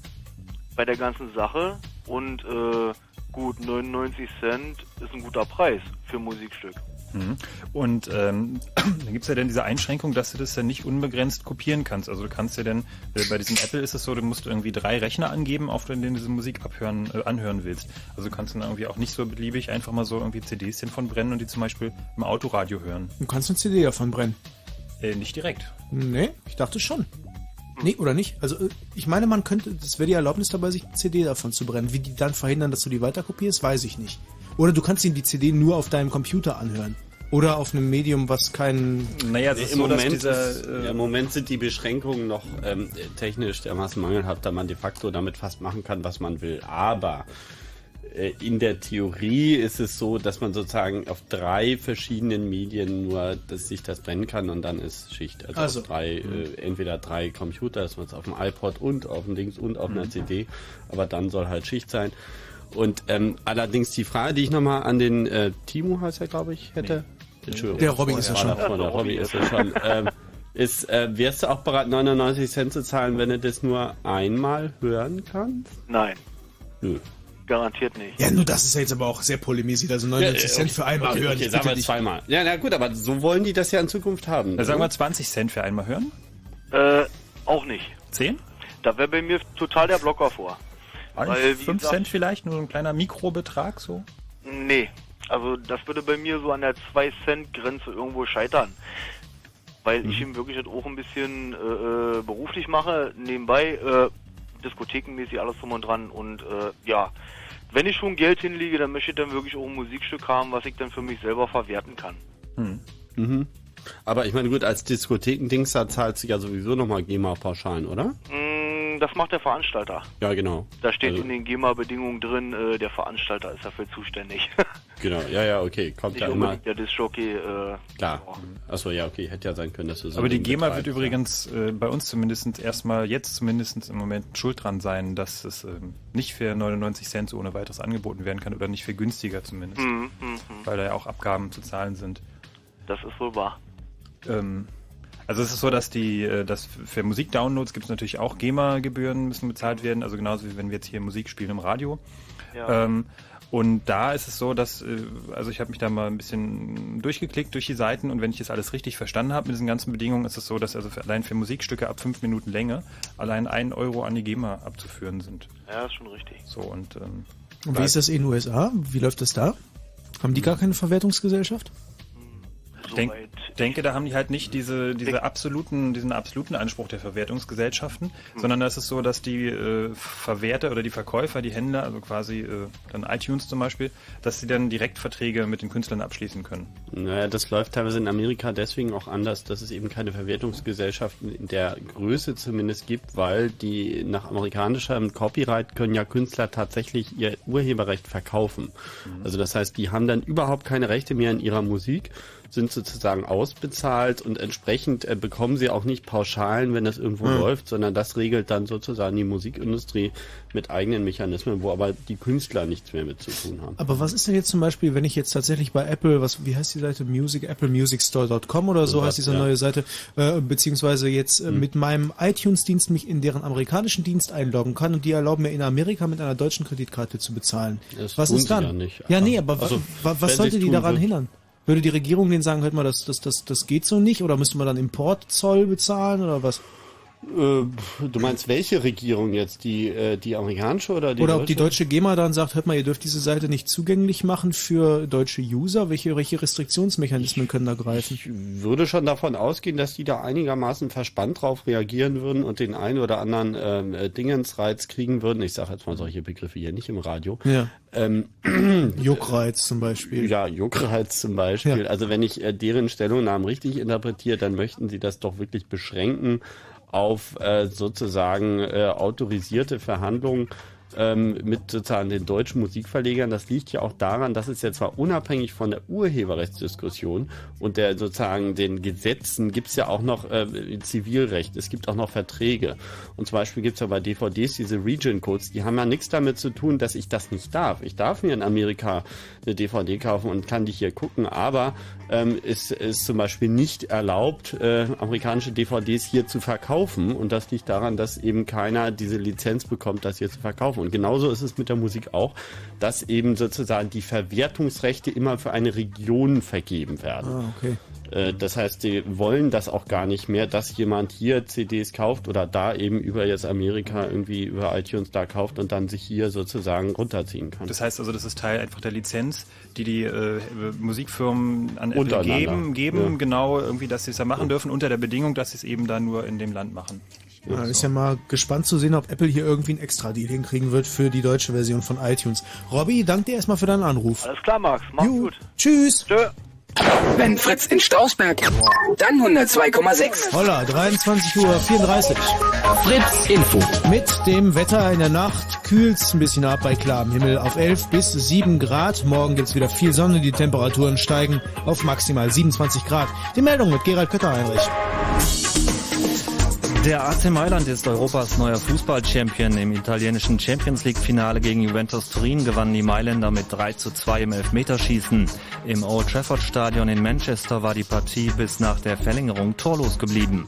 bei der ganzen Sache. Und äh, gut, 99 Cent ist ein guter Preis für ein Musikstück. Mhm. Und ähm, dann gibt's ja dann diese Einschränkung, dass du das dann nicht unbegrenzt kopieren kannst. Also du kannst ja dann, äh, bei diesem Apple ist es so, du musst irgendwie drei Rechner angeben, auf denen du diese Musik abhören, äh, anhören willst. Also du kannst dann irgendwie auch nicht so beliebig einfach mal so irgendwie CDs von brennen und die zum Beispiel im Autoradio hören. Du kannst eine CD davon brennen. Äh, nicht direkt. Nee, ich dachte schon. Nee, oder nicht? Also äh, ich meine, man könnte, das wäre die Erlaubnis dabei, sich eine CD davon zu brennen. Wie die dann verhindern, dass du die weiterkopierst, weiß ich nicht. Oder du kannst ihn die CD nur auf deinem Computer anhören. Oder auf einem Medium, was keinen... Naja, Nee, im, Moment ist, ja, Im Moment sind die Beschränkungen noch ähm, technisch dermaßen mangelhaft, da man de facto damit fast machen kann, was man will. Aber äh, in der Theorie ist es so, dass man sozusagen auf drei verschiedenen Medien nur dass sich das brennen kann und dann ist Schicht. Also, Also. drei, äh, entweder drei Computer, dass man es auf dem iPod und auf dem Dings und auf einer Mhm. CD, aber dann soll halt Schicht sein. Und ähm, allerdings die Frage, die ich nochmal an den äh, Timo heißt er, glaube ich, hätte. Entschuldigung. Der Robby ist ja schon. davor, Der Robby ist ja schon. Ähm, ist, äh, wärst du auch bereit, 99 Cent zu zahlen, wenn du das nur einmal hören kannst? Nein, Nö. Garantiert nicht. Ja, nur das ist ja jetzt aber auch sehr polemisiert. Also 99 Cent für einmal okay, hören. Okay, sagen wir zweimal. Ja, na gut, aber so wollen die das ja in Zukunft haben. Sagen wir 20 Cent für einmal hören? Äh, auch nicht. 10? Da wäre bei mir total der Blocker vor. Weil, wie 5 gesagt, Cent vielleicht? Nur ein kleiner Mikrobetrag so? Nee, also das würde bei mir so an der 2-Cent-Grenze irgendwo scheitern. Weil ich ihm wirklich das auch ein bisschen äh, äh, beruflich mache, nebenbei äh, diskothekenmäßig alles drum und dran. Und äh, ja, wenn ich schon Geld hinlege, dann möchte ich dann wirklich auch ein Musikstück haben, was ich dann für mich selber verwerten kann. Mhm. Aber ich meine, gut, als Diskothekendings, da zahlt sich ja sowieso nochmal GEMA-Pauschalen, oder? Mm, das macht der Veranstalter. Ja, genau. Da steht Also- in den GEMA-Bedingungen drin, äh, der Veranstalter ist dafür zuständig. Genau, ja, ja, okay. Kommt Nicht ja immer. der Disc-Jockey. Äh, Klar. Achso, ja, okay. Hätte ja sein können, dass du so Aber die GEMA betreibst, wird übrigens äh, bei uns zumindest erstmal, jetzt zumindest im Moment schuld dran sein, dass es ähm, nicht für 99 Cent so ohne weiteres angeboten werden kann oder nicht für günstiger zumindest. Mhm, mhm, mhm. Weil da ja auch Abgaben zu zahlen sind. Das ist wohl wahr. Ähm, also es ist so, dass die, äh, dass für Musikdownloads gibt es natürlich auch GEMA-Gebühren müssen bezahlt werden, also genauso wie wenn wir jetzt hier Musik spielen im Radio. Ja. Ähm, und da ist es so, dass, äh, also ich habe mich da mal ein bisschen durchgeklickt durch die Seiten und wenn ich das alles richtig verstanden habe mit diesen ganzen Bedingungen, ist es so, dass also für, allein für Musikstücke ab fünf Minuten Länge allein ein Euro an die GEMA abzuführen sind. Ja, ist schon richtig. So und ähm, Und wie ist das in den USA? Wie läuft das da? Haben die gar keine Verwertungsgesellschaft? Ich denk, denke, da haben die halt nicht diese, diese absoluten, diesen absoluten Anspruch der Verwertungsgesellschaften, sondern da ist es so, dass die äh, Verwerter oder die Verkäufer, die Händler, also quasi äh, dann iTunes zum Beispiel, dass sie dann direkt Verträge mit den Künstlern abschließen können. Naja, das läuft teilweise in Amerika deswegen auch anders, dass es eben keine Verwertungsgesellschaften in der Größe zumindest gibt, weil die nach amerikanischem Copyright können ja Künstler tatsächlich ihr Urheberrecht verkaufen. Also das heißt, die haben dann überhaupt keine Rechte mehr in ihrer Musik, sind sozusagen ausbezahlt und entsprechend äh, bekommen sie auch nicht Pauschalen, wenn das irgendwo mhm. läuft, sondern das regelt dann sozusagen die Musikindustrie mit eigenen Mechanismen, wo aber die Künstler nichts mehr mit zu tun haben. Aber was ist denn jetzt zum Beispiel, wenn ich jetzt tatsächlich bei Apple, was, wie heißt die Seite, Music, applemusicstore.com oder so, so heißt diese ja. neue Seite, äh, beziehungsweise jetzt äh, mhm. mit meinem iTunes-Dienst mich in deren amerikanischen Dienst einloggen kann und die erlauben mir in Amerika mit einer deutschen Kreditkarte zu bezahlen. Das was ist dann? Ja, nicht. ja, nee, aber also, was sollte die daran hindern? Würde die Regierung denen sagen, hört mal, das, das, das, das geht so nicht? Oder müsste man dann Importzoll bezahlen oder was? Äh, du meinst welche Regierung jetzt? Die, äh, die amerikanische oder die Oder deutsche? ob die deutsche GEMA dann sagt, hört mal, ihr dürft diese Seite nicht zugänglich machen für deutsche User. Welche, welche Restriktionsmechanismen können da greifen? Ich würde schon davon ausgehen, dass die da einigermaßen verspannt drauf reagieren würden und den einen oder anderen ähm, äh, Dingensreiz kriegen würden. Ich sage jetzt mal solche Begriffe hier nicht im Radio. Ja. Ähm, Juckreiz zum Beispiel. Ja, Juckreiz zum Beispiel. Ja. Also wenn ich deren Stellungnahmen richtig interpretiere, dann möchten sie das doch wirklich beschränken auf äh, sozusagen äh, autorisierte Verhandlungen ähm, mit sozusagen den deutschen Musikverlegern. Das liegt ja auch daran, dass es ja zwar unabhängig von der Urheberrechtsdiskussion und der sozusagen den Gesetzen gibt es ja auch noch äh, Zivilrecht, es gibt auch noch Verträge. Und zum Beispiel gibt es ja bei DVDs diese Region Codes, die haben ja nichts damit zu tun, dass ich das nicht darf. Ich darf mir in Amerika eine DVD kaufen und kann die hier gucken, aber ähm, ist, ist zum Beispiel nicht erlaubt, äh, amerikanische DVDs hier zu verkaufen. Und das liegt daran, dass eben keiner diese Lizenz bekommt, das hier zu verkaufen. Und genauso ist es mit der Musik auch, dass eben sozusagen die Verwertungsrechte immer für eine Region vergeben werden. Ah, okay. Äh, das heißt, die wollen das auch gar nicht mehr, dass jemand hier CDs kauft oder da eben über jetzt Amerika irgendwie über iTunes da kauft und dann sich hier sozusagen runterziehen kann. Das heißt also, das ist Teil einfach der Lizenz, die die äh, Musikfirmen an Apple geben, geben ja. genau irgendwie, dass sie es da machen dürfen, unter der Bedingung, dass sie es eben da nur in dem Land machen. Ja, ist ja mal gespannt zu sehen, ob Apple hier irgendwie ein Extra-Deal hinkriegen wird für die deutsche Version von iTunes. Robby, danke dir erstmal für deinen Anruf. Alles klar, Max. Mach's gut. Tschüss. Tschö. Wenn Fritz in Strausberg, dann 102,6. Holla, 23.34 Uhr. Fritz Info. Mit dem Wetter in der Nacht kühlt's ein bisschen ab bei klarem Himmel auf 11 bis 7 Grad. Morgen gibt's wieder viel Sonne, die Temperaturen steigen auf maximal 27 Grad. Die Meldung mit Gerald Kötter-Heinrich. Der AC Mailand ist Europas neuer Fußball-Champion. Im italienischen Champions League-Finale gegen Juventus Turin gewannen die Mailänder mit 3 zu 2 im Elfmeterschießen. Im Old Trafford Stadion in Manchester war die Partie bis nach der Verlängerung torlos geblieben.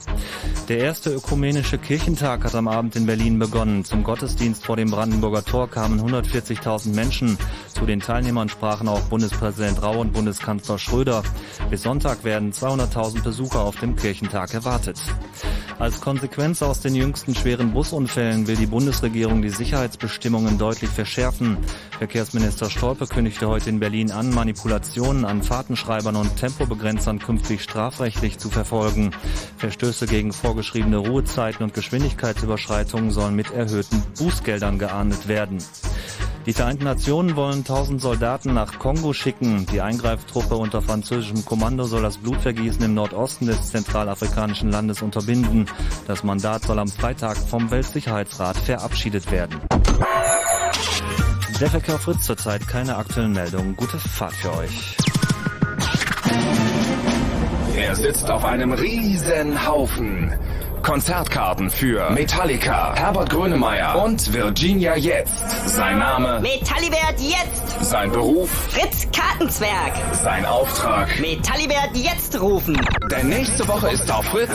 Der erste ökumenische Kirchentag hat am Abend in Berlin begonnen. Zum Gottesdienst vor dem Brandenburger Tor kamen 140.000 Menschen. Zu den Teilnehmern sprachen auch Bundespräsident Rau und Bundeskanzler Schröder. Bis Sonntag werden 200.000 Besucher auf dem Kirchentag erwartet. Als aus den jüngsten schweren Busunfällen will die Bundesregierung die Sicherheitsbestimmungen deutlich verschärfen. Verkehrsminister Stolpe kündigte heute in Berlin an, Manipulationen an Fahrtenschreibern und Tempobegrenzern künftig strafrechtlich zu verfolgen. Verstöße gegen vorgeschriebene Ruhezeiten und Geschwindigkeitsüberschreitungen sollen mit erhöhten Bußgeldern geahndet werden. Die Vereinten Nationen wollen 1000 Soldaten nach Kongo schicken. Die Eingreiftruppe unter französischem Kommando soll das Blutvergießen im Nordosten des zentralafrikanischen Landes unterbinden. Das Mandat soll am Freitag vom Weltsicherheitsrat verabschiedet werden. Der Verkehr Fritz zurzeit keine aktuellen Meldungen. Gute Fahrt für euch. Er sitzt auf einem riesen Haufen. Konzertkarten für Metallica, Herbert Grönemeyer und Virginia Jetzt. Sein Name Metallibert Jetzt. Sein Beruf Fritz Kartenzwerg. Sein Auftrag Metallibert Jetzt rufen. Denn nächste Woche ist auf Fritz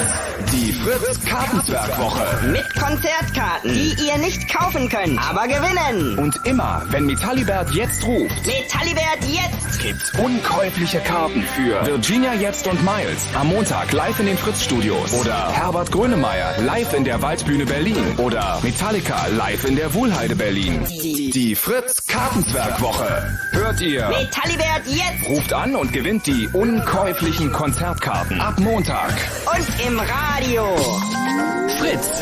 die Fritz Kartenzwerg Woche. Mit Konzertkarten, die ihr nicht kaufen könnt, aber gewinnen. Und immer, wenn Metallibert Jetzt ruft, Metallibert Jetzt gibt's unkäufliche Karten für Virginia Jetzt und Miles am Montag live in den Fritz Studios oder Herbert Grönemeyer Grönemeyer live in der Waldbühne Berlin oder Metallica live in der Wohlheide Berlin. Die, die Fritz Kartenzwerkwoche. Hört ihr? Metallibert jetzt! Ruft an und gewinnt die unkäuflichen Konzertkarten ab Montag. Und im Radio. Fritz.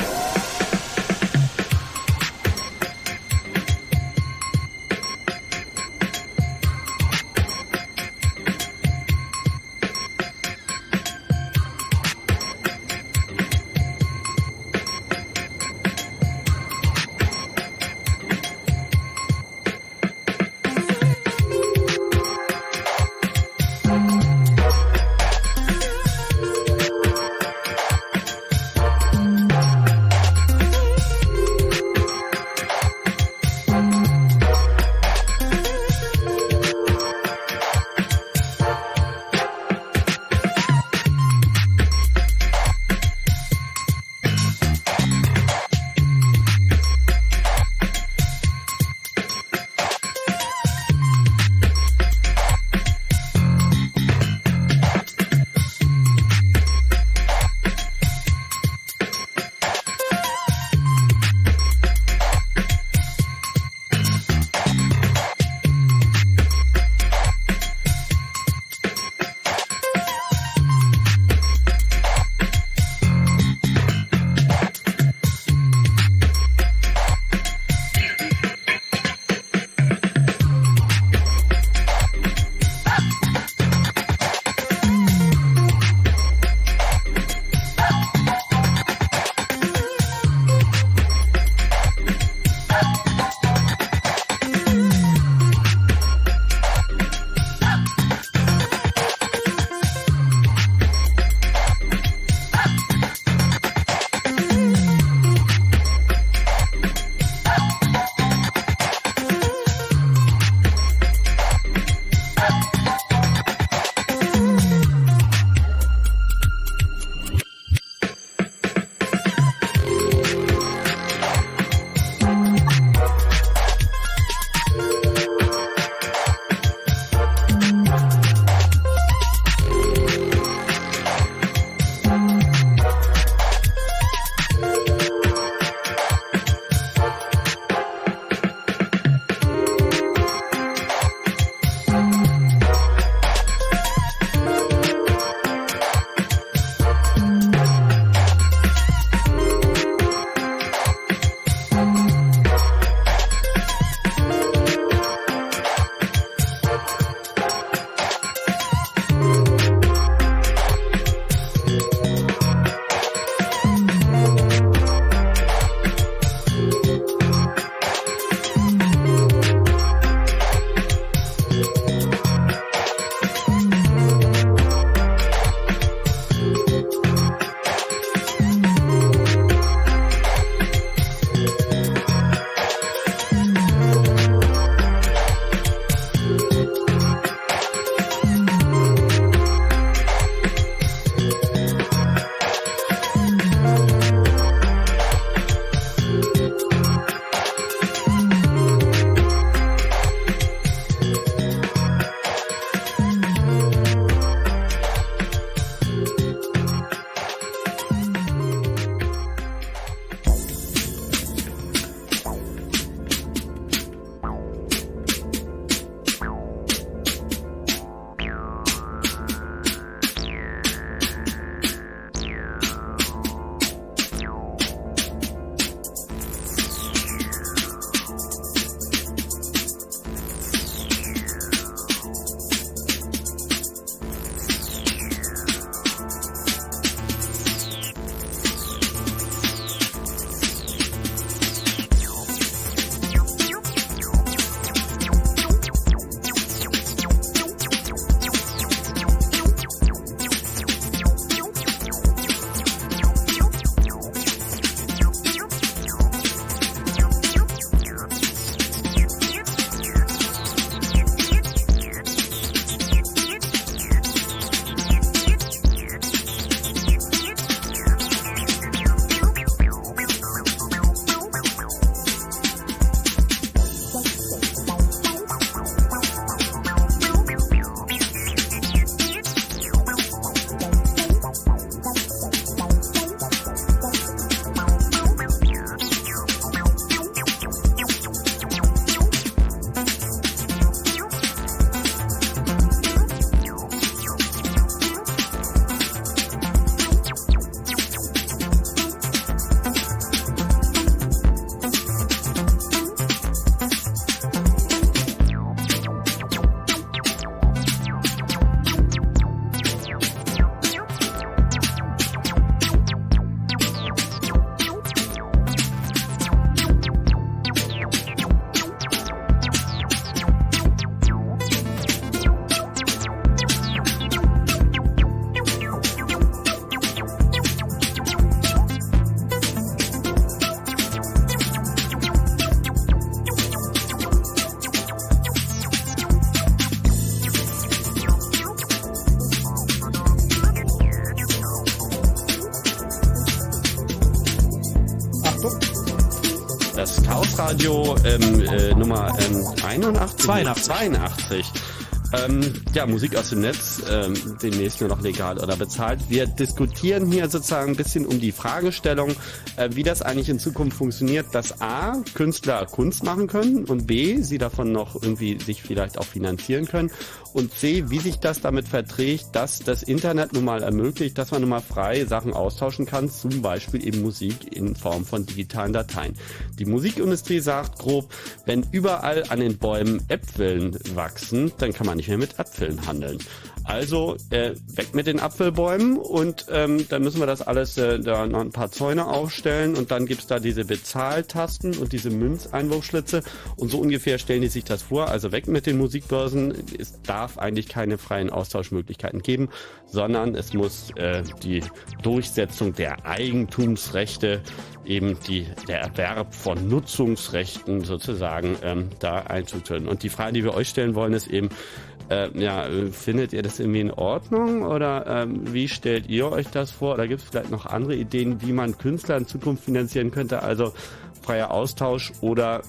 Ähm, äh, Nummer ähm, 81? 82. 82. Ähm, ja, Musik aus dem Netz, ähm, demnächst nur noch legal oder bezahlt. Wir diskutieren hier sozusagen ein bisschen um die Fragestellung, äh, wie das eigentlich in Zukunft funktioniert, dass A, Künstler Kunst machen können und B, sie davon noch irgendwie sich vielleicht auch finanzieren können und C, wie sich das damit verträgt, dass das Internet nun mal ermöglicht, dass man nun mal frei Sachen austauschen kann, zum Beispiel eben Musik in Form von digitalen Dateien. Die Musikindustrie sagt grob, wenn überall an den Bäumen Äpfeln wachsen, dann kann man nicht mehr mit Äpfeln handeln. Also äh, weg mit den Apfelbäumen und ähm, dann müssen wir das alles äh, da noch ein paar Zäune aufstellen und dann gibt's da diese Bezahltasten und diese Münzeinwurfschlitze und so ungefähr stellen die sich das vor. Also weg mit den Musikbörsen. Es darf eigentlich keine freien Austauschmöglichkeiten geben, sondern es muss äh, die Durchsetzung der Eigentumsrechte eben die, der Erwerb von Nutzungsrechten sozusagen ähm, da einzutönen. Und die Frage, die wir euch stellen wollen, ist eben, äh, ja, findet ihr das irgendwie in Ordnung oder ähm, wie stellt ihr euch das vor? Oder gibt es vielleicht noch andere Ideen, wie man Künstler in Zukunft finanzieren könnte? Also freier Austausch oder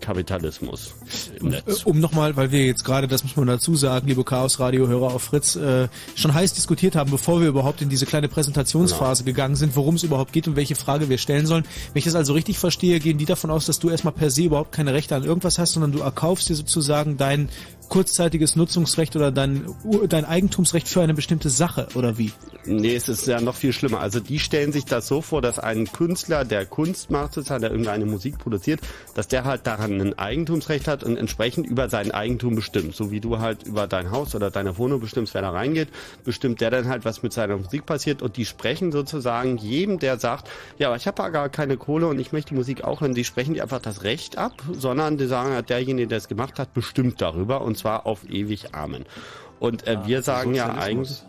Kapitalismus im Netz. Um nochmal, weil wir jetzt gerade, das muss man dazu sagen, liebe Chaos-Radio-Hörer auf Fritz, äh, schon heiß diskutiert haben, bevor wir überhaupt in diese kleine Präsentationsphase genau. gegangen sind, worum es überhaupt geht und welche Frage wir stellen sollen. Wenn ich das also richtig verstehe, gehen die davon aus, dass du erstmal per se überhaupt keine Rechte an irgendwas hast, sondern du erkaufst dir sozusagen dein kurzzeitiges Nutzungsrecht oder dein, dein Eigentumsrecht für eine bestimmte Sache oder wie? Nee, es ist ja noch viel schlimmer. Also die stellen sich das so vor, dass ein Künstler, der Kunst macht, sozusagen, der irgendeine Musik produziert, dass der halt daran ein Eigentumsrecht hat und entsprechend über sein Eigentum bestimmt. So wie du halt über dein Haus oder deine Wohnung bestimmst, wer da reingeht, bestimmt der dann halt, was mit seiner Musik passiert und die sprechen sozusagen jedem, der sagt, ja, aber ich habe gar keine Kohle und ich möchte die Musik auch hören, die sprechen die einfach das Recht ab, sondern die sagen, derjenige, der es gemacht hat, bestimmt darüber und zwar auf ewig Amen. Und äh, ja, wir sagen ja eigentlich,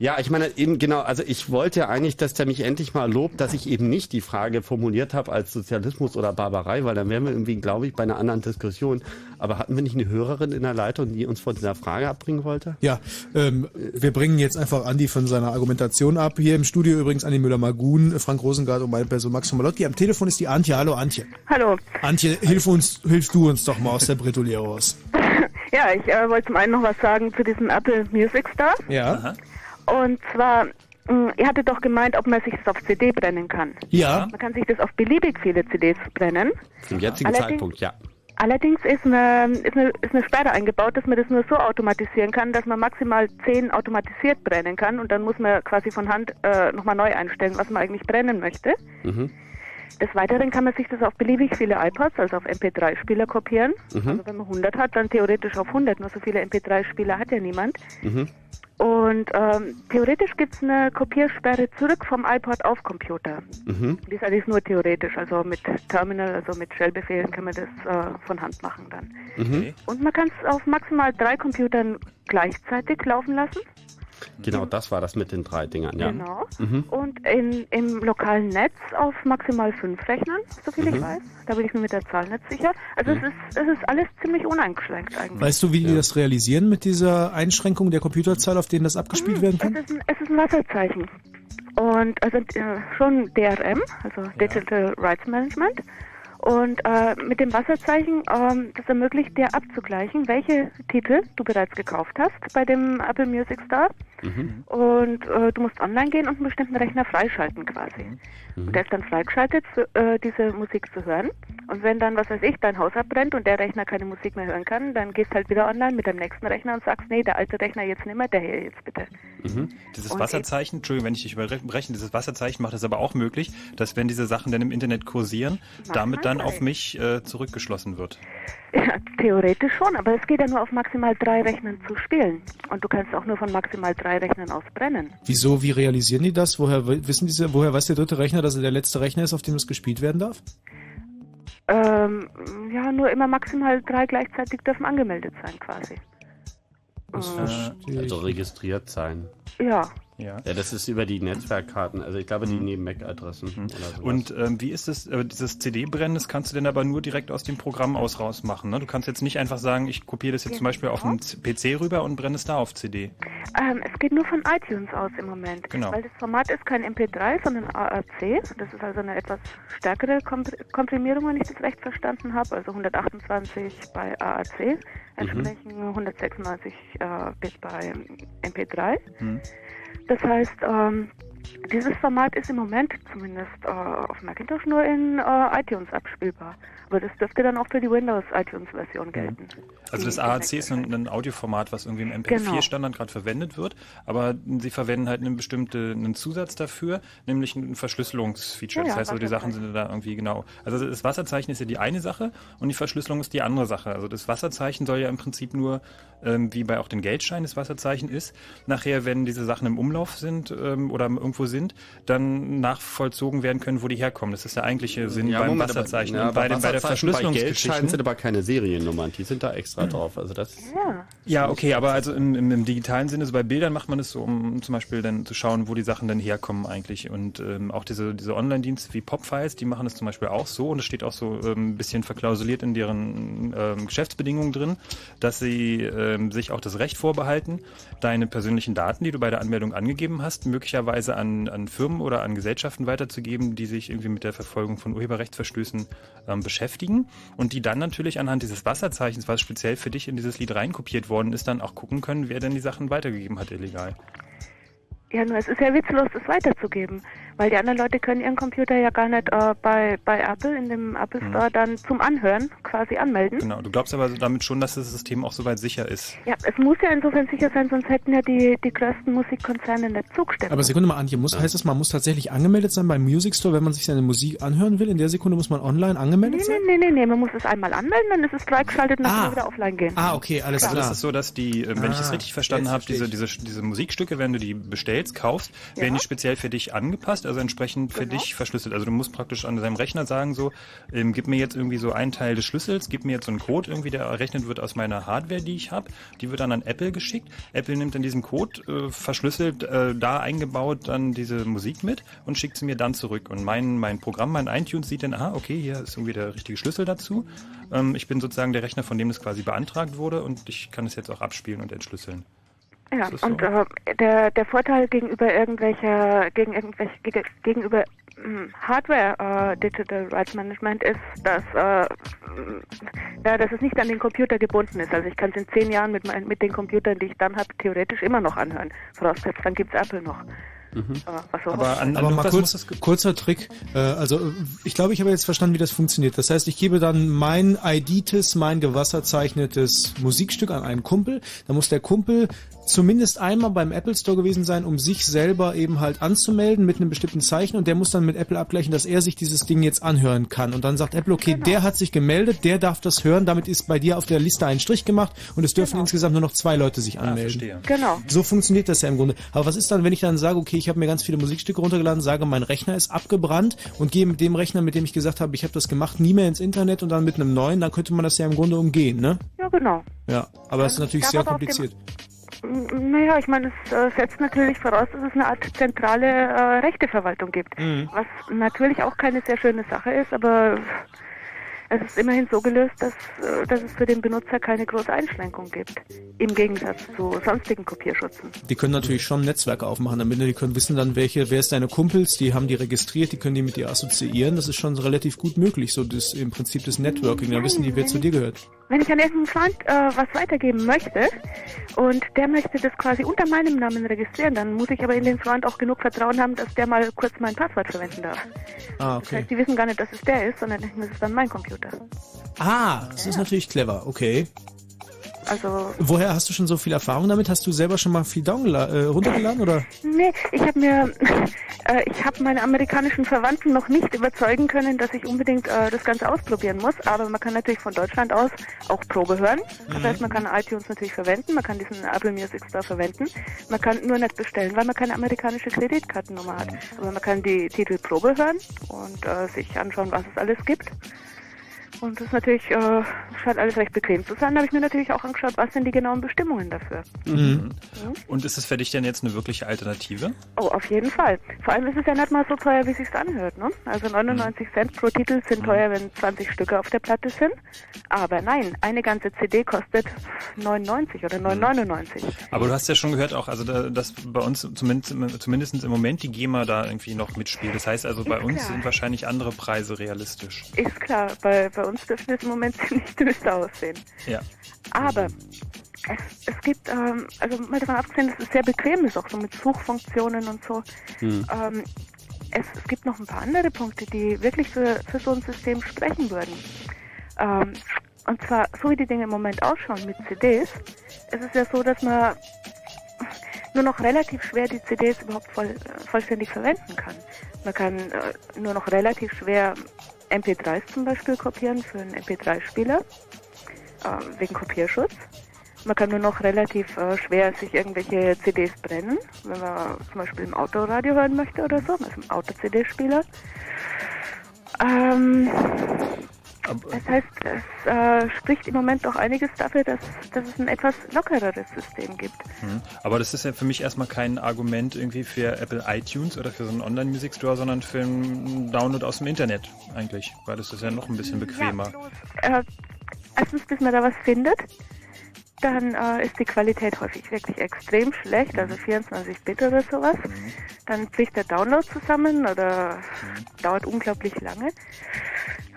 ja, ich meine eben genau, also ich wollte ja eigentlich, dass der mich endlich mal lobt, dass ich eben nicht die Frage formuliert habe als Sozialismus oder Barbarei, weil dann wären wir irgendwie, glaube ich, bei einer anderen Diskussion. Aber hatten wir nicht eine Hörerin in der Leitung, die uns von dieser Frage abbringen wollte? Ja, ähm, wir bringen jetzt einfach Andi von seiner Argumentation ab. Hier im Studio übrigens Andi Müller-Magun, Frank Rosengart und meine Person Max Malotti. Am Telefon ist die Antje. Hallo Antje. Hallo. Antje, hilf uns, hilfst du uns doch mal aus der Bretouille raus. Ja, ich äh, wollte zum einen noch was sagen zu diesem Apple Music Star. Ja. Aha. Und zwar, mh, ihr hattet doch gemeint, ob man sich das auf CD brennen kann. Ja. Man kann sich das auf beliebig viele CDs brennen. Zum jetzigen Allerdings- Zeitpunkt, ja. Allerdings ist eine, ist, eine, ist eine Sperre eingebaut, dass man das nur so automatisieren kann, dass man maximal 10 automatisiert brennen kann und dann muss man quasi von Hand äh, nochmal neu einstellen, was man eigentlich brennen möchte. Mhm. Des Weiteren kann man sich das auf beliebig viele iPods, also auf MP3-Spieler kopieren. Mhm. Also wenn man 100 hat, dann theoretisch auf 100. Nur so viele MP3-Spieler hat ja niemand. Mhm. Und ähm, theoretisch gibt es eine Kopiersperre zurück vom iPod auf Computer. Mhm. Die ist allerdings nur theoretisch, also mit Terminal, also mit Shell-Befehlen kann man das äh, von Hand machen dann. Mhm. Und man kann es auf maximal drei Computern gleichzeitig laufen lassen. Genau, das war das mit den drei Dingern, ja. Genau. Mhm. Und in, im lokalen Netz auf maximal fünf Rechnern, soviel ich Mhm. weiß. Da bin ich mir mit der Zahl nicht sicher. Also es, ist, es ist alles ziemlich uneingeschränkt eigentlich. Weißt du, wie die das realisieren mit dieser Einschränkung der Computerzahl, auf denen das abgespielt werden Es kann? ist ein, es ist ein Wasserzeichen. Und also äh, schon DRM, also Digital Rights Management. Und äh, mit dem Wasserzeichen, ähm, das ermöglicht dir abzugleichen, welche Titel du bereits gekauft hast bei dem Apple Music Store. Mhm. Und äh, du musst online gehen und einen bestimmten Rechner freischalten quasi. Und der ist dann freigeschaltet, für, äh, diese Musik zu hören. Und wenn dann, was weiß ich, dein Haus abbrennt und der Rechner keine Musik mehr hören kann, dann gehst halt wieder online mit dem nächsten Rechner und sagst, nee, der alte Rechner jetzt nicht mehr, der hier jetzt bitte. Mhm. Dieses Und Wasserzeichen, Entschuldigung, wenn ich dich überbreche, dieses Wasserzeichen macht es aber auch möglich, dass wenn diese Sachen dann im Internet kursieren, damit dann auf mich äh, zurückgeschlossen wird. Ja, theoretisch schon, aber es geht ja nur auf maximal drei Rechnern zu spielen. Und du kannst auch nur von maximal drei Rechnern aus brennen. Wieso, wie realisieren die das? Woher wissen diese, woher weiß der dritte Rechner, dass er der letzte Rechner ist, auf dem es gespielt werden darf? Ähm, ja, nur immer maximal drei gleichzeitig dürfen angemeldet sein quasi. Also registriert sein. Ja, Ja. ja, das ist über die Netzwerkkarten, also ich glaube die mhm. neben MAC-Adressen. Mhm. Und ähm, wie ist das, äh, dieses CD-Brennen, das kannst du denn aber nur direkt aus dem Programm aus rausmachen, ne? Du kannst jetzt nicht einfach sagen, ich kopiere das jetzt ja, zum Beispiel auf einen PC rüber und brenne es da auf CD. Ähm, es geht nur von iTunes aus im Moment, genau. weil das Format ist kein MP3, sondern AAC. Das ist also eine etwas stärkere Komprimierung, wenn ich das recht verstanden habe, also 128 bei AAC, entsprechen mhm. 196 äh, bis bei MP3. Das heißt, ähm, dieses Format ist im Moment zumindest äh, auf Macintosh nur in äh, iTunes abspielbar. Aber das dürfte dann auch für die Windows iTunes Version gelten. Also das AAC ist ein, ein, Audioformat, was irgendwie im MP4-Standard genau. gerade verwendet wird, aber sie verwenden halt einen bestimmten einen Zusatz dafür, nämlich ein Verschlüsselungsfeature. Ja, das heißt, also die Sachen sind da irgendwie genau. Also das Wasserzeichen ist ja die eine Sache und die Verschlüsselung ist die andere Sache. Also das Wasserzeichen soll ja im Prinzip nur, ähm, wie bei auch den Geldschein das Wasserzeichen ist, nachher, wenn diese Sachen im Umlauf sind ähm, oder irgendwo sind, dann nachvollzogen werden können, wo die herkommen. Das ist der eigentliche Sinn ja, beim Moment, Wasserzeichen. Aber, ja, bei, bei, bei der Verschlüsselungsgeschichte sind aber keine Seriennummern, die sind da extra mhm. drauf. Also das ja. ja, okay, aber also im, im, im, digitalen Sinne, so bei Bildern macht man es so, um zum Beispiel dann zu schauen, wo die Sachen dann herkommen eigentlich. Und ähm, auch diese, diese Online-Dienste wie Popfiles, die machen es zum Beispiel auch so und es steht auch so ähm, ein bisschen verklausuliert in deren ähm, Geschäftsbedingungen drin, dass sie ähm, sich auch das Recht vorbehalten, deine persönlichen Daten, die du bei der Anmeldung angegeben hast, möglicherweise an, an Firmen oder an Gesellschaften weiterzugeben, die sich irgendwie mit der Verfolgung von Urheberrechtsverstößen ähm, beschäftigen und die dann natürlich anhand dieses Wasserzeichens, was speziell für dich in dieses Lied reinkopiert worden ist, dann auch gucken können, wer denn die Sachen weitergegeben hat illegal. Ja, nur es ist ja witzlos, das weiterzugeben. Weil die anderen Leute können ihren Computer ja gar nicht äh, bei, bei Apple in dem Apple Store mhm. dann zum Anhören quasi anmelden. Genau, du glaubst aber damit schon, dass das System auch soweit sicher ist. Ja, es muss ja insofern sicher sein, sonst hätten ja die, die größten Musikkonzerne nicht zugestimmt. Aber Sekunde mal, Antje, muss, heißt das, man muss tatsächlich angemeldet sein beim Music Store, wenn man sich seine Musik anhören will? In der Sekunde muss man online angemeldet nee, sein? Nee, nee, nee, nee, man muss es einmal anmelden, dann ist es freigeschaltet und dann ah. kann man wieder offline gehen. Ah, okay, alles klar. Also das ist so, dass die, äh, wenn ah. ich das richtig verstanden habe, diese, diese, diese Musikstücke, wenn du die bestellst, kaufst, ja. werden die speziell für dich angepasst, also entsprechend für genau. dich verschlüsselt. Also du musst praktisch an deinem Rechner sagen so, ähm, gib mir jetzt irgendwie so einen Teil des Schlüssels, gib mir jetzt so einen Code irgendwie, der errechnet wird aus meiner Hardware, die ich habe. Die wird dann an Apple geschickt. Apple nimmt dann diesen Code, äh, verschlüsselt, äh, da eingebaut dann diese Musik mit und schickt sie mir dann zurück. Und mein, mein Programm, mein iTunes sieht dann, ah, okay, hier ist irgendwie der richtige Schlüssel dazu. Ähm, ich bin sozusagen der Rechner, von dem das quasi beantragt wurde und ich kann es jetzt auch abspielen und entschlüsseln. Ja, und äh, der, der Vorteil gegenüber irgendwelcher, gegen irgendwelche, gegenüber hm, Hardware äh, Digital Rights Management ist, dass, äh, ja, dass es nicht an den Computer gebunden ist. Also ich kann es in zehn Jahren mit, mein, mit den Computern, die ich dann habe, theoretisch immer noch anhören. Vorausgesetzt, dann gibt es Apple noch. Mhm. Aber, aber, an, aber mal kurz, kurzer Trick. Äh, also ich glaube, ich habe jetzt verstanden, wie das funktioniert. Das heißt, ich gebe dann mein ID-Tis, mein gewasserzeichnetes Musikstück an einen Kumpel. Dann muss der Kumpel zumindest einmal beim Apple Store gewesen sein, um sich selber eben halt anzumelden mit einem bestimmten Zeichen und der muss dann mit Apple abgleichen, dass er sich dieses Ding jetzt anhören kann. Und dann sagt Apple, okay, genau. der hat sich gemeldet, der darf das hören, damit ist bei dir auf der Liste ein Strich gemacht und es dürfen genau. insgesamt nur noch zwei Leute sich anmelden. Ja, genau. So funktioniert das ja im Grunde. Aber was ist dann, wenn ich dann sage, okay, ich habe mir ganz viele Musikstücke runtergeladen, sage, mein Rechner ist abgebrannt und gehe mit dem Rechner, mit dem ich gesagt habe, ich habe das gemacht, nie mehr ins Internet und dann mit einem neuen, dann könnte man das ja im Grunde umgehen, ne? Ja, genau. Ja, aber es ist natürlich sehr kompliziert. Naja, ich meine, es äh, setzt natürlich voraus, dass es eine Art zentrale äh, Rechteverwaltung gibt. Mhm. Was natürlich auch keine sehr schöne Sache ist, aber es ist immerhin so gelöst, dass, äh, dass es für den Benutzer keine große Einschränkung gibt. Im Gegensatz zu sonstigen Kopierschutzen. Die können natürlich schon Netzwerke aufmachen, damit die können wissen dann, welche, wer ist deine Kumpels, die haben die registriert, die können die mit dir assoziieren. Das ist schon relativ gut möglich, so das im Prinzip das Networking. Da wissen die, wer zu dir gehört. Wenn ich an irgendeinen Freund äh, was weitergeben möchte und der möchte das quasi unter meinem Namen registrieren, dann muss ich aber in den Freund auch genug Vertrauen haben, dass der mal kurz mein Passwort verwenden darf. Ah, okay. Das heißt, die wissen gar nicht, dass es der ist, sondern das ist dann mein Computer. Ah, das ja. ist natürlich clever, okay. Also Woher hast du schon so viel Erfahrung damit? Hast du selber schon mal viel äh, runtergeladen oder? Nee, ich habe mir, äh, ich habe meine amerikanischen Verwandten noch nicht überzeugen können, dass ich unbedingt äh, das Ganze ausprobieren muss. Aber man kann natürlich von Deutschland aus auch Probe hören. Das mhm. heißt, man kann iTunes natürlich verwenden, man kann diesen Apple Music Store verwenden. Man kann nur nicht bestellen, weil man keine amerikanische Kreditkartennummer hat. Aber man kann die Titel Probe hören und äh, sich anschauen, was es alles gibt. Und das ist natürlich, äh, scheint alles recht bequem zu sein. Da habe ich mir natürlich auch angeschaut, was sind die genauen Bestimmungen dafür. Mhm. Mhm. Und ist es für dich denn jetzt eine wirkliche Alternative? Oh, auf jeden Fall. Vor allem ist es ja nicht mal so teuer, wie es sich anhört. Ne? Also 99 mhm. Cent pro Titel sind teuer, wenn 20 Stücke auf der Platte sind. Aber nein, eine ganze CD kostet 99 oder 9,99. Aber du hast ja schon gehört auch, also dass bei uns zumindest, zumindest im Moment die GEMA da irgendwie noch mitspielt. Das heißt also, bei ist uns klar. sind wahrscheinlich andere Preise realistisch. Ist klar, bei, bei uns dürfte es im Moment ziemlich düster aussehen. Ja. Aber es, es gibt, ähm, also mal davon abgesehen, dass es sehr bequem ist, auch so mit Suchfunktionen und so. Hm. Ähm, es, es, gibt noch ein paar andere Punkte, die wirklich für, für so ein System sprechen würden. Ähm, und zwar, so wie die Dinge im Moment ausschauen mit CDs, ist es ja so, dass man nur noch relativ schwer die CDs überhaupt voll, vollständig verwenden kann. Man kann äh, nur noch relativ schwer MP3s zum Beispiel kopieren für einen MP3-Spieler, äh, wegen Kopierschutz. Man kann nur noch relativ äh, schwer sich irgendwelche CDs brennen, wenn man zum Beispiel im Autoradio hören möchte oder so, also im Auto-CD-Spieler. Ähm, das heißt, es äh, spricht im Moment doch einiges dafür, dass, dass es ein etwas lockereres System gibt. Mhm. Aber das ist ja für mich erstmal kein Argument irgendwie für Apple iTunes oder für so einen Online-Music Store, sondern für einen Download aus dem Internet eigentlich, weil das ist ja noch ein bisschen bequemer. Ja, äh, erstens, bis man da was findet dann äh, ist die Qualität häufig wirklich extrem schlecht, also 24-Bit oder sowas. Mhm. Dann bricht der Download zusammen oder mhm. dauert unglaublich lange.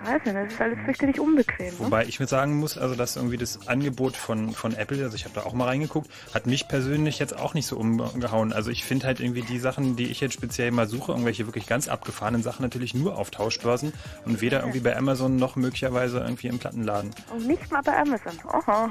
Weiß nicht, das ist alles fürchterlich unbequem. Ne? Wobei ich mir sagen muss, also dass irgendwie das Angebot von, von Apple, also ich habe da auch mal reingeguckt, hat mich persönlich jetzt auch nicht so umgehauen. Also ich finde halt irgendwie die Sachen, die ich jetzt speziell mal suche, irgendwelche wirklich ganz abgefahrenen Sachen natürlich nur auf Tauschbörsen und weder irgendwie bei Amazon noch möglicherweise irgendwie im Plattenladen. Und nicht mal bei Amazon. Oho.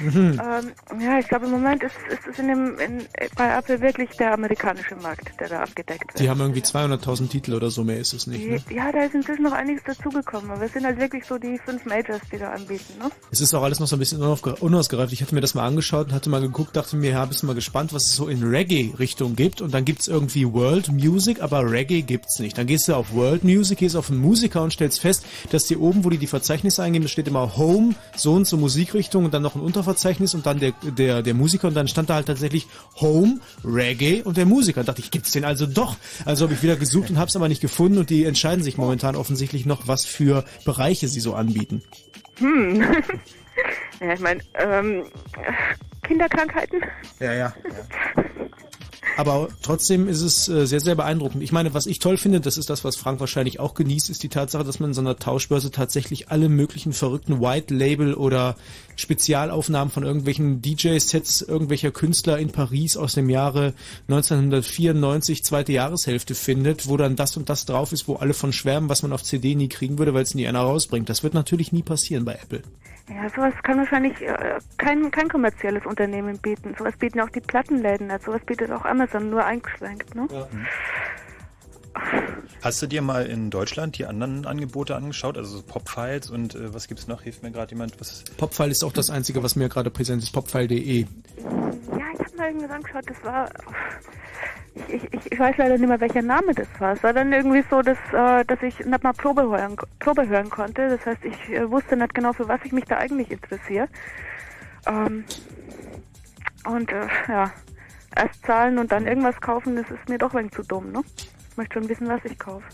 Ähm, ja, ich glaube im Moment ist, ist es in dem, in, bei Apple wirklich der amerikanische Markt, der da abgedeckt wird. Die haben irgendwie 200.000 Titel oder so, mehr ist es nicht. Ne? Ja, da ist inzwischen noch einiges dazugekommen, aber es sind halt wirklich so die fünf Majors, die da anbieten. Ne? Es ist auch alles noch so ein bisschen unausgereift. Ich hatte mir das mal angeschaut und hatte mal geguckt, dachte mir, ja, bist mal gespannt, was es so in Reggae-Richtung gibt und dann gibt es irgendwie World Music, aber Reggae gibt's nicht. Dann gehst du auf World Music, gehst auf einen Musiker und stellst fest, dass die oben, wo die die Verzeichnisse eingeben, da steht immer Home, so und so Musikrichtung und dann noch ein Unterverzeichnis und dann der, der, der Musiker und dann stand da halt tatsächlich Home, Reggae und der Musiker. Da dachte ich, gibt's den also doch? Also habe ich wieder gesucht und hab's aber nicht gefunden und die entscheiden sich momentan offensichtlich noch, was für Bereiche sie so anbieten. Hm. ja, ich meine, ähm, Kinderkrankheiten. Ja, ja. Aber trotzdem ist es äh, sehr, sehr beeindruckend. Ich meine, was ich toll finde, das ist das, was Frank wahrscheinlich auch genießt, ist die Tatsache, dass man in so einer Tauschbörse tatsächlich alle möglichen verrückten White Label oder Spezialaufnahmen von irgendwelchen DJ-Sets irgendwelcher Künstler in Paris aus dem Jahre 1994, zweite Jahreshälfte findet, wo dann das und das drauf ist, wo alle von schwärmen, was man auf CD nie kriegen würde, weil es nie einer rausbringt. Das wird natürlich nie passieren bei Apple. Ja, sowas kann wahrscheinlich äh, kein, kein kommerzielles Unternehmen bieten. Sowas bieten auch die Plattenläden nicht. Sowas bietet auch Amazon nur eingeschränkt. Ne? Ja. Hast du dir mal in Deutschland die anderen Angebote angeschaut, also so Popfiles und äh, was es noch? Hilft mir gerade jemand? Was? Popfile ist auch das einzige, was mir gerade präsent ist. Popfile.de. Ja, ich habe mal irgendwie angeschaut. Das war ich, ich, ich weiß leider nicht mehr, welcher Name das war. Es war dann irgendwie so, dass, äh, dass ich nicht mal Probe hören, Probe hören konnte. Das heißt, ich äh, wusste nicht genau, für was ich mich da eigentlich interessiere. Ähm, und äh, ja, erst zahlen und dann irgendwas kaufen, das ist mir doch ein wenig zu dumm. Ne? Ich möchte schon wissen, was ich kaufe.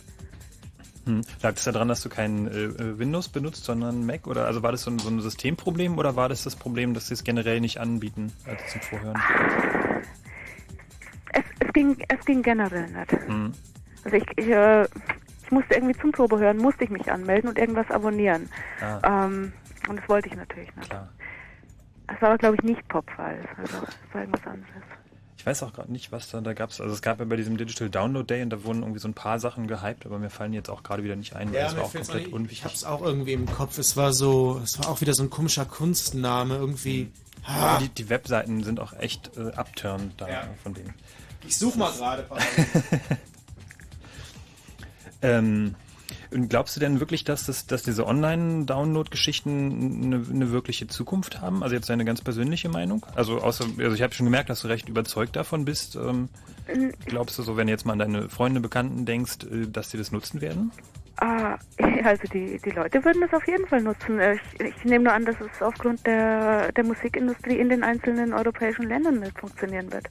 Hm. Lag es daran, dass du kein äh, äh, Windows benutzt, sondern Mac? Oder also war das so ein, so ein Systemproblem oder war das das Problem, dass sie es generell nicht anbieten also zum Vorhören? Es, es, ging, es ging generell nicht. Mhm. Also ich, ich, äh, ich, musste irgendwie zum Probe hören, musste ich mich anmelden und irgendwas abonnieren. Ah. Ähm, und das wollte ich natürlich nicht. Klar. Es war aber, glaube ich, nicht Popfiles. Also es war irgendwas anderes. Ich weiß auch gerade nicht, was da, da gab es. Also es gab ja bei diesem Digital Download Day und da wurden irgendwie so ein paar Sachen gehypt, aber mir fallen jetzt auch gerade wieder nicht ein, weil ja, das war auch komplett unwichtig. Ich hab's auch irgendwie im Kopf. Es war so, es war auch wieder so ein komischer Kunstname irgendwie. Mhm. Ah. Die, die, Webseiten sind auch echt äh, abturned da ja. von denen. Ich suche mal gerade. ähm, Und glaubst du denn wirklich, dass, das, dass diese Online-Download-Geschichten eine, eine, wirkliche Zukunft haben? Also jetzt deine ganz persönliche Meinung? Also außer, also ich habe schon gemerkt, dass du recht überzeugt davon bist. Ähm, mhm. glaubst du so, wenn du jetzt mal an deine Freunde, Bekannten denkst, äh, dass sie das nutzen werden? Ah, also die, die Leute würden das auf jeden Fall nutzen. Äh, ich, ich nehme nur an, dass es aufgrund der, der Musikindustrie in den einzelnen europäischen Ländern nicht funktionieren wird.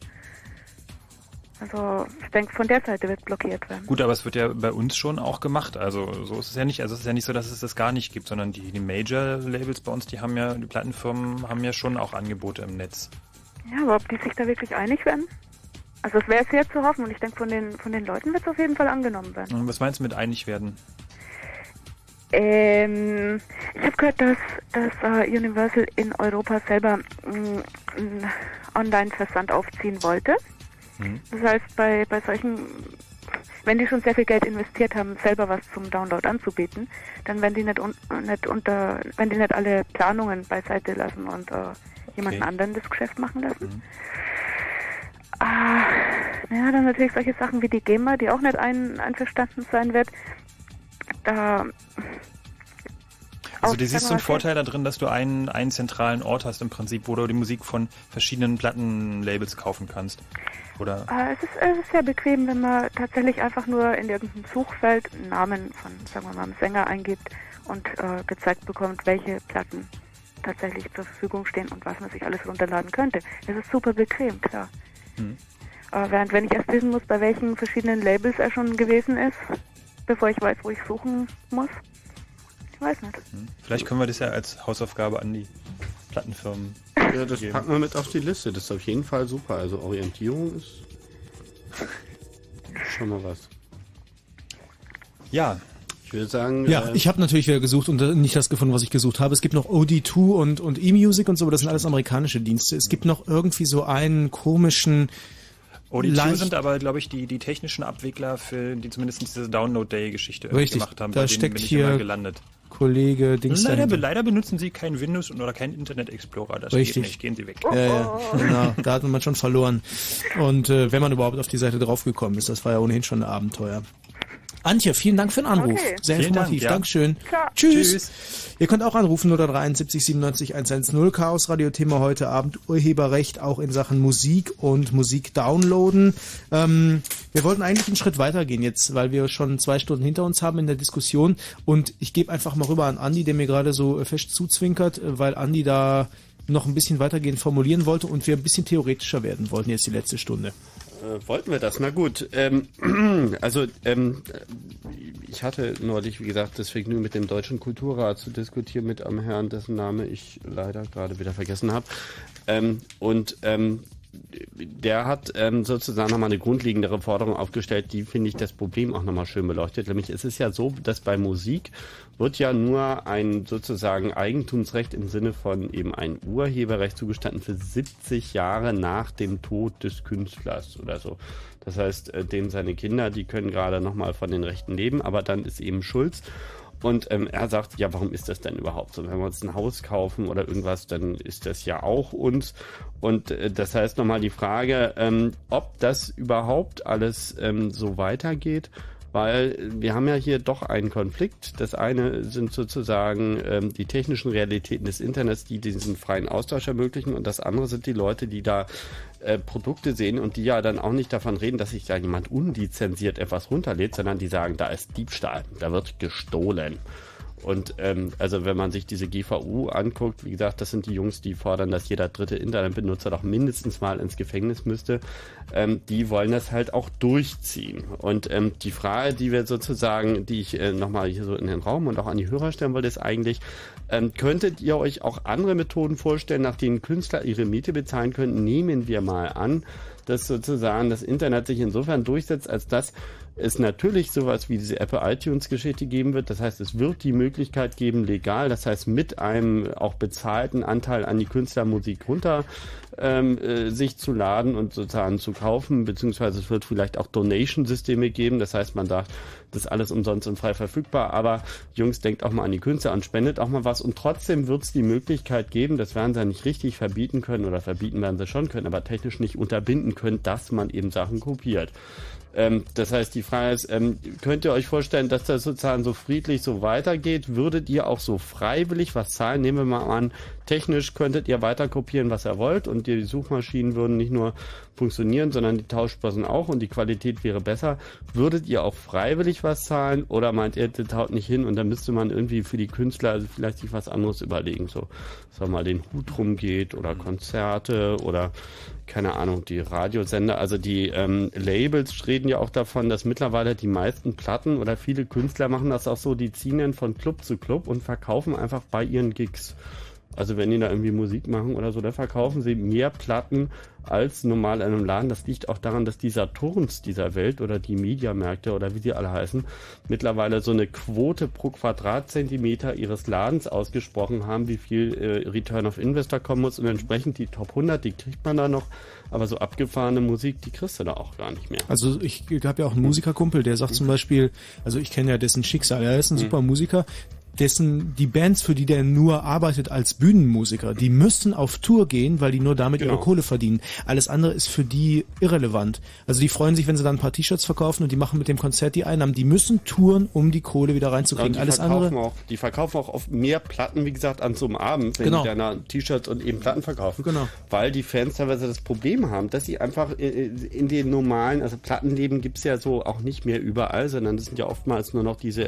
Also ich denke, von der Seite wird blockiert werden. Gut, aber es wird ja bei uns schon auch gemacht. Also so ist es ja nicht. Also es ist ja nicht so, dass es das gar nicht gibt, sondern die, die Major-Labels bei uns, die haben ja, die Plattenfirmen haben ja schon auch Angebote im Netz. Ja, aber ob die sich da wirklich einig werden? Also es wäre sehr zu hoffen und ich denke, von den, von den Leuten wird es auf jeden Fall angenommen werden. Und was meinst du mit einig werden? Ähm, ich habe gehört, dass, dass uh, Universal in Europa selber mm, einen Online-Versand aufziehen wollte. Mhm. Das heißt, bei, bei solchen, wenn die schon sehr viel Geld investiert haben, selber was zum Download anzubieten, dann werden die nicht, un, nicht unter, wenn die nicht alle Planungen beiseite lassen und uh, jemanden okay. anderen das Geschäft machen lassen. Mhm. Ah, ja, dann natürlich solche Sachen wie die GEMA, die auch nicht ein, einverstanden sein wird. Da also du siehst du einen Vorteil da drin, dass du einen, einen zentralen Ort hast im Prinzip, wo du die Musik von verschiedenen Plattenlabels kaufen kannst. Oder? Äh, es, ist, es ist sehr bequem, wenn man tatsächlich einfach nur in irgendeinem Suchfeld einen Namen von, sagen wir mal, einem Sänger eingibt und äh, gezeigt bekommt, welche Platten tatsächlich zur Verfügung stehen und was man sich alles runterladen könnte. Das ist super bequem, klar. Hm. Äh, während wenn ich erst wissen muss, bei welchen verschiedenen Labels er schon gewesen ist, bevor ich weiß, wo ich suchen muss. Weiß nicht. Hm. Vielleicht können wir das ja als Hausaufgabe an die Plattenfirmen ja, das geben. packen wir mit auf die Liste. Das ist auf jeden Fall super. Also Orientierung ist schon mal was. Ja. Ich würde sagen. Ja, äh, ich habe natürlich wieder gesucht und nicht das gefunden, was ich gesucht habe. Es gibt noch OD2 und, und eMusic und so, aber das sind alles amerikanische Dienste. Es gibt noch irgendwie so einen komischen. OD2 sind aber, glaube ich, die, die technischen Abwickler, für die zumindest diese Download-Day-Geschichte gemacht haben. Da Bei steckt hier gelandet. Kollege Dings. Leider, leider, benutzen Sie kein Windows oder kein Internet Explorer. Das Richtig. geht nicht. Gehen Sie weg. Ja, ja, genau. Da hat man schon verloren. Und äh, wenn man überhaupt auf die Seite draufgekommen ist, das war ja ohnehin schon ein Abenteuer. Antje, vielen Dank für den Anruf. Okay. Sehr vielen informativ. Dank, ja. Dankeschön. Tschüss. Tschüss. Ihr könnt auch anrufen 073 97 110 Chaos Radio Thema heute Abend Urheberrecht auch in Sachen Musik und Musik downloaden. Ähm, wir wollten eigentlich einen Schritt weitergehen jetzt, weil wir schon zwei Stunden hinter uns haben in der Diskussion und ich gebe einfach mal rüber an Andi, der mir gerade so fest zuzwinkert, weil Andi da noch ein bisschen weitergehend formulieren wollte und wir ein bisschen theoretischer werden wollten jetzt die letzte Stunde. Äh, wollten wir das? Na gut. Ähm, also ähm, ich hatte neulich, wie gesagt, das Vergnügen mit dem Deutschen Kulturrat zu diskutieren mit einem Herrn, dessen Name ich leider gerade wieder vergessen habe. Ähm, und ähm, der hat ähm, sozusagen nochmal eine grundlegendere Forderung aufgestellt, die finde ich das Problem auch nochmal schön beleuchtet. Nämlich es ist ja so, dass bei Musik wird ja nur ein sozusagen Eigentumsrecht im Sinne von eben ein Urheberrecht zugestanden für 70 Jahre nach dem Tod des Künstlers oder so. Das heißt, äh, dem seine Kinder, die können gerade nochmal von den Rechten leben, aber dann ist eben Schulz. Und ähm, er sagt, ja, warum ist das denn überhaupt so? Wenn wir uns ein Haus kaufen oder irgendwas, dann ist das ja auch uns. Und äh, das heißt nochmal die Frage, ähm, ob das überhaupt alles ähm, so weitergeht weil wir haben ja hier doch einen Konflikt. Das eine sind sozusagen ähm, die technischen Realitäten des Internets, die diesen freien Austausch ermöglichen und das andere sind die Leute, die da äh, Produkte sehen und die ja dann auch nicht davon reden, dass sich da jemand unlizenziert etwas runterlädt, sondern die sagen, da ist Diebstahl, da wird gestohlen. Und ähm, also wenn man sich diese GVU anguckt, wie gesagt, das sind die Jungs, die fordern, dass jeder dritte Internetbenutzer doch mindestens mal ins Gefängnis müsste. Ähm, die wollen das halt auch durchziehen. Und ähm, die Frage, die wir sozusagen, die ich äh, nochmal hier so in den Raum und auch an die Hörer stellen wollte, ist eigentlich, ähm, könntet ihr euch auch andere Methoden vorstellen, nach denen Künstler ihre Miete bezahlen könnten? Nehmen wir mal an, dass sozusagen das Internet sich insofern durchsetzt, als dass es natürlich sowas wie diese Apple iTunes Geschichte geben wird. Das heißt, es wird die Möglichkeit geben, legal, das heißt mit einem auch bezahlten Anteil an die Künstlermusik runter ähm, äh, sich zu laden und sozusagen zu kaufen, beziehungsweise es wird vielleicht auch Donation-Systeme geben. Das heißt, man darf das alles umsonst und frei verfügbar. Aber Jungs, denkt auch mal an die Künstler und spendet auch mal was. Und trotzdem wird es die Möglichkeit geben, das werden sie ja nicht richtig verbieten können oder verbieten werden sie schon können, aber technisch nicht unterbinden können, dass man eben Sachen kopiert. Ähm, das heißt, die Frage ist, ähm, könnt ihr euch vorstellen, dass das sozusagen so friedlich so weitergeht? Würdet ihr auch so freiwillig was zahlen? Nehmen wir mal an, technisch könntet ihr weiter kopieren, was ihr wollt. Und die Suchmaschinen würden nicht nur funktionieren, sondern die Tauschbörsen auch. Und die Qualität wäre besser. Würdet ihr auch freiwillig was zahlen? Oder meint ihr, das haut nicht hin? Und dann müsste man irgendwie für die Künstler also vielleicht sich was anderes überlegen, so, sag mal, den Hut rumgeht oder Konzerte oder keine Ahnung, die Radiosender, also die ähm, Labels reden ja auch davon, dass mittlerweile die meisten Platten oder viele Künstler machen das auch so, die ziehen dann von Club zu Club und verkaufen einfach bei ihren Gigs. Also wenn die da irgendwie Musik machen oder so, da verkaufen sie mehr Platten als normal in einem Laden. Das liegt auch daran, dass die Saturns dieser Welt oder die Mediamärkte oder wie sie alle heißen, mittlerweile so eine Quote pro Quadratzentimeter ihres Ladens ausgesprochen haben, wie viel äh, Return of Investor kommen muss. Und entsprechend die Top 100, die kriegt man da noch, aber so abgefahrene Musik, die kriegst du da auch gar nicht mehr. Also ich habe ja auch einen Musikerkumpel, der sagt zum Beispiel, also ich kenne ja dessen Schicksal, er ist ein super Musiker, dessen die Bands, für die der nur arbeitet als Bühnenmusiker, die müssen auf Tour gehen, weil die nur damit genau. ihre Kohle verdienen. Alles andere ist für die irrelevant. Also die freuen sich, wenn sie dann ein paar T-Shirts verkaufen und die machen mit dem Konzert die Einnahmen. Die müssen touren, um die Kohle wieder reinzukriegen. Ja, Alles andere. Auch, die verkaufen auch oft mehr Platten, wie gesagt, an so einem Abend, wenn genau. die dann T-Shirts und eben Platten verkaufen. Genau. Weil die Fans teilweise das Problem haben, dass sie einfach in den normalen, also Plattenleben gibt's ja so auch nicht mehr überall, sondern das sind ja oftmals nur noch diese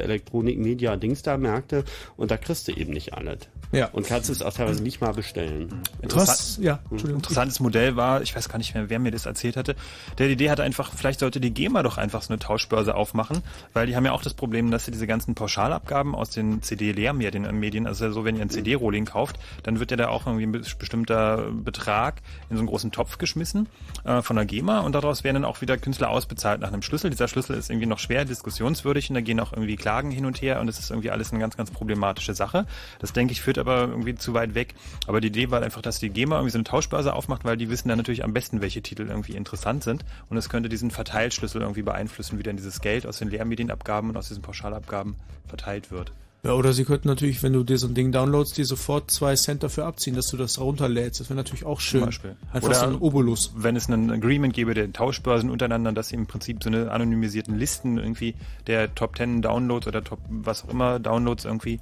Und da kriegst du eben nicht alles. Ja. Und kannst es auch teilweise nicht mal bestellen. Interessant, ja, Interessantes Modell war, ich weiß gar nicht mehr, wer mir das erzählt hatte. Der Idee hatte einfach, vielleicht sollte die GEMA doch einfach so eine Tauschbörse aufmachen, weil die haben ja auch das Problem, dass sie diese ganzen Pauschalabgaben aus den CD-Lehrmedien, also so, wenn ihr ein CD-Rolling kauft, dann wird ja da auch irgendwie ein bestimmter Betrag in so einen großen Topf geschmissen äh, von der GEMA und daraus werden dann auch wieder Künstler ausbezahlt nach einem Schlüssel. Dieser Schlüssel ist irgendwie noch schwer diskussionswürdig und da gehen auch irgendwie Klagen hin und her und es ist irgendwie alles eine ganz, ganz problematische Sache. Das denke ich führt aber irgendwie zu weit weg. Aber die Idee war einfach, dass die GEMA irgendwie so eine Tauschbörse aufmacht, weil die wissen dann natürlich am besten, welche Titel irgendwie interessant sind und es könnte diesen Verteilschlüssel irgendwie beeinflussen, wie dann dieses Geld aus den Lehrmedienabgaben und aus diesen Pauschalabgaben verteilt wird. Ja, oder sie könnten natürlich, wenn du dir so ein Ding downloadst, dir sofort zwei Cent dafür abziehen, dass du das runterlädst. Das wäre natürlich auch schön. Zum Beispiel. Einfach oder so ein Obolus. Wenn es ein Agreement gäbe der Tauschbörsen untereinander, dass sie im Prinzip so eine anonymisierten Listen irgendwie der Top 10 Downloads oder Top was auch immer Downloads irgendwie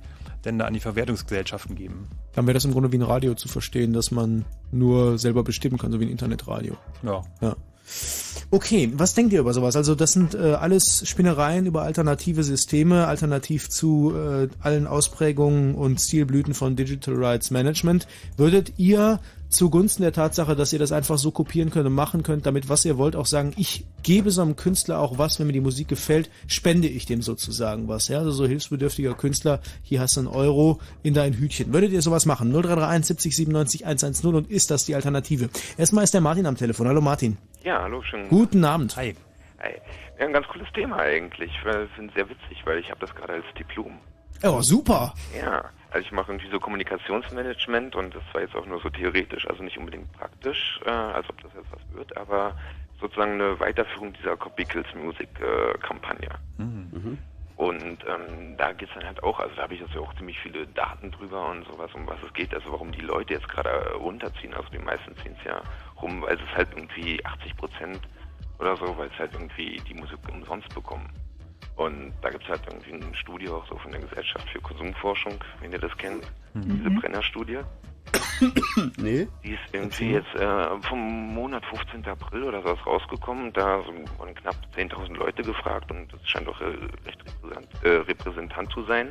da an die Verwertungsgesellschaften geben. Dann wäre das im Grunde wie ein Radio zu verstehen, dass man nur selber bestimmen kann, so wie ein Internetradio. Ja. Ja. Okay, was denkt ihr über sowas? Also das sind äh, alles Spinnereien über alternative Systeme, alternativ zu äh, allen Ausprägungen und Stilblüten von Digital Rights Management. Würdet ihr zugunsten der Tatsache, dass ihr das einfach so kopieren könnt und machen könnt, damit was ihr wollt, auch sagen, ich gebe so einem Künstler auch was, wenn mir die Musik gefällt, spende ich dem sozusagen was. Ja, also so hilfsbedürftiger Künstler, hier hast du einen Euro in dein Hütchen. Würdet ihr sowas machen? 0331 70 97 110 und ist das die Alternative? Erstmal ist der Martin am Telefon. Hallo Martin. Ja, hallo, schön. Guten Abend. Hi. Hi. Ja, ein ganz cooles Thema eigentlich. Ich finde es sehr witzig, weil ich habe das gerade als Diplom. Oh, super. Ja, also ich mache irgendwie so Kommunikationsmanagement und das war jetzt auch nur so theoretisch, also nicht unbedingt praktisch, äh, als ob das jetzt was wird, aber sozusagen eine Weiterführung dieser Copy Kills Music äh, Kampagne. Mhm. Und ähm, da geht's dann halt auch, also da habe ich jetzt ja auch ziemlich viele Daten drüber und sowas, um was es geht, also warum die Leute jetzt gerade runterziehen. Also die meisten ziehen es ja rum, weil es halt irgendwie 80 Prozent oder so, weil es halt irgendwie die Musik umsonst bekommen. Und da gibt es halt irgendwie ein Studio auch so von der Gesellschaft für Konsumforschung, wenn ihr das kennt, mhm. diese Brenner-Studie. nee. Die ist irgendwie jetzt äh, vom Monat 15. April oder so rausgekommen. Da wurden knapp 10.000 Leute gefragt und das scheint auch äh, recht repräsentant, äh, repräsentant zu sein.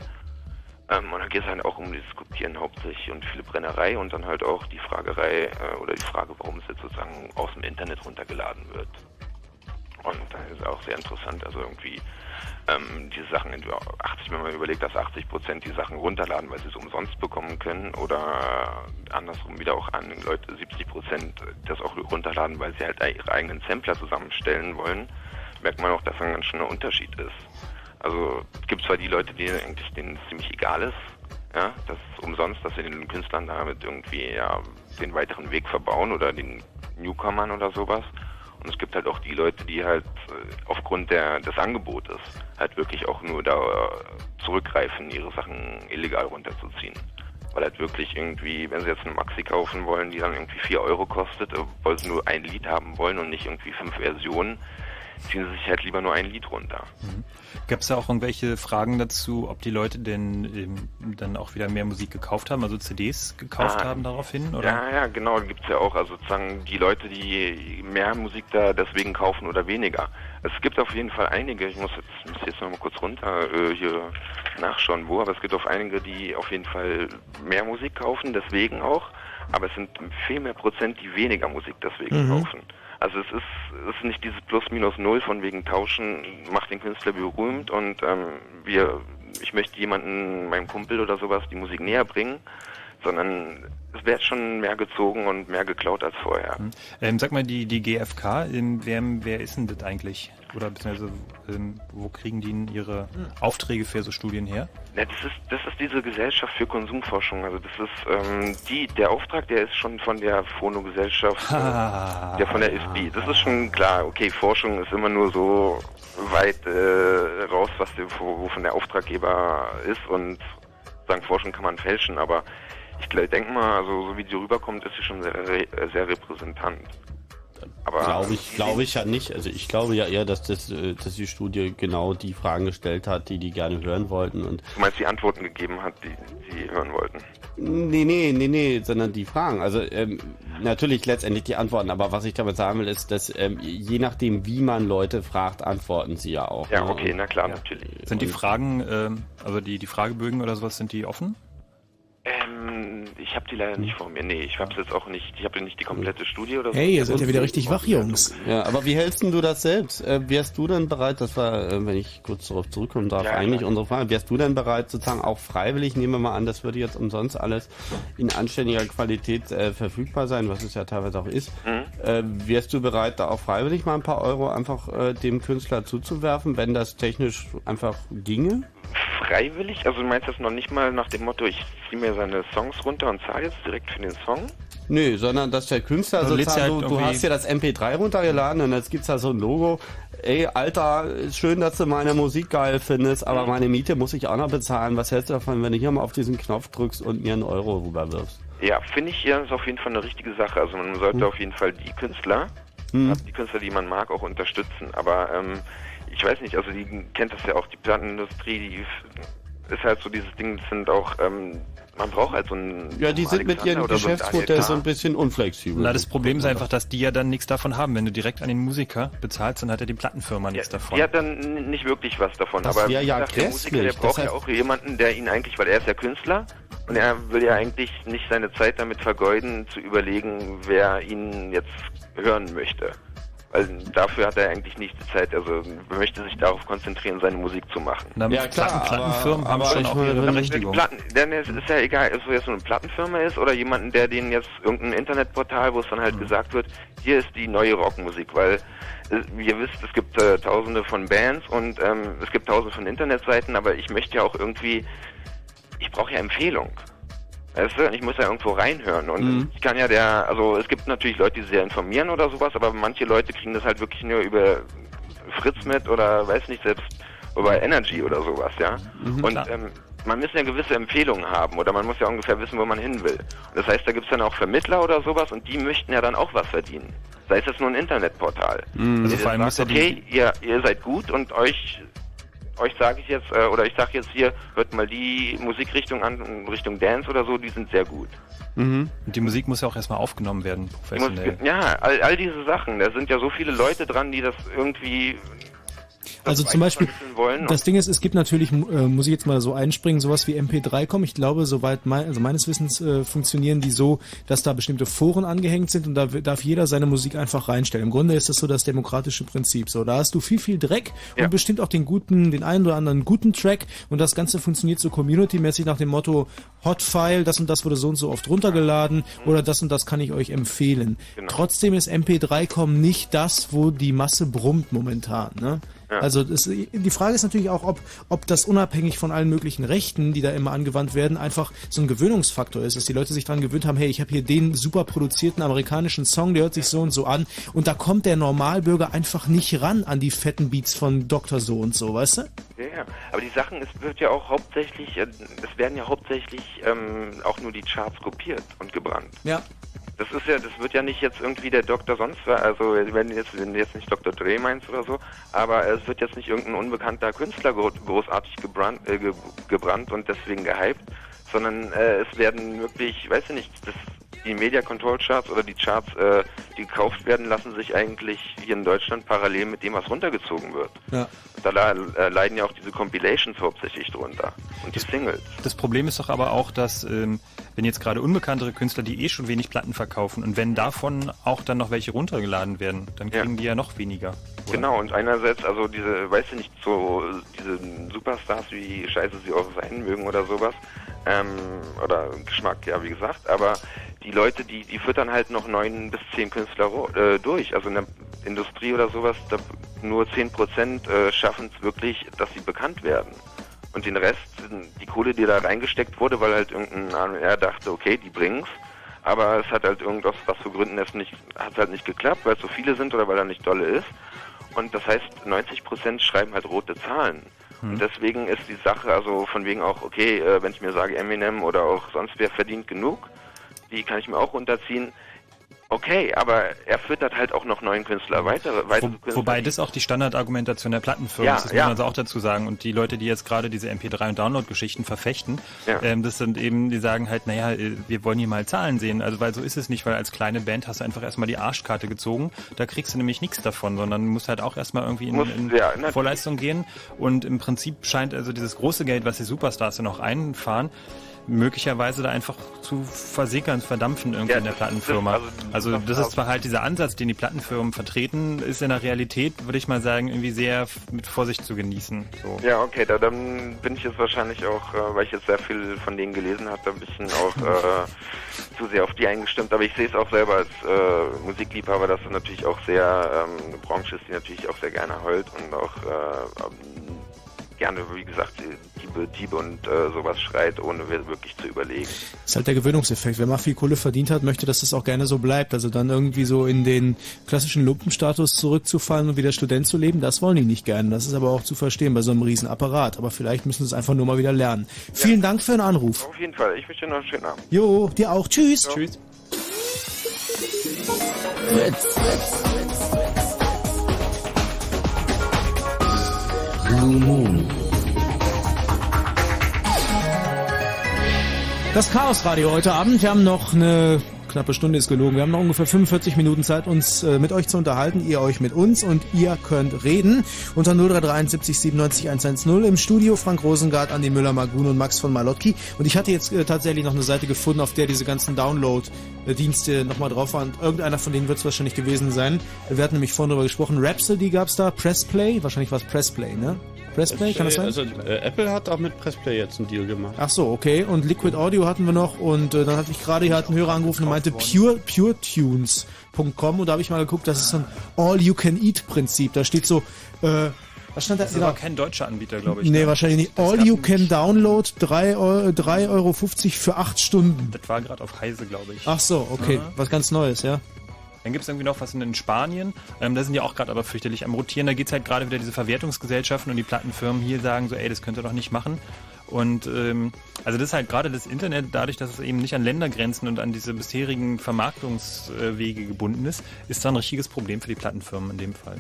Ähm, und da geht es halt auch um das Kopieren hauptsächlich und viele Brennerei und dann halt auch die Fragerei äh, oder die Frage, warum es jetzt sozusagen aus dem Internet runtergeladen wird. Und da ist auch sehr interessant, also irgendwie ähm, diese Sachen, 80, wenn man überlegt, dass 80 Prozent die Sachen runterladen, weil sie es umsonst bekommen können, oder andersrum wieder auch an Leute 70 Prozent das auch runterladen, weil sie halt ihre eigenen Sampler zusammenstellen wollen, merkt man auch, dass ein ganz schöner Unterschied ist. Also es gibt zwar die Leute, die eigentlich denen es ziemlich egal ist, ja, das ist umsonst, dass sie den Künstlern damit irgendwie ja, den weiteren Weg verbauen oder den Newcomern oder sowas. Und es gibt halt auch die Leute, die halt äh, aufgrund der, des Angebotes halt wirklich auch nur da äh, zurückgreifen, ihre Sachen illegal runterzuziehen. Weil halt wirklich irgendwie, wenn sie jetzt eine Maxi kaufen wollen, die dann irgendwie 4 Euro kostet, äh, weil sie nur ein Lied haben wollen und nicht irgendwie fünf Versionen, ziehen sie sich halt lieber nur ein Lied runter. Mhm. Gab es da auch irgendwelche Fragen dazu, ob die Leute denn ähm, dann auch wieder mehr Musik gekauft haben, also CDs gekauft ah, haben daraufhin? Oder? Ja, ja, genau, gibt es ja auch. Also sozusagen die Leute, die mehr Musik da deswegen kaufen oder weniger. Es gibt auf jeden Fall einige, ich muss jetzt, muss jetzt noch mal kurz runter äh, hier nachschauen, wo, aber es gibt auch einige, die auf jeden Fall mehr Musik kaufen, deswegen auch. Aber es sind viel mehr Prozent, die weniger Musik deswegen mhm. kaufen. Also es ist, es ist nicht dieses Plus-Minus-Null von wegen Tauschen macht den Künstler berühmt und ähm, wir, ich möchte jemanden, meinem Kumpel oder sowas, die Musik näher bringen, sondern es wird schon mehr gezogen und mehr geklaut als vorher. Mhm. Ähm, sag mal, die, die GfK, ähm, wer, wer ist denn das eigentlich? Oder beziehungsweise ähm, wo kriegen die ihre Aufträge für so Studien her? Ja, das ist das ist diese Gesellschaft für Konsumforschung. Also das ist ähm, die der Auftrag, der ist schon von der Phono-Gesellschaft, äh, der von der ISB. Das ist schon klar. Okay, Forschung ist immer nur so weit äh, raus, was der, wovon der Auftraggeber ist und sagen Forschung kann man fälschen, aber ich denke mal, also so wie die rüberkommt, ist sie schon sehr, sehr repräsentant. Aber glaube ich, glaube ich ja nicht. Also ich glaube ja eher, dass das, äh, dass die Studie genau die Fragen gestellt hat, die die gerne hören wollten und. Du meinst, die Antworten gegeben hat, die sie hören wollten? Nee, nee, nee, nee, sondern die Fragen. Also ähm, natürlich letztendlich die Antworten, aber was ich damit sagen will, ist, dass ähm, je nachdem, wie man Leute fragt, antworten sie ja auch. Ja, ne? okay, na klar, ja. natürlich. Sind die Fragen, ähm, also die, die Fragebögen oder sowas, sind die offen? Ähm, ich habe die leider nicht vor mir. Nee, ich habe jetzt auch nicht, ich habe nicht die komplette Studie oder so. Hey, ihr seid ja wieder richtig wach, Jungs. Ja, aber wie hältst du das selbst? Äh, wärst du denn bereit, das war, äh, wenn ich kurz darauf zurückkommen darf, ja, eigentlich klar. unsere Frage, wärst du denn bereit, sozusagen auch freiwillig, nehmen wir mal an, das würde jetzt umsonst alles in anständiger Qualität äh, verfügbar sein, was es ja teilweise auch ist. Mhm. Äh, wärst du bereit, da auch freiwillig mal ein paar Euro einfach äh, dem Künstler zuzuwerfen, wenn das technisch einfach ginge? freiwillig? Also du meinst das noch nicht mal nach dem Motto, ich ziehe mir seine Songs runter und zahle jetzt direkt für den Song? Nö, sondern dass der Künstler also sozusagen, halt du, du hast ja das MP3 runtergeladen und jetzt gibt's da so ein Logo. Ey, Alter, schön, dass du meine Musik geil findest, aber mhm. meine Miete muss ich auch noch bezahlen. Was hältst du davon, wenn du hier mal auf diesen Knopf drückst und mir einen Euro rüberwirfst? Ja, finde ich, ja, ist auf jeden Fall eine richtige Sache. Also man sollte hm. auf jeden Fall die Künstler, hm. die Künstler, die man mag, auch unterstützen. Aber ähm, ich weiß nicht, also die kennt das ja auch, die Plattenindustrie, die ist halt so dieses Ding, das sind auch, ähm, man braucht halt so ein. Ja, die sind mit ihrem Geschäftsmodell so ein bisschen unflexibel. Na, das Problem ist einfach, dass die ja dann nichts davon haben. Wenn du direkt an den Musiker bezahlst, dann hat ja die Plattenfirma nichts ja, davon. Die hat dann nicht wirklich was davon. Das aber ja gesagt, der Musiker, der braucht ja auch jemanden, der ihn eigentlich, weil er ist ja Künstler und er will ja eigentlich nicht seine Zeit damit vergeuden, zu überlegen, wer ihn jetzt hören möchte. Weil dafür hat er eigentlich nicht die Zeit. Also er möchte sich darauf konzentrieren, seine Musik zu machen. Na, ja klar, Plattenfirmen haben schon auch ihre Berechtigung. Platten, denn es ist ja egal, ob es jetzt so eine Plattenfirma ist oder jemanden, der denen jetzt irgendein Internetportal, wo es dann halt mhm. gesagt wird, hier ist die neue Rockmusik, weil äh, ihr wisst, es gibt äh, tausende von Bands und ähm, es gibt tausende von Internetseiten, aber ich möchte ja auch irgendwie, ich brauche ja Empfehlung. Weißt du, ich muss ja irgendwo reinhören. Und mhm. ich kann ja der, also es gibt natürlich Leute, die sehr informieren oder sowas, aber manche Leute kriegen das halt wirklich nur über Fritz mit oder weiß nicht, selbst über Energy oder sowas, ja. Mhm, und ähm, man muss ja gewisse Empfehlungen haben oder man muss ja ungefähr wissen, wo man hin will. Und das heißt, da gibt es dann auch Vermittler oder sowas und die möchten ja dann auch was verdienen. Sei es jetzt nur ein Internetportal. Mhm, also vor allem sagt, okay, ihr, ihr seid gut und euch euch sage ich jetzt, äh, oder ich sage jetzt hier, hört mal die Musikrichtung an, Richtung Dance oder so, die sind sehr gut. Mhm. Und die Musik muss ja auch erstmal aufgenommen werden, professionell. Muss, ja, all, all diese Sachen, da sind ja so viele Leute dran, die das irgendwie also zum Beispiel, das Ding ist, es gibt natürlich, äh, muss ich jetzt mal so einspringen, sowas wie MP3.com. Ich glaube, soweit mein, also meines Wissens äh, funktionieren die so, dass da bestimmte Foren angehängt sind und da darf jeder seine Musik einfach reinstellen. Im Grunde ist das so das demokratische Prinzip. So, da hast du viel, viel Dreck ja. und bestimmt auch den guten, den einen oder anderen guten Track und das Ganze funktioniert so community-mäßig nach dem Motto Hotfile, das und das wurde so und so oft runtergeladen mhm. oder das und das kann ich euch empfehlen. Genau. Trotzdem ist MP3.com nicht das, wo die Masse brummt momentan. Ne? Ja. Also das, die Frage ist natürlich auch, ob, ob das unabhängig von allen möglichen Rechten, die da immer angewandt werden, einfach so ein Gewöhnungsfaktor ist, dass die Leute sich daran gewöhnt haben, hey, ich habe hier den super produzierten amerikanischen Song, der hört sich so und so an und da kommt der Normalbürger einfach nicht ran an die fetten Beats von Dr. So und so, weißt du? Ja, aber die Sachen, es wird ja auch hauptsächlich, äh, es werden ja hauptsächlich ähm, auch nur die Charts kopiert und gebrannt. Ja. Das ist ja, das wird ja nicht jetzt irgendwie der Doktor sonst, also wenn jetzt, wenn jetzt nicht Dr. Dre meinst oder so, aber es wird jetzt nicht irgendein unbekannter Künstler großartig gebrannt, äh, gebrannt und deswegen gehypt, sondern äh, es werden wirklich, weiß ich nicht, das die Media Control Charts oder die Charts, äh, die gekauft werden, lassen sich eigentlich hier in Deutschland parallel mit dem, was runtergezogen wird. Ja. Da äh, leiden ja auch diese Compilations hauptsächlich drunter und die Singles. Das Problem ist doch aber auch, dass ähm, wenn jetzt gerade unbekanntere Künstler, die eh schon wenig Platten verkaufen und wenn davon auch dann noch welche runtergeladen werden, dann kriegen ja. die ja noch weniger. Oder? Genau, und einerseits, also diese, weiß ich nicht, so diese Superstars, wie scheiße sie auch sein mögen oder sowas, ähm, oder Geschmack, ja, wie gesagt, aber die Leute, die, die füttern halt noch neun bis zehn Künstler äh, durch. Also in der Industrie oder sowas, da nur zehn Prozent äh, schaffen es wirklich, dass sie bekannt werden. Und den Rest, die Kohle, die da reingesteckt wurde, weil halt irgendein er dachte, okay, die bringen's. Aber es hat halt irgendwas, was für Gründen es nicht, hat halt nicht geklappt, weil es so viele sind oder weil er nicht dolle ist. Und das heißt, 90 Prozent schreiben halt rote Zahlen. Und deswegen ist die Sache, also von wegen auch, okay, äh, wenn ich mir sage, Eminem oder auch sonst wer verdient genug, die kann ich mir auch runterziehen. Okay, aber er füttert halt auch noch neuen Künstler weiter. Wo, Künstler. Wobei das auch die Standardargumentation der Plattenfirmen ja, ist, das ja. muss man also auch dazu sagen. Und die Leute, die jetzt gerade diese MP3 und Download-Geschichten verfechten, ja. ähm, das sind eben, die sagen halt, naja, äh, wir wollen hier mal Zahlen sehen. Also weil so ist es nicht, weil als kleine Band hast du einfach erstmal die Arschkarte gezogen. Da kriegst du nämlich nichts davon, sondern musst halt auch erstmal irgendwie in, in ja, Vorleistung gehen. Und im Prinzip scheint also dieses große Geld, was die Superstars dann auch einfahren, möglicherweise da einfach zu versickern, verdampfen irgendwie ja, in der Plattenfirma. Also, also das ist zwar halt dieser Ansatz, den die Plattenfirmen vertreten, ist in der Realität, würde ich mal sagen, irgendwie sehr mit Vorsicht zu genießen. So. Ja, okay, da, dann bin ich jetzt wahrscheinlich auch, äh, weil ich jetzt sehr viel von denen gelesen habe, ein bisschen auch äh, zu sehr auf die eingestimmt. Aber ich sehe es auch selber als äh, Musikliebhaber, dass es natürlich auch sehr ähm, eine Branche ist, die natürlich auch sehr gerne heult und auch äh, gerne, wie gesagt, Diebe, Diebe und äh, sowas schreit, ohne wirklich zu überlegen. Das ist halt der Gewöhnungseffekt. Wer mal viel Kohle verdient hat, möchte, dass das auch gerne so bleibt. Also dann irgendwie so in den klassischen Lumpenstatus zurückzufallen und wieder Student zu leben, das wollen die nicht gerne. Das ist aber auch zu verstehen bei so einem Riesenapparat. Aber vielleicht müssen sie es einfach nur mal wieder lernen. Ja. Vielen Dank für den Anruf. Auf jeden Fall. Ich wünsche dir noch einen schönen Abend. Jo, dir auch. Tschüss. Ja. Tschüss. Fritz. Blue Moon. Das Chaos Radio heute Abend. Wir haben noch eine knappe Stunde ist gelogen. Wir haben noch ungefähr 45 Minuten Zeit, uns äh, mit euch zu unterhalten. Ihr euch mit uns und ihr könnt reden. Unter 0331 70 97 110 im Studio Frank Rosengart, Andi Müller-Magun und Max von Malotki. Und ich hatte jetzt äh, tatsächlich noch eine Seite gefunden, auf der diese ganzen Download-Dienste nochmal drauf waren. Irgendeiner von denen wird es wahrscheinlich gewesen sein. Wir hatten nämlich vorhin darüber gesprochen. Rhapsody gab's da, Pressplay, wahrscheinlich war es Pressplay, ne? Pressplay, kann das sein? Also äh, Apple hat auch mit Pressplay jetzt einen Deal gemacht. Ach so, okay. Und Liquid Audio hatten wir noch und äh, dann hatte ich gerade hier einen Hörer angerufen und meinte Pure, PureTunes.com und da habe ich mal geguckt, das ist so ein All-You-Can-Eat-Prinzip. Da steht so, äh, was stand da? Das ist genau. aber kein deutscher Anbieter, glaube ich. Nee, ne? wahrscheinlich nicht. All You Can Download, 3,50 Euro, 3 Euro für 8 Stunden. Das war gerade auf Heise, glaube ich. Ach so, okay. Ja. Was ganz Neues, ja. Dann gibt es irgendwie noch was in Spanien. Ähm, da sind ja auch gerade aber fürchterlich am Rotieren. Da geht es halt gerade wieder diese Verwertungsgesellschaften und die Plattenfirmen hier sagen so, ey, das könnt ihr doch nicht machen. Und ähm, also das ist halt gerade das Internet, dadurch, dass es eben nicht an Ländergrenzen und an diese bisherigen Vermarktungswege gebunden ist, ist da ein richtiges Problem für die Plattenfirmen in dem Fall.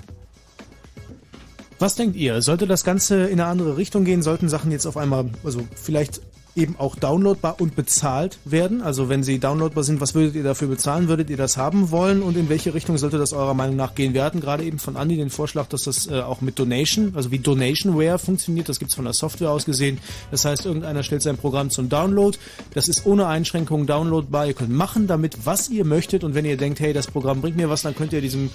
Was denkt ihr? Sollte das Ganze in eine andere Richtung gehen? Sollten Sachen jetzt auf einmal, also vielleicht eben auch downloadbar und bezahlt werden? Also wenn sie downloadbar sind, was würdet ihr dafür bezahlen? Würdet ihr das haben wollen und in welche Richtung sollte das eurer Meinung nach gehen? Wir hatten gerade eben von Andy den Vorschlag, dass das äh, auch mit Donation, also wie Donationware funktioniert. Das gibt's von der Software aus gesehen. Das heißt, irgendeiner stellt sein Programm zum Download. Das ist ohne Einschränkungen downloadbar. Ihr könnt machen damit, was ihr möchtet und wenn ihr denkt, hey, das Programm bringt mir was, dann könnt ihr diesem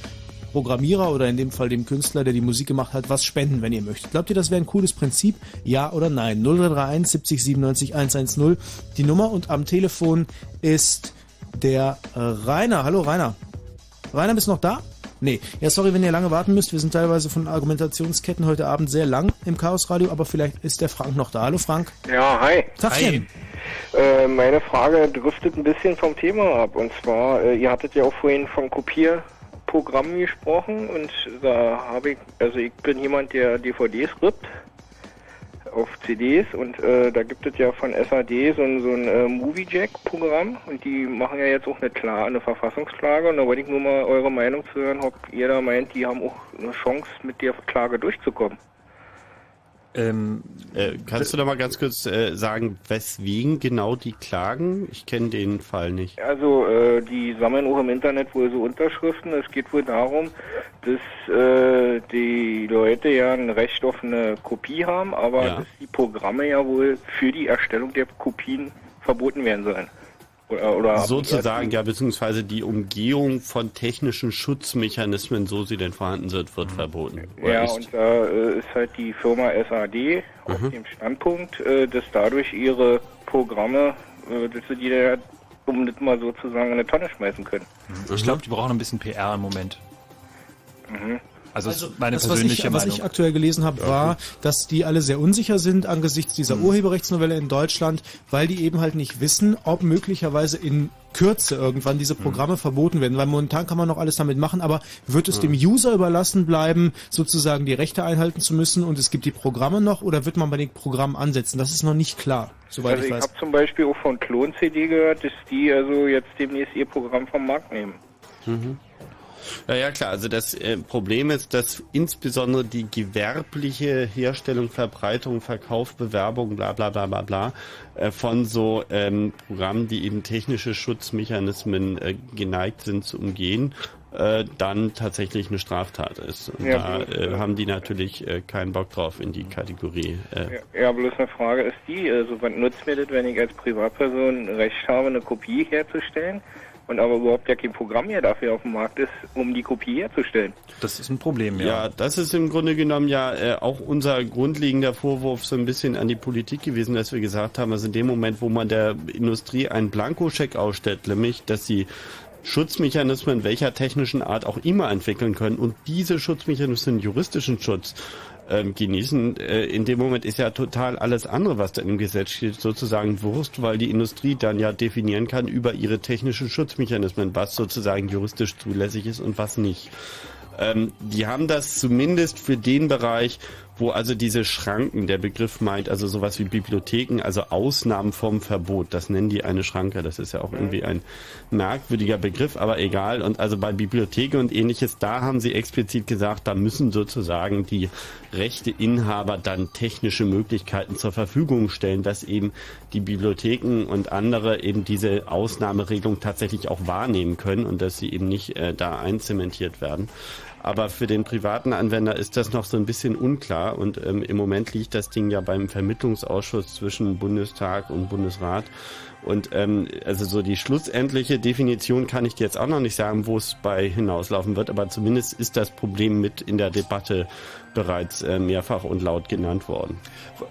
Programmierer oder in dem Fall dem Künstler, der die Musik gemacht hat, was spenden, wenn ihr möchtet. Glaubt ihr, das wäre ein cooles Prinzip? Ja oder nein? 0331 70 97 110 die Nummer und am Telefon ist der äh, Rainer. Hallo Rainer. Rainer, bist du noch da? Nee. Ja, sorry, wenn ihr lange warten müsst. Wir sind teilweise von Argumentationsketten heute Abend sehr lang im Chaos Radio, aber vielleicht ist der Frank noch da. Hallo Frank. Ja, hi. Tagchen. Hi. Äh, meine Frage driftet ein bisschen vom Thema ab. Und zwar, äh, ihr hattet ja auch vorhin von Kopier Programm gesprochen und da habe ich, also ich bin jemand, der DVDs rippt. auf CDs und äh, da gibt es ja von SAD so ein, so ein äh, Movie Jack-Programm und die machen ja jetzt auch eine, Kla eine Verfassungsklage und da wollte ich nur mal eure Meinung zu hören, ob ihr da meint, die haben auch eine Chance, mit der Klage durchzukommen. Ähm, äh, kannst du da mal ganz kurz äh, sagen, weswegen genau die klagen? Ich kenne den Fall nicht. Also äh, die sammeln auch im Internet wohl so Unterschriften. Es geht wohl darum, dass äh, die Leute ja ein Recht auf eine Kopie haben, aber Ja. dass die Programme ja wohl für die Erstellung der Kopien verboten werden sollen. Oder, oder Sozusagen, ja, beziehungsweise die Umgehung von technischen Schutzmechanismen, so sie denn vorhanden sind, wird verboten. Oder Ja, ist- und da äh, ist halt die Firma SAD auf Mhm. dem Standpunkt, äh, dass dadurch ihre Programme, äh, dass sie die da, um das mal sozusagen in eine Tonne schmeißen können. Ich glaube, die brauchen ein bisschen PR im Moment. Mhm. Also, ist meine das, was persönliche ich, was Meinung. ich aktuell gelesen habe, war, dass die alle sehr unsicher sind angesichts dieser Mhm. Urheberrechtsnovelle in Deutschland, weil die eben halt nicht wissen, ob möglicherweise in Kürze irgendwann diese Mhm. Programme verboten werden. Weil momentan kann man noch alles damit machen, aber wird es Mhm. dem User überlassen bleiben, sozusagen die Rechte einhalten zu müssen und es gibt die Programme noch oder wird man bei den Programmen ansetzen? Das ist noch nicht klar, soweit also ich ich weiß. habe zum Beispiel auch von Klon CD gehört, dass die also jetzt demnächst ihr Programm vom Markt nehmen. Mhm. Ja, ja, klar. Also das äh, Problem ist, dass insbesondere die gewerbliche Herstellung, Verbreitung, Verkauf, Bewerbung, bla bla bla bla bla, äh, von so ähm, Programmen, die eben technische Schutzmechanismen äh, geneigt sind zu umgehen, äh, dann tatsächlich eine Straftat ist. Und Ja, da äh, äh, haben die natürlich äh, keinen Bock drauf in die Kategorie. Äh, Ja, ja, bloß eine Frage ist die, also was nutzt mir das, wenn ich als Privatperson Recht habe, eine Kopie herzustellen und aber überhaupt ja kein Programm mehr dafür auf dem Markt ist, um die Kopie herzustellen? Das ist ein Problem, Ja, das ist im Grunde genommen ja äh, auch unser grundlegender Vorwurf so ein bisschen an die Politik gewesen, dass wir gesagt haben, also in dem Moment, wo man der Industrie einen Blankoscheck ausstellt, nämlich, dass sie Schutzmechanismen welcher technischen Art auch immer entwickeln können und diese Schutzmechanismen juristischen Schutz ähm, genießen. Äh, in dem Moment ist ja total alles andere, was da im Gesetz steht, sozusagen Wurst, weil die Industrie dann ja definieren kann über ihre technischen Schutzmechanismen, was sozusagen juristisch zulässig ist und was nicht. Ähm, die haben das zumindest für den Bereich, wo also diese Schranken, der Begriff meint, also sowas wie Bibliotheken, also Ausnahmen vom Verbot, das nennen die eine Schranke, das ist ja auch irgendwie ein merkwürdiger Begriff, aber egal. Und also bei Bibliotheken und ähnliches, da haben sie explizit gesagt, da müssen sozusagen die Rechteinhaber dann technische Möglichkeiten zur Verfügung stellen, dass eben die Bibliotheken und andere eben diese Ausnahmeregelung tatsächlich auch wahrnehmen können und dass sie eben nicht äh, da einzementiert werden. Aber für den privaten Anwender ist das noch so ein bisschen unklar und ähm, im Moment liegt das Ding ja beim Vermittlungsausschuss zwischen Bundestag und Bundesrat. Und ähm, also so die schlussendliche Definition kann ich dir jetzt auch noch nicht sagen, wo es bei hinauslaufen wird, aber zumindest ist das Problem mit in der Debatte bereits äh, mehrfach und laut genannt worden.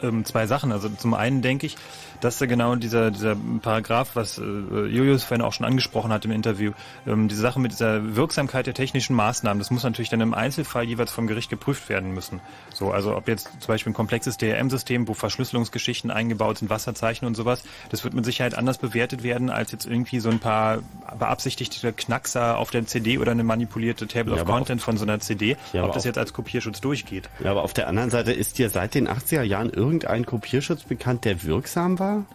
ähm, zwei Sachen. Also zum einen denke ich, dass da genau dieser, dieser Paragraph, was äh, Julius vorhin auch schon angesprochen hat im Interview, ähm, diese Sache mit dieser Wirksamkeit der technischen Maßnahmen, das muss natürlich dann im Einzelfall jeweils vom Gericht geprüft werden müssen. So, also ob jetzt zum Beispiel ein komplexes DRM-System, wo Verschlüsselungsgeschichten eingebaut sind, Wasserzeichen und sowas, das wird mit Sicherheit anders bewertet werden als jetzt irgendwie so ein paar beabsichtigte Knackser auf der CD oder eine manipulierte Table Ja, of Content von so einer CD, Ja, ob das jetzt als Kopierschutz durchgeht. Ja, aber auf der anderen Seite ist dir seit den 80er Jahren irgendein Kopierschutz bekannt, der wirksam war?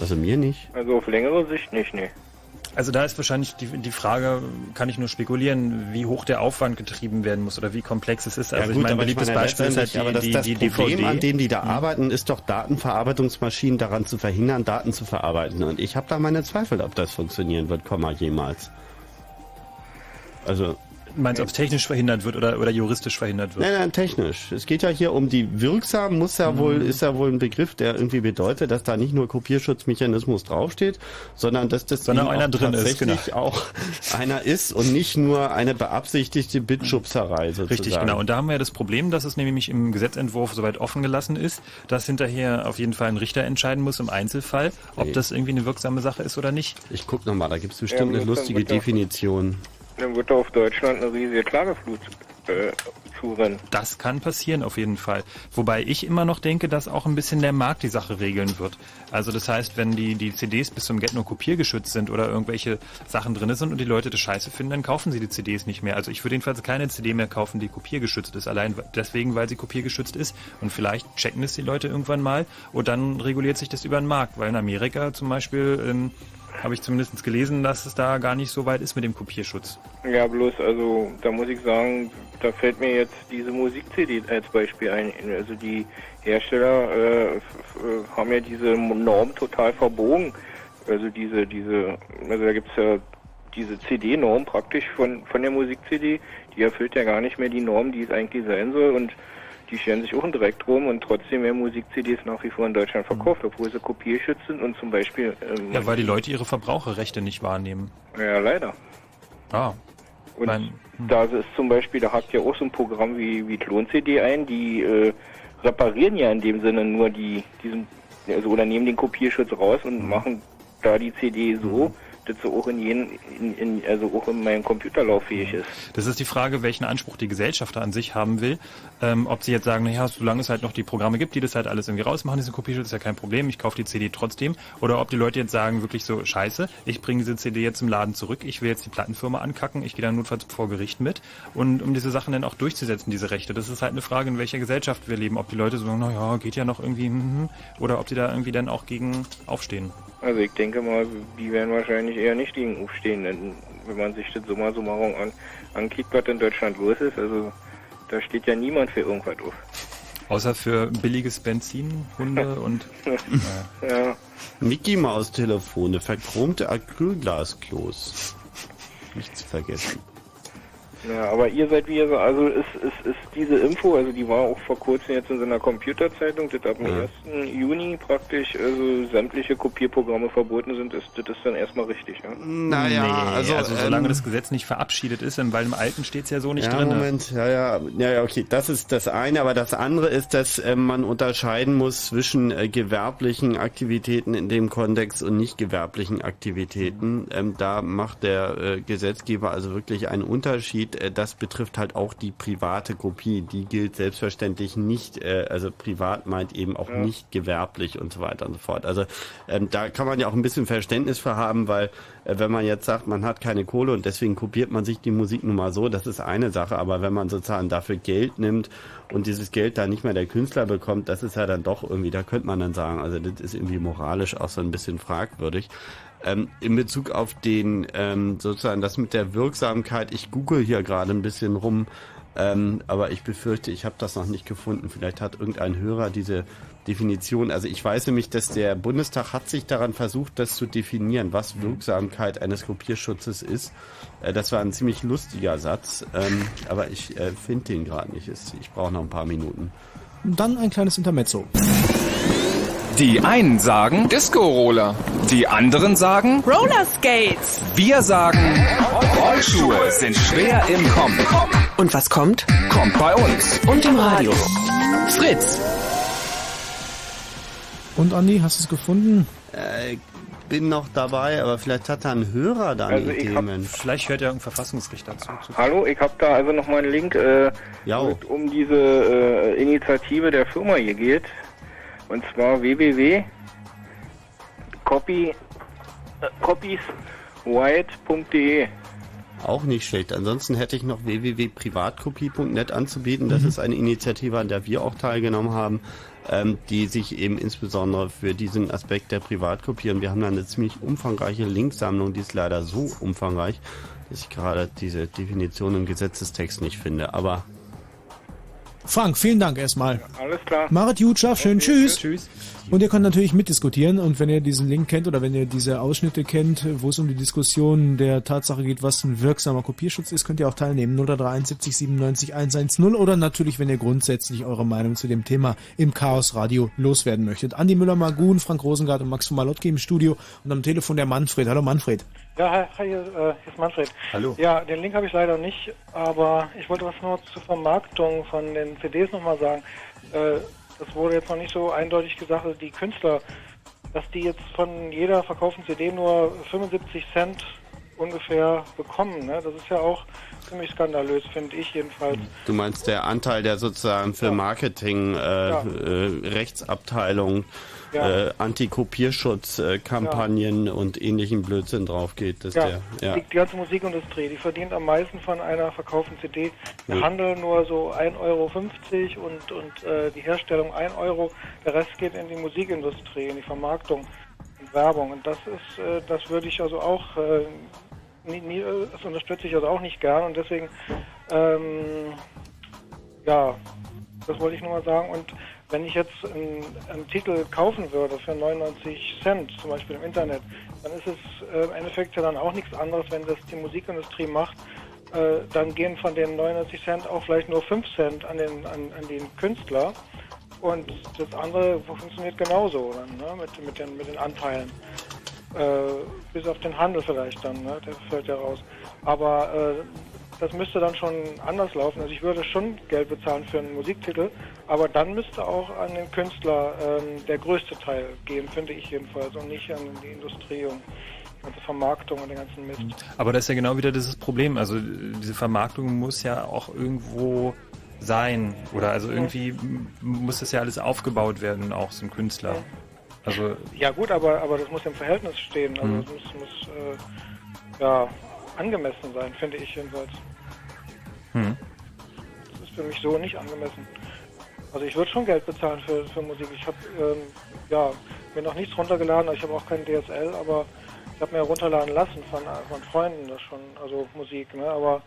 Also mir nicht. Also auf längere Sicht nicht, nee. Also da ist wahrscheinlich die, die Frage, kann ich nur spekulieren, wie hoch der Aufwand getrieben werden muss oder wie komplex es ist. Also ja, ich meine, aber beliebtes meine, Beispiel ist halt letztendlich, aber das, die, das die, die Problem, DVD. an dem die da Hm. arbeiten, ist doch Datenverarbeitungsmaschinen daran zu verhindern, Daten zu verarbeiten. Und ich habe da meine Zweifel, ob das funktionieren wird, Komma jemals. Also Meinst du, ob es technisch verhindert wird oder, oder juristisch verhindert wird? Nein, nein, technisch. Es geht ja hier um die wirksam, muss ja wohl, ist ja wohl ein Begriff, der irgendwie bedeutet, dass da nicht nur Kopierschutzmechanismus draufsteht, sondern dass das Sondern einer auch drin ist, tatsächlich genau. auch einer ist und nicht nur eine beabsichtigte Bitschubserei sozusagen. Richtig, genau. Und da haben wir ja das Problem, dass es nämlich im Gesetzentwurf soweit offen gelassen ist, dass hinterher auf jeden Fall ein Richter entscheiden muss im Einzelfall, ob Nee. das irgendwie eine wirksame Sache ist oder nicht. Ich guck nochmal, da gibt es bestimmt Ja, eine lustige Definition. Dann wird da auf Deutschland eine riesige Klageflut äh, zurennen. Das kann passieren auf jeden Fall. Wobei ich immer noch denke, dass auch ein bisschen der Markt die Sache regeln wird. Also das heißt, wenn die, die CDs bis zum Get nur kopiergeschützt sind oder irgendwelche Sachen drin sind und die Leute das scheiße finden, dann kaufen sie die CDs nicht mehr. Also ich würde jedenfalls keine CD mehr kaufen, die kopiergeschützt ist. Allein deswegen, weil sie kopiergeschützt ist. Und vielleicht checken es die Leute irgendwann mal und dann reguliert sich das über den Markt. Weil in Amerika zum Beispiel ähm, habe ich zumindest gelesen, dass es da gar nicht so weit ist mit dem Kopierschutz. Ja, bloß, also da muss ich sagen, da fällt mir jetzt diese Musik-CD als Beispiel ein. Also die Hersteller äh, haben ja diese Norm total verbogen. Also diese, diese, also da gibt es ja diese CD-Norm praktisch von, von der Musik-CD, die erfüllt ja gar nicht mehr die Norm, die es eigentlich sein soll und die scheren sich auch einen Dreck drum und trotzdem werden Musik-CDs nach wie vor in Deutschland verkauft, obwohl sie kopierschützt sind und zum Beispiel... Ähm, ja, weil die Leute ihre Verbraucherrechte nicht wahrnehmen. Ja, leider. Ah. Und mein, hm. da ist zum Beispiel, da hakt ja auch so ein Programm wie, wie Klon-CD ein, die äh, reparieren ja in dem Sinne nur die, diesen, also oder nehmen den Kopierschutz raus und hm. machen da die CD so, hm das so auch in, jeden, in, in, also auch in meinem Computer lauffähig ist. Das ist die Frage, welchen Anspruch die Gesellschaft an sich haben will. Ähm, ob sie jetzt sagen, naja, solange es halt noch die Programme gibt, die das halt alles irgendwie rausmachen, diese Kopierschutz ist ja kein Problem, ich kaufe die CD trotzdem. Oder ob die Leute jetzt sagen, wirklich so, scheiße, ich bringe diese CD jetzt im Laden zurück, ich will jetzt die Plattenfirma ankacken, ich gehe dann notfalls vor Gericht mit. Und um diese Sachen dann auch durchzusetzen, diese Rechte, das ist halt eine Frage, in welcher Gesellschaft wir leben. Ob die Leute so sagen, naja, geht ja noch irgendwie, hm, hm, oder ob sie da irgendwie dann auch gegen aufstehen. Also ich denke mal, die werden wahrscheinlich eher nicht gegen aufstehen, denn wenn man sich das Summa summarum an, ankickt, was in Deutschland los ist, also da steht ja niemand für irgendwas auf. Außer für billiges Benzin, Hunde und... ja. ja. Mickey Maus Telefone, verchromte Acrylglasklos. Nichts vergessen. Ja, aber ihr seid wie ihr so, also ist, ist, ist diese Info, also die war auch vor kurzem jetzt in so einer Computerzeitung, dass ab dem ja. 1. Juni praktisch also sämtliche Kopierprogramme verboten sind, ist das ist dann erstmal richtig, ja? Naja, nee, also, also solange ähm, das Gesetz nicht verabschiedet ist, weil im Alten steht es ja so nicht ja, drin. Moment, ja, ja, ja, ja, okay, das ist das eine, aber das andere ist, dass äh, man unterscheiden muss zwischen äh, gewerblichen Aktivitäten in dem Kontext und nicht gewerblichen Aktivitäten. Ähm, da macht der äh, Gesetzgeber also wirklich einen Unterschied äh, das betrifft halt auch die private Kopie. Die gilt selbstverständlich nicht, äh, also privat meint eben auch ja. nicht gewerblich und so weiter und so fort. Also ähm, da kann man ja auch ein bisschen Verständnis für haben, weil äh, wenn man jetzt sagt, man hat keine Kohle und deswegen kopiert man sich die Musik nun mal so, das ist eine Sache. Aber wenn man sozusagen dafür Geld nimmt und dieses Geld dann nicht mehr der Künstler bekommt, das ist ja dann doch irgendwie, da könnte man dann sagen, also das ist irgendwie moralisch auch so ein bisschen fragwürdig. Ähm, in Bezug auf den ähm, sozusagen das mit der Wirksamkeit, ich google hier gerade ein bisschen rum, ähm, aber ich befürchte, ich habe das noch nicht gefunden. Vielleicht hat irgendein Hörer diese Definition. Also ich weiß nämlich, dass der Bundestag hat sich daran versucht, das zu definieren, was Wirksamkeit eines Kopierschutzes ist. Äh, das war ein ziemlich lustiger Satz, ähm, aber ich äh, finde den gerade nicht. Ich brauche noch ein paar Minuten. Dann ein kleines Intermezzo. Die einen sagen Disco-Roller, die anderen sagen Rollerskates. Wir sagen Rollschuhe sind schwer im Kommen. Und was kommt? Kommt bei uns. Und im Radio. Fritz. Und Andi, hast du es gefunden? Äh, bin noch dabei, aber vielleicht hat da ein Hörer da also Themen. Vielleicht hört ja irgendein Verfassungsrichter zu. Hallo, ich habe da also noch mal einen Link, äh, um diese äh, Initiative der Firma hier geht. Und zwar www.copieswhite.de. Auch nicht schlecht. Ansonsten hätte ich noch www.privatkopie.net anzubieten. Das mhm. ist eine Initiative, an der wir auch teilgenommen haben, ähm, die sich eben insbesondere für diesen Aspekt der Privatkopie und wir haben da eine ziemlich umfangreiche Linksammlung, die ist leider so umfangreich, dass ich gerade diese Definition im Gesetzestext nicht finde. Aber Frank, vielen Dank erstmal. Alles klar. Marit Jutschaf, schön, okay, tschüss. Tschüss. Und ihr könnt natürlich mitdiskutieren und wenn ihr diesen Link kennt oder wenn ihr diese Ausschnitte kennt, wo es um die Diskussion der Tatsache geht, was ein wirksamer Kopierschutz ist, könnt ihr auch teilnehmen. 0371 97 110 oder natürlich, wenn ihr grundsätzlich eure Meinung zu dem Thema im Chaos Radio loswerden möchtet. Andi Müller-Magun, Frank Rosengart und Max von Malotki im Studio und am Telefon der Manfred. Hallo Manfred. Ja, hi, hi hier, äh, hier ist Manfred. Hallo. Ja, den Link habe ich leider nicht, aber ich wollte was nur zur Vermarktung von den CDs nochmal sagen. Äh, das wurde jetzt noch nicht so eindeutig gesagt, also die Künstler, dass die jetzt von jeder verkauften CD nur 75 Cent ungefähr bekommen. Ne? Das ist ja auch ziemlich skandalös, finde ich jedenfalls. Du meinst der Anteil, der sozusagen für Marketing, äh, ja. äh, Rechtsabteilung, ja. äh, Antikopierschutz-Kampagnen ja. und ähnlichen Blödsinn drauf geht. Dass ja. Der, ja. Die, ganze Musikindustrie, die verdient am meisten von einer verkauften CD. Der Handel nur so 1,50 Euro und, und äh, die Herstellung 1 Euro. Der Rest geht in die Musikindustrie, in die Vermarktung. Werbung. Und das ist, äh, das würde ich also auch, äh, nie, nie, das unterstütze ich also auch nicht gern. Und deswegen, ähm, ja, das wollte ich nur mal sagen. Und wenn ich jetzt einen, einen, Titel kaufen würde für 99 Cent, zum Beispiel im Internet, dann ist es äh, im Endeffekt ja dann auch nichts anderes, wenn das die Musikindustrie macht. Äh, dann gehen von den 99 Cent auch vielleicht nur 5 Cent an den, an, an den Künstler. Und das andere funktioniert genauso dann, ne? mit, mit, den, mit den Anteilen. Äh, bis auf den Handel vielleicht dann, ne? der fällt ja raus. Aber äh, das müsste dann schon anders laufen. Also ich würde schon Geld bezahlen für einen Musiktitel, aber dann müsste auch an den Künstler ähm, der größte Teil gehen, finde ich jedenfalls, und nicht an die Industrie und ganze Vermarktung und den ganzen Mist. Aber das ist ja genau wieder dieses Problem. Also diese Vermarktung muss ja auch irgendwo sein. Oder also irgendwie muss das ja alles aufgebaut werden, auch so ein Künstler. Also ja gut, aber, aber das muss im Verhältnis stehen. Also mhm. es muss, muss äh, ja, angemessen sein, finde ich jedenfalls. Mhm. Das ist für mich so nicht angemessen. Also ich würde schon Geld bezahlen für, für Musik. Ich habe ähm, ja, mir noch nichts runtergeladen, ich habe auch kein DSL, aber ich habe mir runterladen lassen von, von Freunden das schon, also Musik, ne? Aber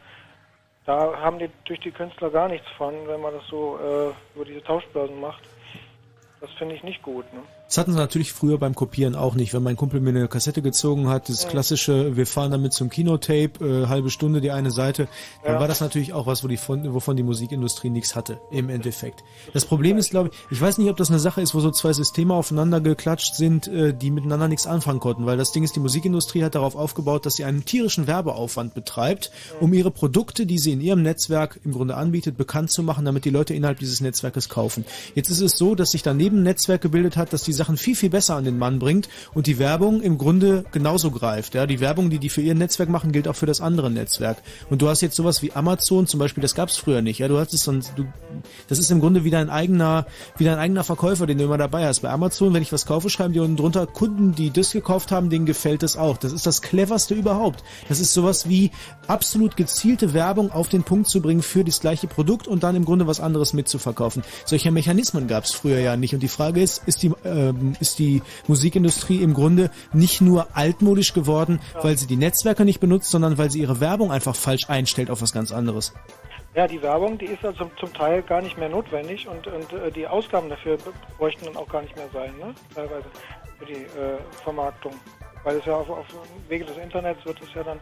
da haben die durch die Künstler gar nichts von, wenn man das so äh, über diese Tauschbörsen macht. Das finde ich nicht gut. Ne? Das hatten sie natürlich früher beim Kopieren auch nicht. Wenn mein Kumpel mir eine Kassette gezogen hat, das klassische, wir fahren damit zum Kinotape, äh, halbe Stunde die eine Seite, dann ja. war das natürlich auch was, wo die von, wovon die Musikindustrie nichts hatte, im Endeffekt. Das Problem ist, glaube ich, ich weiß nicht, ob das eine Sache ist, wo so zwei Systeme aufeinander geklatscht sind, äh, die miteinander nichts anfangen konnten, weil das Ding ist, die Musikindustrie hat darauf aufgebaut, dass sie einen tierischen Werbeaufwand betreibt, um ihre Produkte, die sie in ihrem Netzwerk im Grunde anbietet, bekannt zu machen, damit die Leute innerhalb dieses Netzwerkes kaufen. Jetzt ist es so, dass sich daneben ein Netzwerk gebildet hat, dass diese Sachen viel, viel besser an den Mann bringt und die Werbung im Grunde genauso greift. Ja, die Werbung, die die für ihr Netzwerk machen, gilt auch für das andere Netzwerk. Und du hast jetzt sowas wie Amazon zum Beispiel, das gab es früher nicht. Ja, du hast es dann, du, das ist im Grunde wieder ein eigener, wieder ein eigener Verkäufer, den du immer dabei hast. Bei Amazon, wenn ich was kaufe, schreiben die unten drunter Kunden, die das gekauft haben, denen gefällt das auch. Das ist das cleverste überhaupt. Das ist sowas wie absolut gezielte Werbung auf den Punkt zu bringen für das gleiche Produkt und dann im Grunde was anderes mitzuverkaufen. Solche Mechanismen gab es früher ja nicht. Und die Frage ist, ist die, ähm, ist die Musikindustrie im Grunde nicht nur altmodisch geworden, weil sie die Netzwerke nicht benutzt, sondern weil sie ihre Werbung einfach falsch einstellt auf was ganz anderes. Ja, die Werbung, die ist also zum Teil gar nicht mehr notwendig und, und äh, die Ausgaben dafür bräuchten dann auch gar nicht mehr sein, ne? teilweise für die äh, Vermarktung. Weil es ja auf, auf Wege des Internets wird es ja dann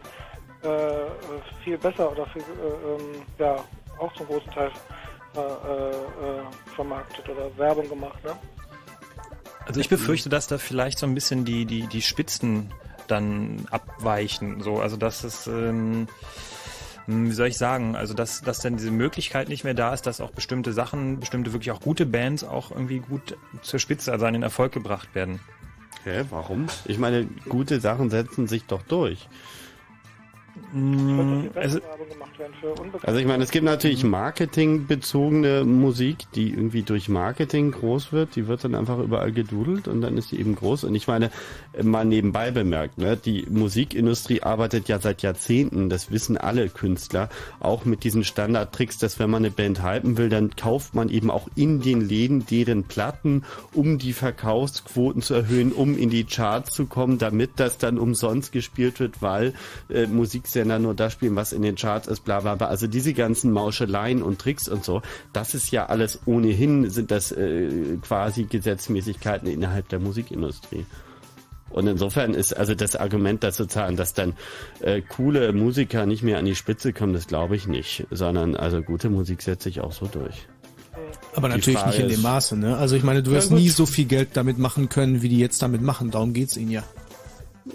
äh, viel besser oder viel, äh, ähm, ja, auch zum großen Teil äh, äh, vermarktet oder Werbung gemacht. Ne? Also ich befürchte, dass da vielleicht so ein bisschen die, die, die Spitzen dann abweichen. So, also dass es, ähm, wie soll ich sagen, also dass, dass dann diese Möglichkeit nicht mehr da ist, dass auch bestimmte Sachen, bestimmte wirklich auch gute Bands auch irgendwie gut zur Spitze, also an den Erfolg gebracht werden. Okay, warum? Ich meine, gute Sachen setzen sich doch durch. Also, also ich meine, es gibt natürlich marketingbezogene Musik, die irgendwie durch Marketing groß wird. Die wird dann einfach überall gedudelt und dann ist die eben groß. Und ich meine, mal nebenbei bemerkt, ne, die Musikindustrie arbeitet ja seit Jahrzehnten, das wissen alle Künstler, auch mit diesen Standardtricks, dass wenn man eine Band hypen will, dann kauft man eben auch in den Läden deren Platten, um die Verkaufsquoten zu erhöhen, um in die Charts zu kommen, damit das dann umsonst gespielt wird, weil äh, Musik Sender nur das spielen, was in den Charts ist, bla bla bla. Also diese ganzen Mauscheleien und Tricks und so, das ist ja alles ohnehin, sind das äh, quasi Gesetzmäßigkeiten innerhalb der Musikindustrie. Und insofern ist also das Argument, dass sozusagen, dass dann äh, coole Musiker nicht mehr an die Spitze kommen, das glaube ich nicht, sondern also gute Musik setzt sich auch so durch. Aber die natürlich Frage nicht in dem Maße, ne? Also ich meine, du wirst ja, nie so viel Geld damit machen können, wie die jetzt damit machen. Darum geht's ihnen ja.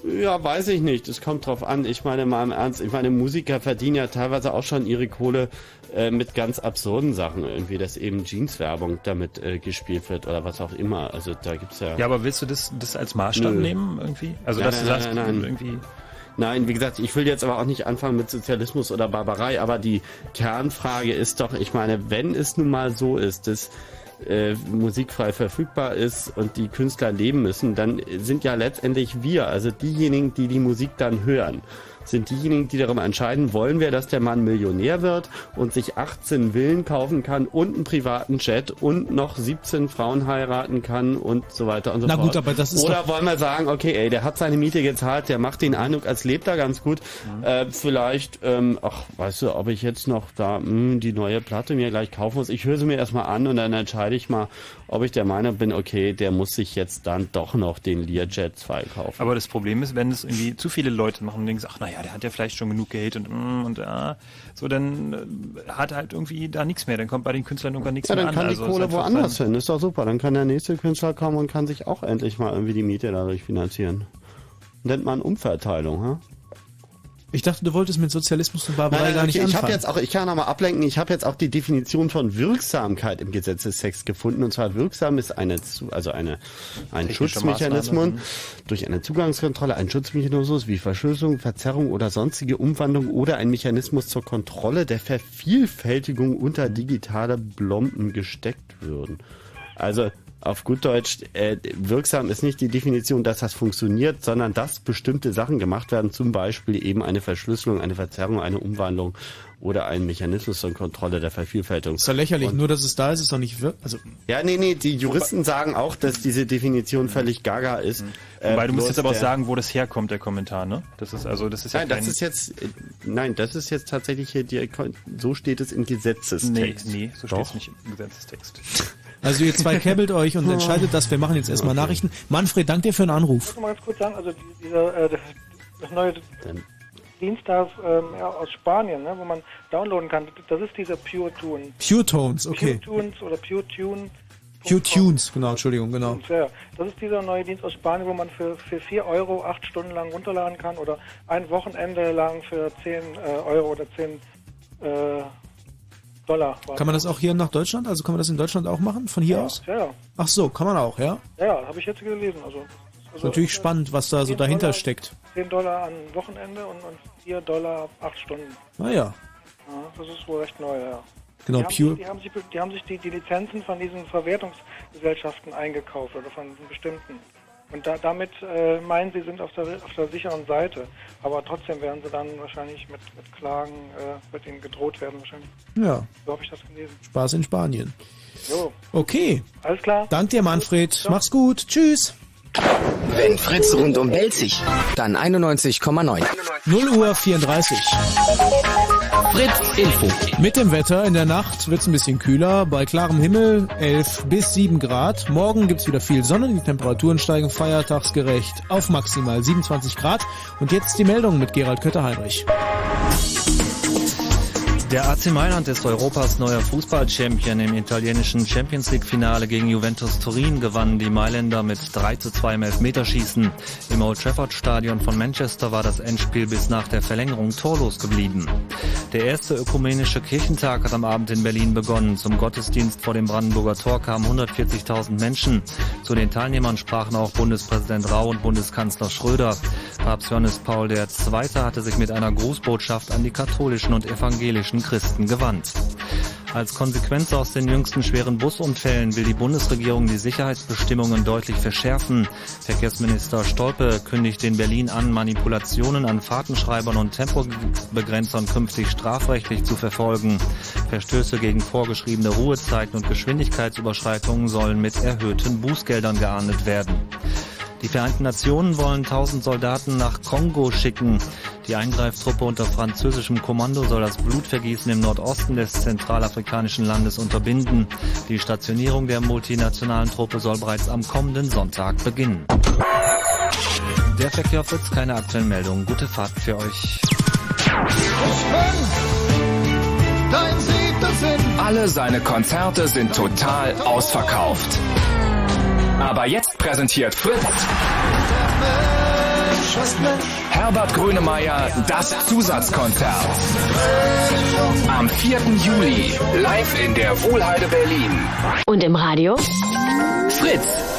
Ja, weiß ich nicht. Es kommt drauf an. Ich meine mal im Ernst, ich meine, Musiker verdienen ja teilweise auch schon ihre Kohle äh, mit ganz absurden Sachen. Irgendwie, dass eben Jeans-Werbung damit äh, gespielt wird oder was auch immer. Also da gibt's ja. Ja, aber willst du das, das als Maßstab Nö. nehmen irgendwie? Also nein, dass nein, du sagst, nein, irgendwie. Nein, wie gesagt, ich will jetzt aber auch nicht anfangen mit Sozialismus oder Barbarei, aber die Kernfrage ist doch, ich meine, wenn es nun mal so ist, dass äh, Musik frei verfügbar ist und die Künstler leben müssen, dann sind ja letztendlich wir, also diejenigen, die die Musik dann hören, sind diejenigen, die darüber entscheiden, wollen wir, dass der Mann Millionär wird und sich 18 Villen kaufen kann und einen privaten Jet und noch 17 Frauen heiraten kann und so weiter und so Na fort. gut, aber das ist Oder doch- wollen wir sagen, okay, ey, der hat seine Miete gezahlt, der macht den Eindruck, als lebt er ganz gut. Äh, vielleicht, ähm, ach, weißt du, ob ich jetzt noch da mh, die neue Platte mir gleich kaufen muss. Ich höre sie mir erstmal an und dann entscheide ich mal, ob ich der Meinung bin, okay, der muss sich jetzt dann doch noch den Learjet 2 kaufen. Aber das Problem ist, wenn es irgendwie zu viele Leute machen und denken, ach naja, der hat ja vielleicht schon genug Geld und mm, und ah, so, dann äh, hat er halt irgendwie da nichts mehr. Dann kommt bei den Künstlern irgendwann nichts Ja, mehr dann an. kann die Also Kohle woanders hin. Ist doch super. Dann kann der nächste Künstler kommen und kann sich auch endlich mal irgendwie die Miete dadurch finanzieren. Nennt man Umverteilung, ha? Ich dachte, du wolltest mit Sozialismus und Barbarei gar nicht okay, ich anfangen. habe jetzt auch, ich kann noch mal ablenken. Ich habe jetzt auch die Definition von Wirksamkeit im Gesetzestext gefunden. Und zwar wirksam ist eine, also eine, ein Schutzmechanismus Maßnahme, durch eine Zugangskontrolle, ein Schutzmechanismus wie Verschlüsselung, Verzerrung oder sonstige Umwandlung oder ein Mechanismus zur Kontrolle der Vervielfältigung unter digitale Blomben gesteckt würden. Also auf gut Deutsch, äh, wirksam ist nicht die Definition, dass das funktioniert, sondern dass bestimmte Sachen gemacht werden, zum Beispiel eben eine Verschlüsselung, eine Verzerrung, eine Umwandlung oder ein Mechanismus zur Kontrolle der Vervielfältigung. ist doch lächerlich, nur dass es da ist, ist doch nicht wirk also Ja, nee, nee, die Juristen sagen auch, dass diese Definition völlig gaga ist. Äh, Wobei du musst jetzt aber auch sagen, wo das herkommt, der Kommentar, ne? Das ist also, das ist ja Nein, kein, das ist jetzt, äh, nein, das ist jetzt tatsächlich hier, die, so steht es im Gesetzestext. Nee, nee, so Doch. steht es nicht im Gesetzestext. Also ihr zwei käbbelt euch und entscheidet das. Wir machen jetzt erstmal Nachrichten. Manfred, danke dir für den Anruf. Ich muss mal ganz kurz sagen, also die- dieser, äh, das, das neue Dienst da ähm, ja, aus Spanien, ne, wo man downloaden kann, das ist dieser Pure Tune. Pure Tones, okay. Pure Tunes oder Pure Tune. Pure Tunes, genau, Entschuldigung, genau. Das ist dieser neue Dienst aus Spanien, wo man für, für 4 Euro acht Stunden lang runterladen kann oder ein Wochenende lang für 10 äh, Euro oder 10 äh, Dollar. Kann man das auch hier nach Deutschland? Also kann man das in Deutschland auch machen, von hier aus? Ja, ja. Ach so, kann man auch, ja? Ja, ja habe ich jetzt gelesen. Also, Ist also natürlich spannend, was da so 10 dahinter Dollar, steckt. 10 Dollar an Wochenende und, und 4 Dollar ab 8 Stunden. Naja, Ja, das ist wohl recht neu, ja. Genau, die, Pure- Haben, die haben sich, die, haben sich die, die Lizenzen von diesen Verwertungsgesellschaften eingekauft oder von diesen bestimmten. Und da, damit äh, meinen sie, sind auf der, auf der sicheren Seite. Aber trotzdem werden sie dann wahrscheinlich mit, mit Klagen, äh, wird ihnen gedroht werden wahrscheinlich. ja, So habe ich das gelesen. Spaß in Spanien. Jo, Okay, alles klar. dank dir Manfred. Mach's gut, tschüss. Wenn Fritz rundum belzig, dann 91,9. 0 Uhr 34. Fritz Info. Mit dem Wetter in der Nacht wird's ein bisschen kühler. Bei klarem Himmel 11 bis 7 Grad. Morgen gibt's wieder viel Sonne. Die Temperaturen steigen feiertagsgerecht auf maximal 27 Grad. Und jetzt die Meldung mit Gerald Kötter-Heinrich. Der AC Mailand ist Europas neuer Fußball-Champion. Im italienischen Champions League-Finale gegen Juventus Turin gewannen die Mailänder mit 3 zu 2 im Elfmeterschießen. Im Old Trafford Stadion von Manchester war das Endspiel bis nach der Verlängerung torlos geblieben. Der erste ökumenische Kirchentag hat am Abend in Berlin begonnen. Zum Gottesdienst vor dem Brandenburger Tor kamen 140.000 Menschen. Zu den Teilnehmern sprachen auch Bundespräsident Rau und Bundeskanzler Schröder. Papst Johannes Paul II. hatte sich mit einer Grußbotschaft an die katholischen und evangelischen Christen gewandt. Als Konsequenz aus den jüngsten schweren Busunfällen will die Bundesregierung die Sicherheitsbestimmungen deutlich verschärfen. Verkehrsminister Stolpe kündigt in Berlin an, Manipulationen an Fahrtenschreibern und Tempobegrenzern künftig strafrechtlich zu verfolgen. Verstöße gegen vorgeschriebene Ruhezeiten und Geschwindigkeitsüberschreitungen sollen mit erhöhten Bußgeldern geahndet werden. Die Vereinten Nationen wollen 1000 Soldaten nach Kongo schicken. Die Eingreiftruppe unter französischem Kommando soll das Blutvergießen im Nordosten des zentralafrikanischen Landes unterbinden. Die Stationierung der multinationalen Truppe soll bereits am kommenden Sonntag beginnen. Der Verkehr auf Fritz, keine aktuellen Meldungen. Gute Fahrt für euch. Alle seine Konzerte sind total ausverkauft. Aber jetzt präsentiert Fritz Herbert Grönemeyer das Zusatzkonzert. Am 4. Juli live in der Wohlheide Berlin. Und im Radio? Fritz.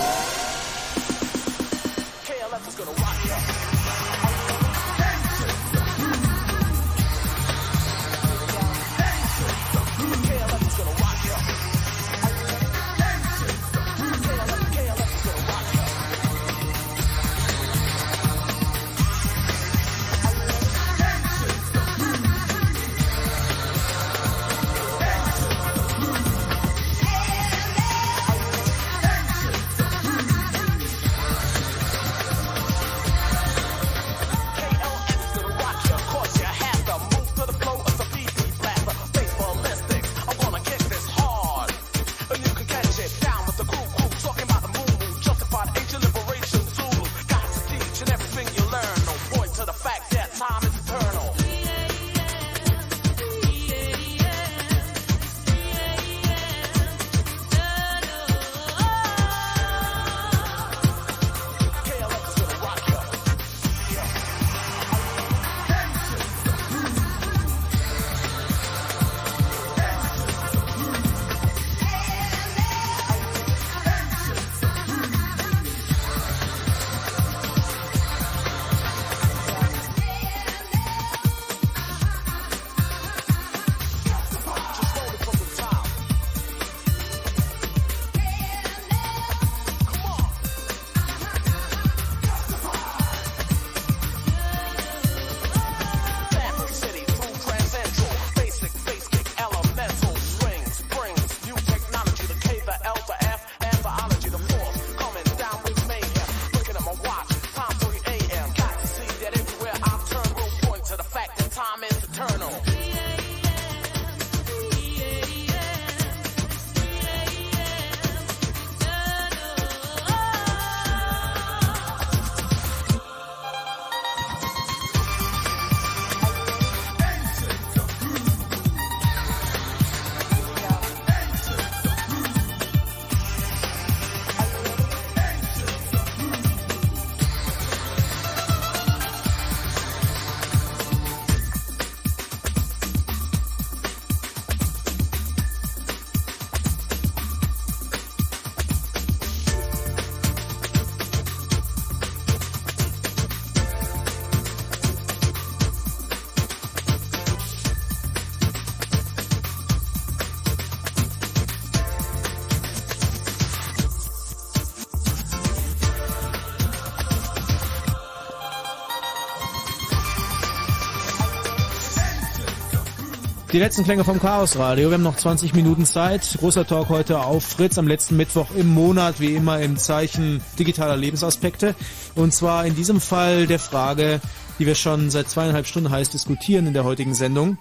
Die letzten Klänge vom Chaos Radio. Wir haben noch 20 Minuten Zeit. Großer Talk heute auf Fritz am letzten Mittwoch im Monat, wie immer im Zeichen digitaler Lebensaspekte. Und zwar in diesem Fall der Frage, die wir schon seit zweieinhalb Stunden heiß diskutieren in der heutigen Sendung.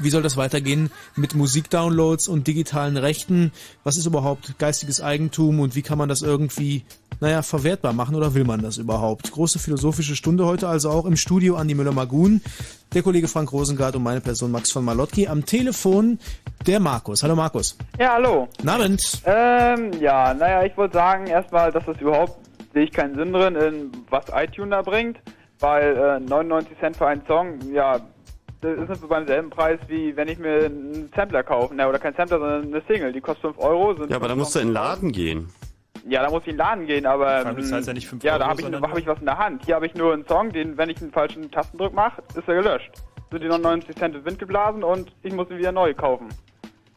Wie soll das weitergehen mit Musikdownloads und digitalen Rechten? Was ist überhaupt geistiges Eigentum und wie kann man das irgendwie, naja, verwertbar machen oder will man das überhaupt? Große philosophische Stunde heute also auch im Studio Andi Müller-Magun, der Kollege Frank Rosengart und meine Person Max von Malotki. Am Telefon der Markus. Hallo Markus. Ja, hallo. Abend. Ähm, ja, naja, ich wollte sagen erstmal, dass das überhaupt, sehe ich keinen Sinn drin, in was iTunes da bringt, weil äh, 99 Cent für einen Song, ja, das ist so beim selben Preis, wie wenn ich mir einen Sampler kaufe. Ne, oder kein Sampler, sondern eine Single. Die kostet 5 Euro. ja, aber da musst du in den Laden gehen. Ja, da muss ich in den Laden gehen, aber. Vor allem, du zahlst ja nicht 5 ja, da habe ich, hab ich was in der Hand. Hier habe ich nur einen Song, den, wenn ich einen falschen Tastendruck mache, ist er gelöscht. Sind die 99 Cent in Wind geblasen und ich muss ihn wieder neu kaufen.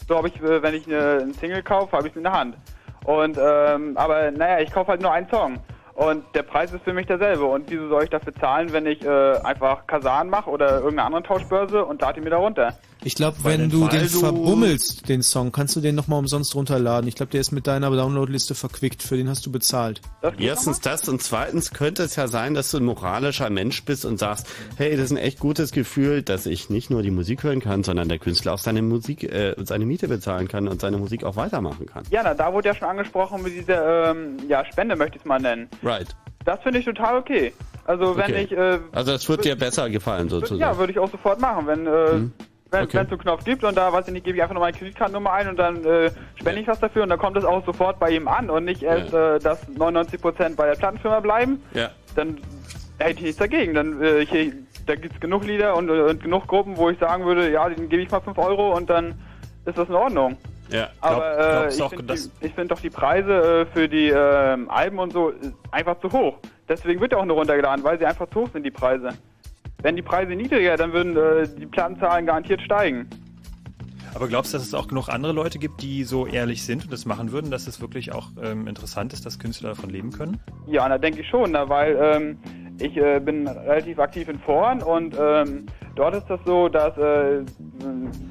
So habe ich, äh, wenn ich eine, einen Single kaufe, habe ich es in der Hand. Und, ähm, aber naja, ich kaufe halt nur einen Song. Und der Preis ist für mich derselbe. Und wieso soll ich dafür zahlen, wenn ich äh, einfach Kasan mache oder irgendeine andere Tauschbörse und lade ihn mir da runter? Ich glaube, wenn den du den Fall du- verbummelst, den Song, kannst du den nochmal umsonst runterladen. Ich glaube, der ist mit deiner Downloadliste verquickt. Für den hast du bezahlt. Erstens das und zweitens könnte es ja sein, dass du ein moralischer Mensch bist und sagst, hey, das ist ein echt gutes Gefühl, dass ich nicht nur die Musik hören kann, sondern der Künstler auch seine Musik, äh, seine Miete bezahlen kann und seine Musik auch weitermachen kann. Ja, na, da wurde ja schon angesprochen mit dieser ähm, ja, Spende, möchte ich es mal nennen. Right. Das finde ich total okay. Also wenn Okay. ich... Äh, Also das wird dir besser gefallen sozusagen. ja, würde ich auch sofort machen, wenn... Äh, Hm. Wenn es so einen Knopf gibt und da, weiß ich nicht, gebe ich einfach noch meine Kreditkartennummer ein und dann äh, spende ich was dafür und dann kommt es auch sofort bei ihm an und nicht erst, äh, dass 99% bei der Plattenfirma bleiben. Ja. Dann hätte ich nichts dagegen. Dann, äh, hier, da gibt es genug Lieder und, und genug Gruppen, wo ich sagen würde, ja, denen gebe ich mal 5 Euro und dann ist das in Ordnung. Ja, Aber äh, ich finde find doch die Preise äh, für die ähm, Alben und so äh, einfach zu hoch. Deswegen wird ja auch nur runtergeladen, weil sie einfach zu hoch sind, die Preise. Wenn die Preise niedriger, dann würden äh, die Plattenzahlen garantiert steigen. Aber glaubst du, dass es auch genug andere Leute gibt, die so ehrlich sind und das machen würden, dass es wirklich auch ähm, interessant ist, dass Künstler davon leben können? Ja, da denke ich schon, na, weil ähm, ich äh, bin relativ aktiv in Foren und ähm, dort ist das so, dass äh,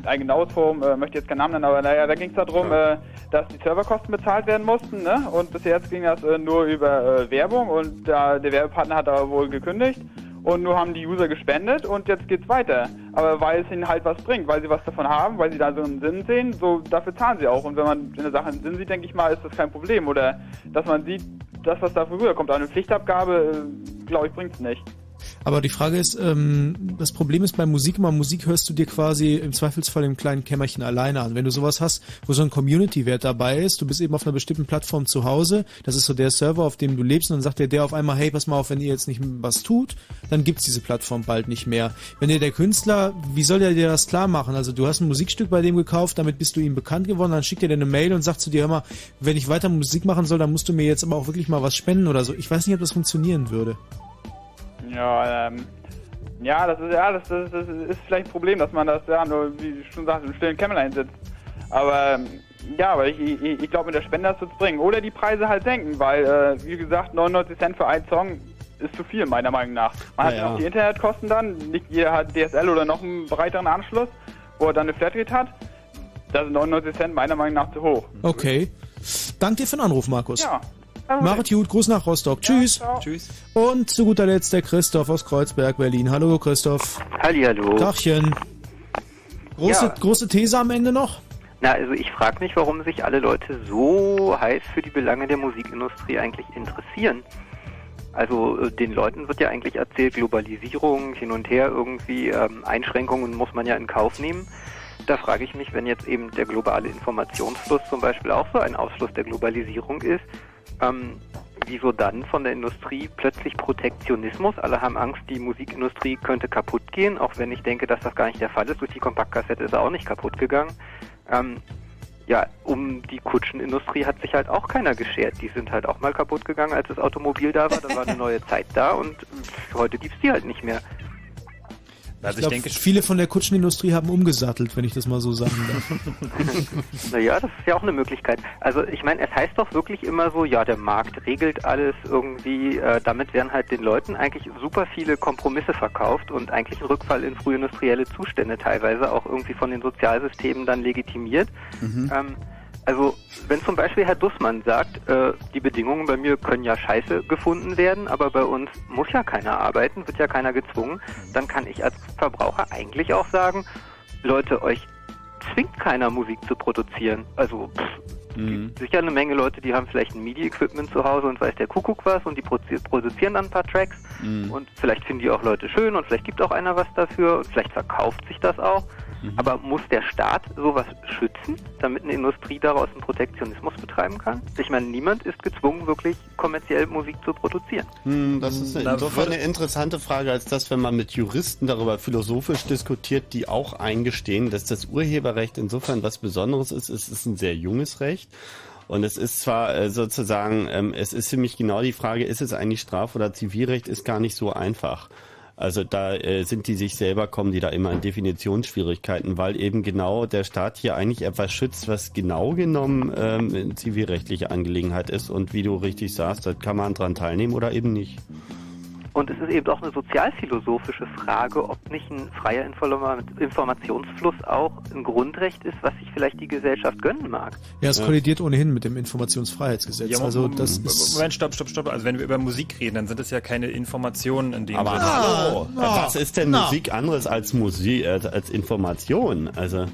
ein genaues Forum, äh, möchte jetzt keinen Namen nennen, aber naja, da ging es darum, äh, dass die Serverkosten bezahlt werden mussten, ne? Und bis jetzt ging das äh, nur über äh, Werbung und der Werbepartner hat aber wohl gekündigt. Und nur haben die User gespendet und jetzt geht's weiter. Aber weil es ihnen halt was bringt, weil sie was davon haben, weil sie da so einen Sinn sehen, so dafür zahlen sie auch. Und wenn man in der Sache einen Sinn sieht, denke ich mal, ist das kein Problem. Oder dass man sieht, das, was dafür rüberkommt. Eine Pflichtabgabe, äh, glaube ich, bringt's nicht. Aber die Frage ist, ähm, das Problem ist bei Musik immer, Musik hörst du dir quasi im Zweifelsfall im kleinen Kämmerchen alleine an. Wenn du sowas hast, wo so ein Community-Wert dabei ist, du bist eben auf einer bestimmten Plattform zu Hause, das ist so der Server, auf dem du lebst, und dann sagt dir der auf einmal, hey, pass mal auf, wenn ihr jetzt nicht was tut, dann gibt's diese Plattform bald nicht mehr. Wenn dir der Künstler, wie soll der dir das klar machen? Also du hast ein Musikstück bei dem gekauft, damit bist du ihm bekannt geworden, dann schickt er dir eine Mail und sagt zu dir immer, wenn ich weiter Musik machen soll, dann musst du mir jetzt aber auch wirklich mal was spenden oder so. Ich weiß nicht, ob das funktionieren würde. Ja, ähm, ja, das ist ja, das, das, das ist vielleicht ein Problem, dass man das ja nur, wie du schon sagst, im stillen Kämmerlein sitzt. Aber ähm, ja, aber ich, ich, ich glaube, mit der Spende das wird's bringen. Oder die Preise halt senken, weil, äh, wie gesagt, 99 Cent für einen Song ist zu viel, meiner Meinung nach. Man hat Ja, ja ja. noch die Internetkosten dann, nicht jeder hat DSL oder noch einen breiteren Anschluss, wo er dann eine Flatrate hat. Da sind 99 Cent meiner Meinung nach zu hoch. Okay. Dank dir für den Anruf, Markus. Ja. Macht gut, Gruß nach Rostock. Tschüss. Tschüss. Und zu guter Letzt der Christoph aus Kreuzberg, Berlin. Hallo Christoph. Hallihallo. Dachchen. Große, Ja. große These am Ende noch? Na, also ich frage mich, warum sich alle Leute so heiß für die Belange der Musikindustrie eigentlich interessieren. Also äh, den Leuten wird ja eigentlich erzählt, Globalisierung hin und her irgendwie, ähm, Einschränkungen muss man ja in Kauf nehmen. Da frage ich mich, wenn jetzt eben der globale Informationsfluss zum Beispiel auch so ein Ausfluss der Globalisierung ist, ähm, wieso dann von der Industrie plötzlich Protektionismus? Alle haben Angst, die Musikindustrie könnte kaputt gehen, auch wenn ich denke, dass das gar nicht der Fall ist. Durch die Kompaktkassette ist er auch nicht kaputt gegangen. Ähm, ja, um die Kutschenindustrie hat sich halt auch keiner geschert. Die sind halt auch mal kaputt gegangen, als das Automobil da war. Da war eine neue Zeit da und heute gibt's die halt nicht mehr. Also ich, glaub, denke, viele von der Kutschenindustrie haben umgesattelt, wenn ich das mal so sagen darf. naja, das ist ja auch eine Möglichkeit. Also ich meine, es heißt doch wirklich immer so, ja, der Markt regelt alles irgendwie. Äh, damit werden halt den Leuten eigentlich super viele Kompromisse verkauft und eigentlich ein Rückfall in frühindustrielle Zustände teilweise auch irgendwie von den Sozialsystemen dann legitimiert. Mhm. Ähm, also wenn zum Beispiel Herr Dussmann sagt, äh, die Bedingungen bei mir können ja scheiße gefunden werden, aber bei uns muss ja keiner arbeiten, wird ja keiner gezwungen, dann kann ich als Verbraucher eigentlich auch sagen, Leute, euch zwingt keiner Musik zu produzieren. Also pff, mhm. sicher eine Menge Leute, die haben vielleicht ein MIDI-Equipment zu Hause und weiß der Kuckuck was und die produzieren dann ein paar Tracks mhm. und vielleicht finden die auch Leute schön und vielleicht gibt auch einer was dafür und vielleicht verkauft sich das auch. Mhm. Aber muss der Staat sowas schützen, damit eine Industrie daraus einen Protektionismus betreiben kann? Ich meine, niemand ist gezwungen, wirklich kommerziell Musik zu produzieren. Hm, das ist eine, insofern eine interessante Frage, als dass, wenn man mit Juristen darüber philosophisch diskutiert, die auch eingestehen, dass das Urheberrecht insofern was Besonderes ist. Es ist ein sehr junges Recht. Und es ist zwar äh, sozusagen, ähm, es ist für mich genau die Frage, ist es eigentlich Straf- oder Zivilrecht, ist gar nicht so einfach. Also da äh, sind die sich selber, kommen die da immer in Definitionsschwierigkeiten, weil eben genau der Staat hier eigentlich etwas schützt, was genau genommen ähm, eine zivilrechtliche Angelegenheit ist. Und wie du richtig sagst, da kann man dran teilnehmen oder eben nicht. Und es ist eben auch eine sozialphilosophische Frage, ob nicht ein freier Informationsfluss auch ein Grundrecht ist, was sich vielleicht die Gesellschaft gönnen mag. Ja, es kollidiert ohnehin mit dem Informationsfreiheitsgesetz. Ja, also das ist Moment, stopp, stopp, stopp. Also wenn wir über Musik reden, dann sind es ja keine Informationen in dem Aber hallo, was ist denn na. Musik anderes als Musik, äh, als Information? Also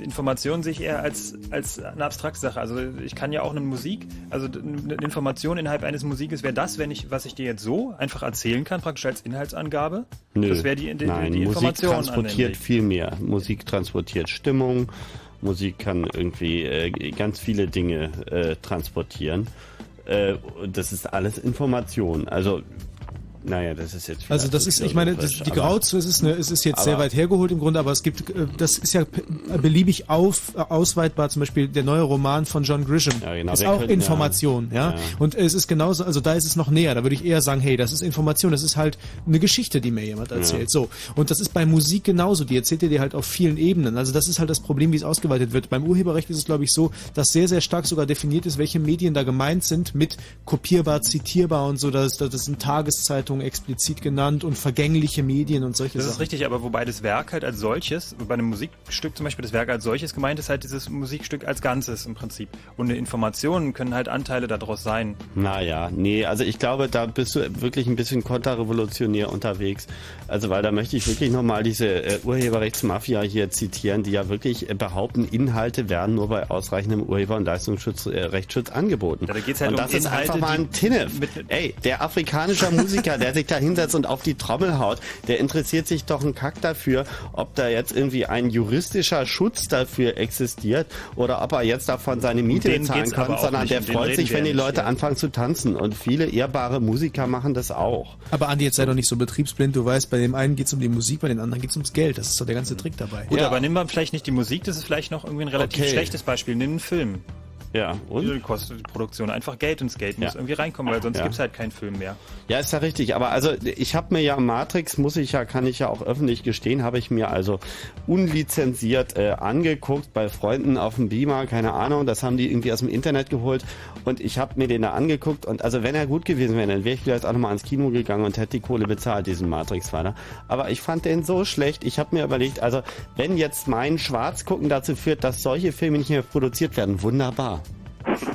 Information sehe ich eher als, als eine abstrakte Sache. Also ich kann ja auch eine Musik, also eine Information innerhalb eines Musikes wäre das, wenn ich, was ich dir jetzt so einfach erzählen kann, praktisch als Inhaltsangabe. Nö, das wäre die, die, Nein, die Information. Musik transportiert viel mehr. Musik transportiert Stimmung. Musik kann irgendwie äh, ganz viele Dinge äh, transportieren. Äh, das ist alles Information. Also naja, das ist jetzt. Also das ist, ich meine, das, die Grauzone es ist, eine, es ist jetzt sehr weit hergeholt im Grunde, aber es gibt, äh, das ist ja beliebig auf, ausweitbar. Zum Beispiel der neue Roman von John Grisham ja, genau, ist auch können, Information, ja. ja. Und es ist genauso, also da ist es noch näher. Da würde ich eher sagen, hey, das ist Information, das ist halt eine Geschichte, die mir jemand erzählt. Ja. So und das ist bei Musik genauso. Die erzählt ihr dir halt auf vielen Ebenen. Also das ist halt das Problem, wie es ausgeweitet wird. Beim Urheberrecht ist es, glaube ich, so, dass sehr, sehr stark sogar definiert ist, welche Medien da gemeint sind mit kopierbar, zitierbar und so. Das, das sind Tageszeitungen Zeitungen explizit genannt und vergängliche Medien und solche das Sachen. Das ist richtig, aber wobei das Werk halt als solches, bei einem Musikstück zum Beispiel das Werk als solches gemeint ist halt dieses Musikstück als Ganzes im Prinzip. Und Informationen können halt Anteile daraus sein. Naja, nee, also ich glaube, da bist du wirklich ein bisschen konterrevolutionär unterwegs. Also weil da möchte ich wirklich nochmal diese äh, Urheberrechtsmafia hier zitieren, die ja wirklich äh, behaupten, Inhalte werden nur bei ausreichendem Urheber- und Leistungsschutz, äh, angeboten. Ja, da geht's halt und um das Inhalte, ist einfach mal ein Tinnef. Ey, der afrikanische Musiker, der sich da hinsetzt und auf die Trommel haut, der interessiert sich doch einen Kack dafür, ob da jetzt irgendwie ein juristischer Schutz dafür existiert oder ob er jetzt davon seine Miete bezahlen kann, sondern der freut sich, wenn die Leute ja. anfangen zu tanzen. Und viele ehrbare Musiker machen das auch. Aber Andi, jetzt sei doch nicht so betriebsblind. Du weißt, bei dem einen geht es um die Musik, bei den anderen geht es ums Geld. Das ist doch der ganze Trick dabei. Gut, ja. aber nimm mal vielleicht nicht die Musik, das ist vielleicht noch irgendwie ein relativ okay. schlechtes Beispiel. Nimm einen Film. Ja, und? Die kostet die Produktion einfach Geld und das Geld ja. muss irgendwie reinkommen, weil sonst ja. es halt keinen Film mehr. Ja, ist ja richtig. Aber also ich habe mir ja Matrix, muss ich ja, kann ich ja auch öffentlich gestehen, habe ich mir also unlizenziert äh, angeguckt bei Freunden auf dem Beamer, keine Ahnung, das haben die irgendwie aus dem Internet geholt und ich habe mir den da angeguckt und also wenn er gut gewesen wäre, dann wäre ich vielleicht auch nochmal ans Kino gegangen und hätte die Kohle bezahlt, diesen Matrix-Vater. Aber ich fand den so schlecht, ich habe mir überlegt, also wenn jetzt mein Schwarzgucken dazu führt, dass solche Filme nicht mehr produziert werden, wunderbar.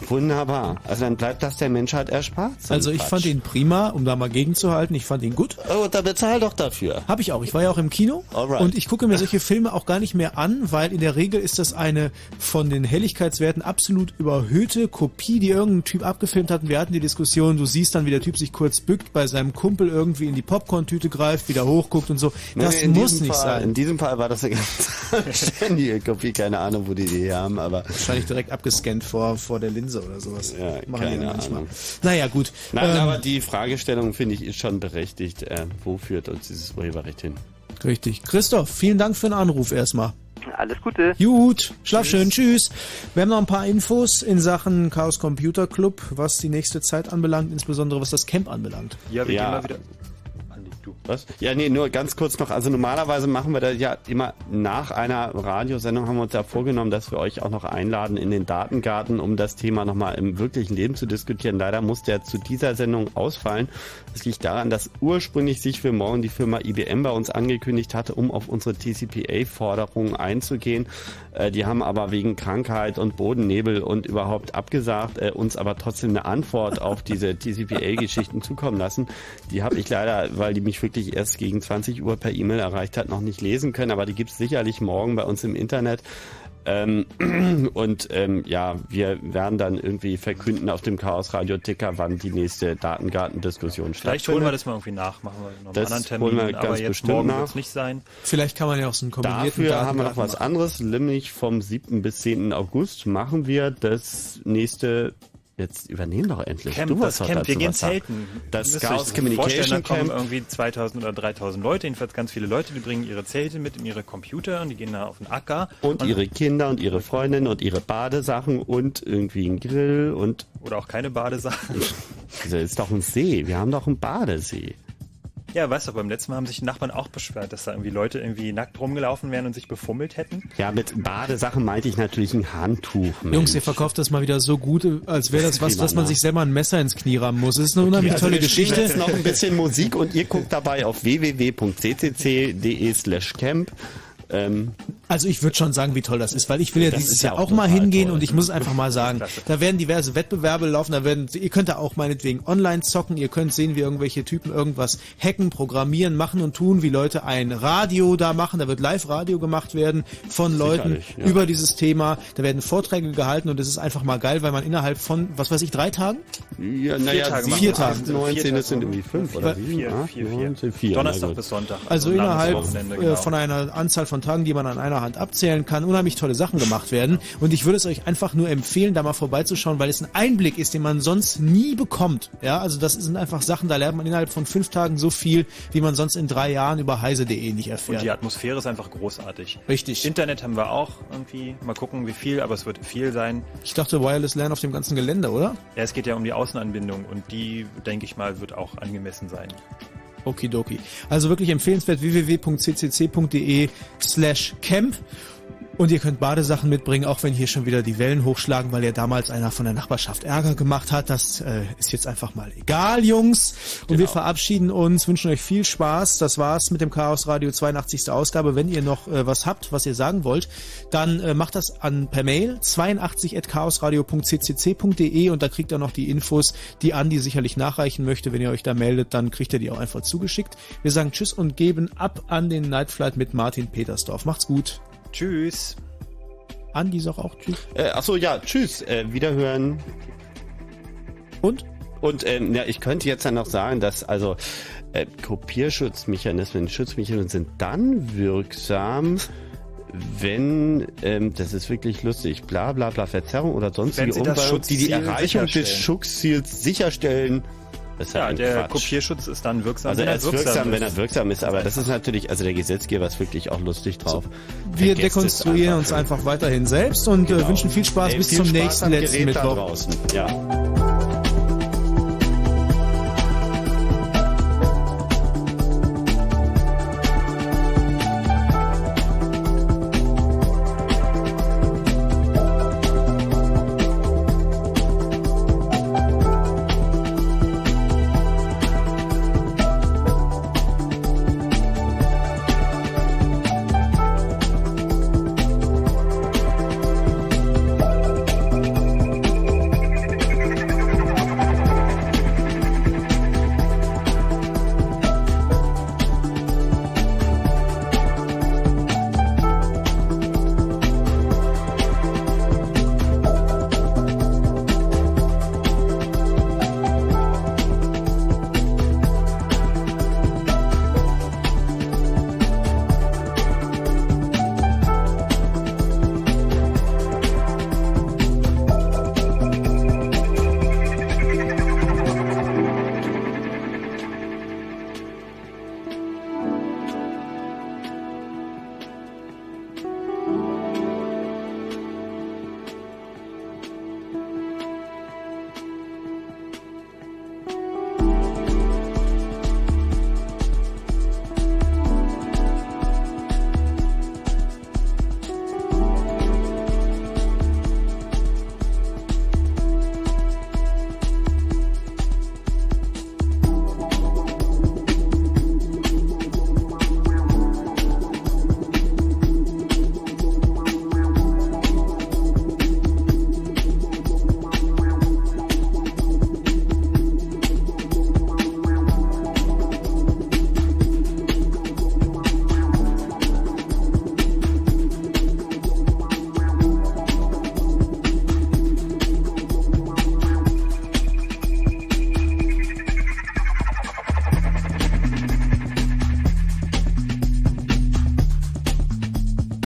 Wunderbar. Also dann bleibt das der Menschheit erspart. Also ich Quatsch. fand ihn prima, um da mal gegenzuhalten. Ich fand ihn gut. Oh, da bezahl doch dafür. Habe ich auch. Ich war ja auch im Kino. Alright. Und ich gucke mir solche Filme auch gar nicht mehr an, weil in der Regel ist das eine von den Helligkeitswerten absolut überhöhte Kopie, die irgendein Typ abgefilmt hat. Und wir hatten die Diskussion, du siehst dann, wie der Typ sich kurz bückt, bei seinem Kumpel irgendwie in die Popcorn-Tüte greift, wieder hochguckt und so. Das nee, muss nicht Fall, sein. In diesem Fall war das eine ganz ständige Kopie. Keine Ahnung, wo die die haben, aber... Wahrscheinlich direkt abgescannt vor, vor der Linse oder sowas. Ja, Machen keine Ahnung. Naja, gut. Nein, ähm, aber die Fragestellung, finde ich, ist schon berechtigt. Äh, wo führt uns dieses Urheberrecht hin? Richtig. Christoph, vielen Dank für den Anruf erstmal. Alles Gute. Gut, schlaf tschüss. schön, tschüss. Wir haben noch ein paar Infos in Sachen Chaos Computer Club, was die nächste Zeit anbelangt, insbesondere was das Camp anbelangt. Ja, wir ja. gehen mal wieder du. Was? Ja, nee, nur ganz kurz noch. Also normalerweise machen wir das ja immer nach einer Radiosendung haben wir uns ja vorgenommen, dass wir euch auch noch einladen in den Datengarten, um das Thema nochmal im wirklichen Leben zu diskutieren. Leider musste er zu dieser Sendung ausfallen. Das liegt daran, dass ursprünglich sich für morgen die Firma IBM bei uns angekündigt hatte, um auf unsere TCPA-Forderungen einzugehen. Äh, die haben aber wegen Krankheit und Bodennebel und überhaupt abgesagt, äh, uns aber trotzdem eine Antwort auf diese TCPA-Geschichten zukommen lassen. Die habe ich leider, weil die mich wirklich erst gegen 20 Uhr per E-Mail erreicht hat, noch nicht lesen können, aber die gibt es sicherlich morgen bei uns im Internet. Ähm, und ähm, ja, wir werden dann irgendwie verkünden auf dem Chaos Radio Ticker, wann die nächste Datengartendiskussion stattfindet. Vielleicht holen wir das mal irgendwie nach, machen wir noch einen Das anderen Termin, holen wir ganz aber jetzt bestimmt morgen nach. wird's nicht sein. Vielleicht kann man ja auch so einen kombinierten Dafür haben wir noch was anderes, nämlich vom 7. bis 10. August machen wir das nächste Jetzt übernehmen doch endlich. Camp, du das Camp, wir gehen zelten. Das ihr Chaos Communication Da kommen Camp. irgendwie 2000 oder 3000 Leute, jedenfalls ganz viele Leute, die bringen ihre Zelte mit in ihre Computer und die gehen da auf den Acker. Und ihre Kinder und ihre Freundinnen und ihre Badesachen und irgendwie ein Grill und. Oder auch keine Badesachen. Das ist doch ein See. Wir haben doch einen Badesee. Ja, weißt du, beim letzten Mal haben sich die Nachbarn auch beschwert, dass da irgendwie Leute irgendwie nackt rumgelaufen wären und sich befummelt hätten. Ja, mit Badesachen meinte ich natürlich ein Handtuch. Jungs, ihr verkauft das mal wieder so gut, als wäre das was, dass man sich selber ein Messer ins Knie rammen muss. Das ist eine unheimlich also tolle Geschichte. Jetzt noch ein bisschen Musik und ihr guckt dabei auf www.ccc.de slash camp. Ähm, Also ich würde schon sagen, wie toll das ist, weil ich will ja Das dieses Jahr auch auch mal hingehen toll. und ich muss einfach mal sagen, da werden diverse Wettbewerbe laufen, da werden, ihr könnt da auch meinetwegen online zocken, ihr könnt sehen, wie irgendwelche Typen irgendwas hacken, programmieren, machen und tun, wie Leute ein Radio da machen, da wird Live-Radio gemacht werden von Leuten ja. über dieses Thema, da werden Vorträge gehalten und es ist einfach mal geil, weil man innerhalb von, was weiß ich, drei Tagen? ja, naja, Tage vier. Tage. acht, 19, das sind irgendwie fünf oder Vier, sieben, vier, vier, vier. 19, vier. Donnerstag bis Sonntag. Also langes innerhalb äh, genau. von einer Anzahl von Tagen, die man an einer Hand abzählen kann, unheimlich tolle Sachen gemacht werden. Und ich würde es euch einfach nur empfehlen, da mal vorbeizuschauen, weil es ein Einblick ist, den man sonst nie bekommt. Ja, also das sind einfach Sachen, da lernt man innerhalb von fünf Tagen so viel, wie man sonst in drei Jahren über heise.de nicht Und erfährt. die Atmosphäre ist einfach großartig. Richtig. Internet haben wir auch irgendwie. Mal gucken, wie viel, aber es wird viel sein. Ich dachte Wireless LAN auf dem ganzen Gelände, oder? Ja, es geht ja um die Außenanbindung und die, denke ich mal, wird auch angemessen sein. Okidoki. Also wirklich empfehlenswert www.ccc.de slash camp. Und ihr könnt Badesachen mitbringen, auch wenn hier schon wieder die Wellen hochschlagen, weil ja damals einer von der Nachbarschaft Ärger gemacht hat. Das äh, ist jetzt einfach mal egal, Jungs. Und wir verabschieden uns, wünschen euch viel Spaß. Das war's mit dem Chaos Radio 82. Ausgabe. Wenn ihr noch äh, was habt, was ihr sagen wollt, dann äh, macht das an per Mail 82.chaosradio.ccc.de und da kriegt ihr noch die Infos, die Andi sicherlich nachreichen möchte. Wenn ihr euch da meldet, dann kriegt ihr die auch einfach zugeschickt. Wir sagen Tschüss und geben ab an den Nightflight mit Martin Petersdorf. Macht's gut. Tschüss. Andi sagt auch Tschüss. Äh, achso, ja, tschüss, äh, wiederhören. Und? Und ähm, ja, ich könnte jetzt dann noch sagen, dass also äh, Kopierschutzmechanismen, Schutzmechanismen sind dann wirksam, wenn, ähm, das ist wirklich lustig, bla bla bla, Verzerrung oder sonstige Umwandlung, die die Erreichung des. Schutzziels sicherstellen. Das ist Ja, ein der Quatsch. Kopierschutz ist dann wirksam, Also wenn er ist wirksam, wenn er ist. wirksam ist, aber das ist natürlich, also der Gesetzgeber ist wirklich auch lustig drauf. Wir Vergesst es dekonstruieren uns einfach weiterhin selbst und äh, wünschen viel Spaß Ey, bis viel zum Spaß nächsten letzten Mittwoch. draußen. Ja.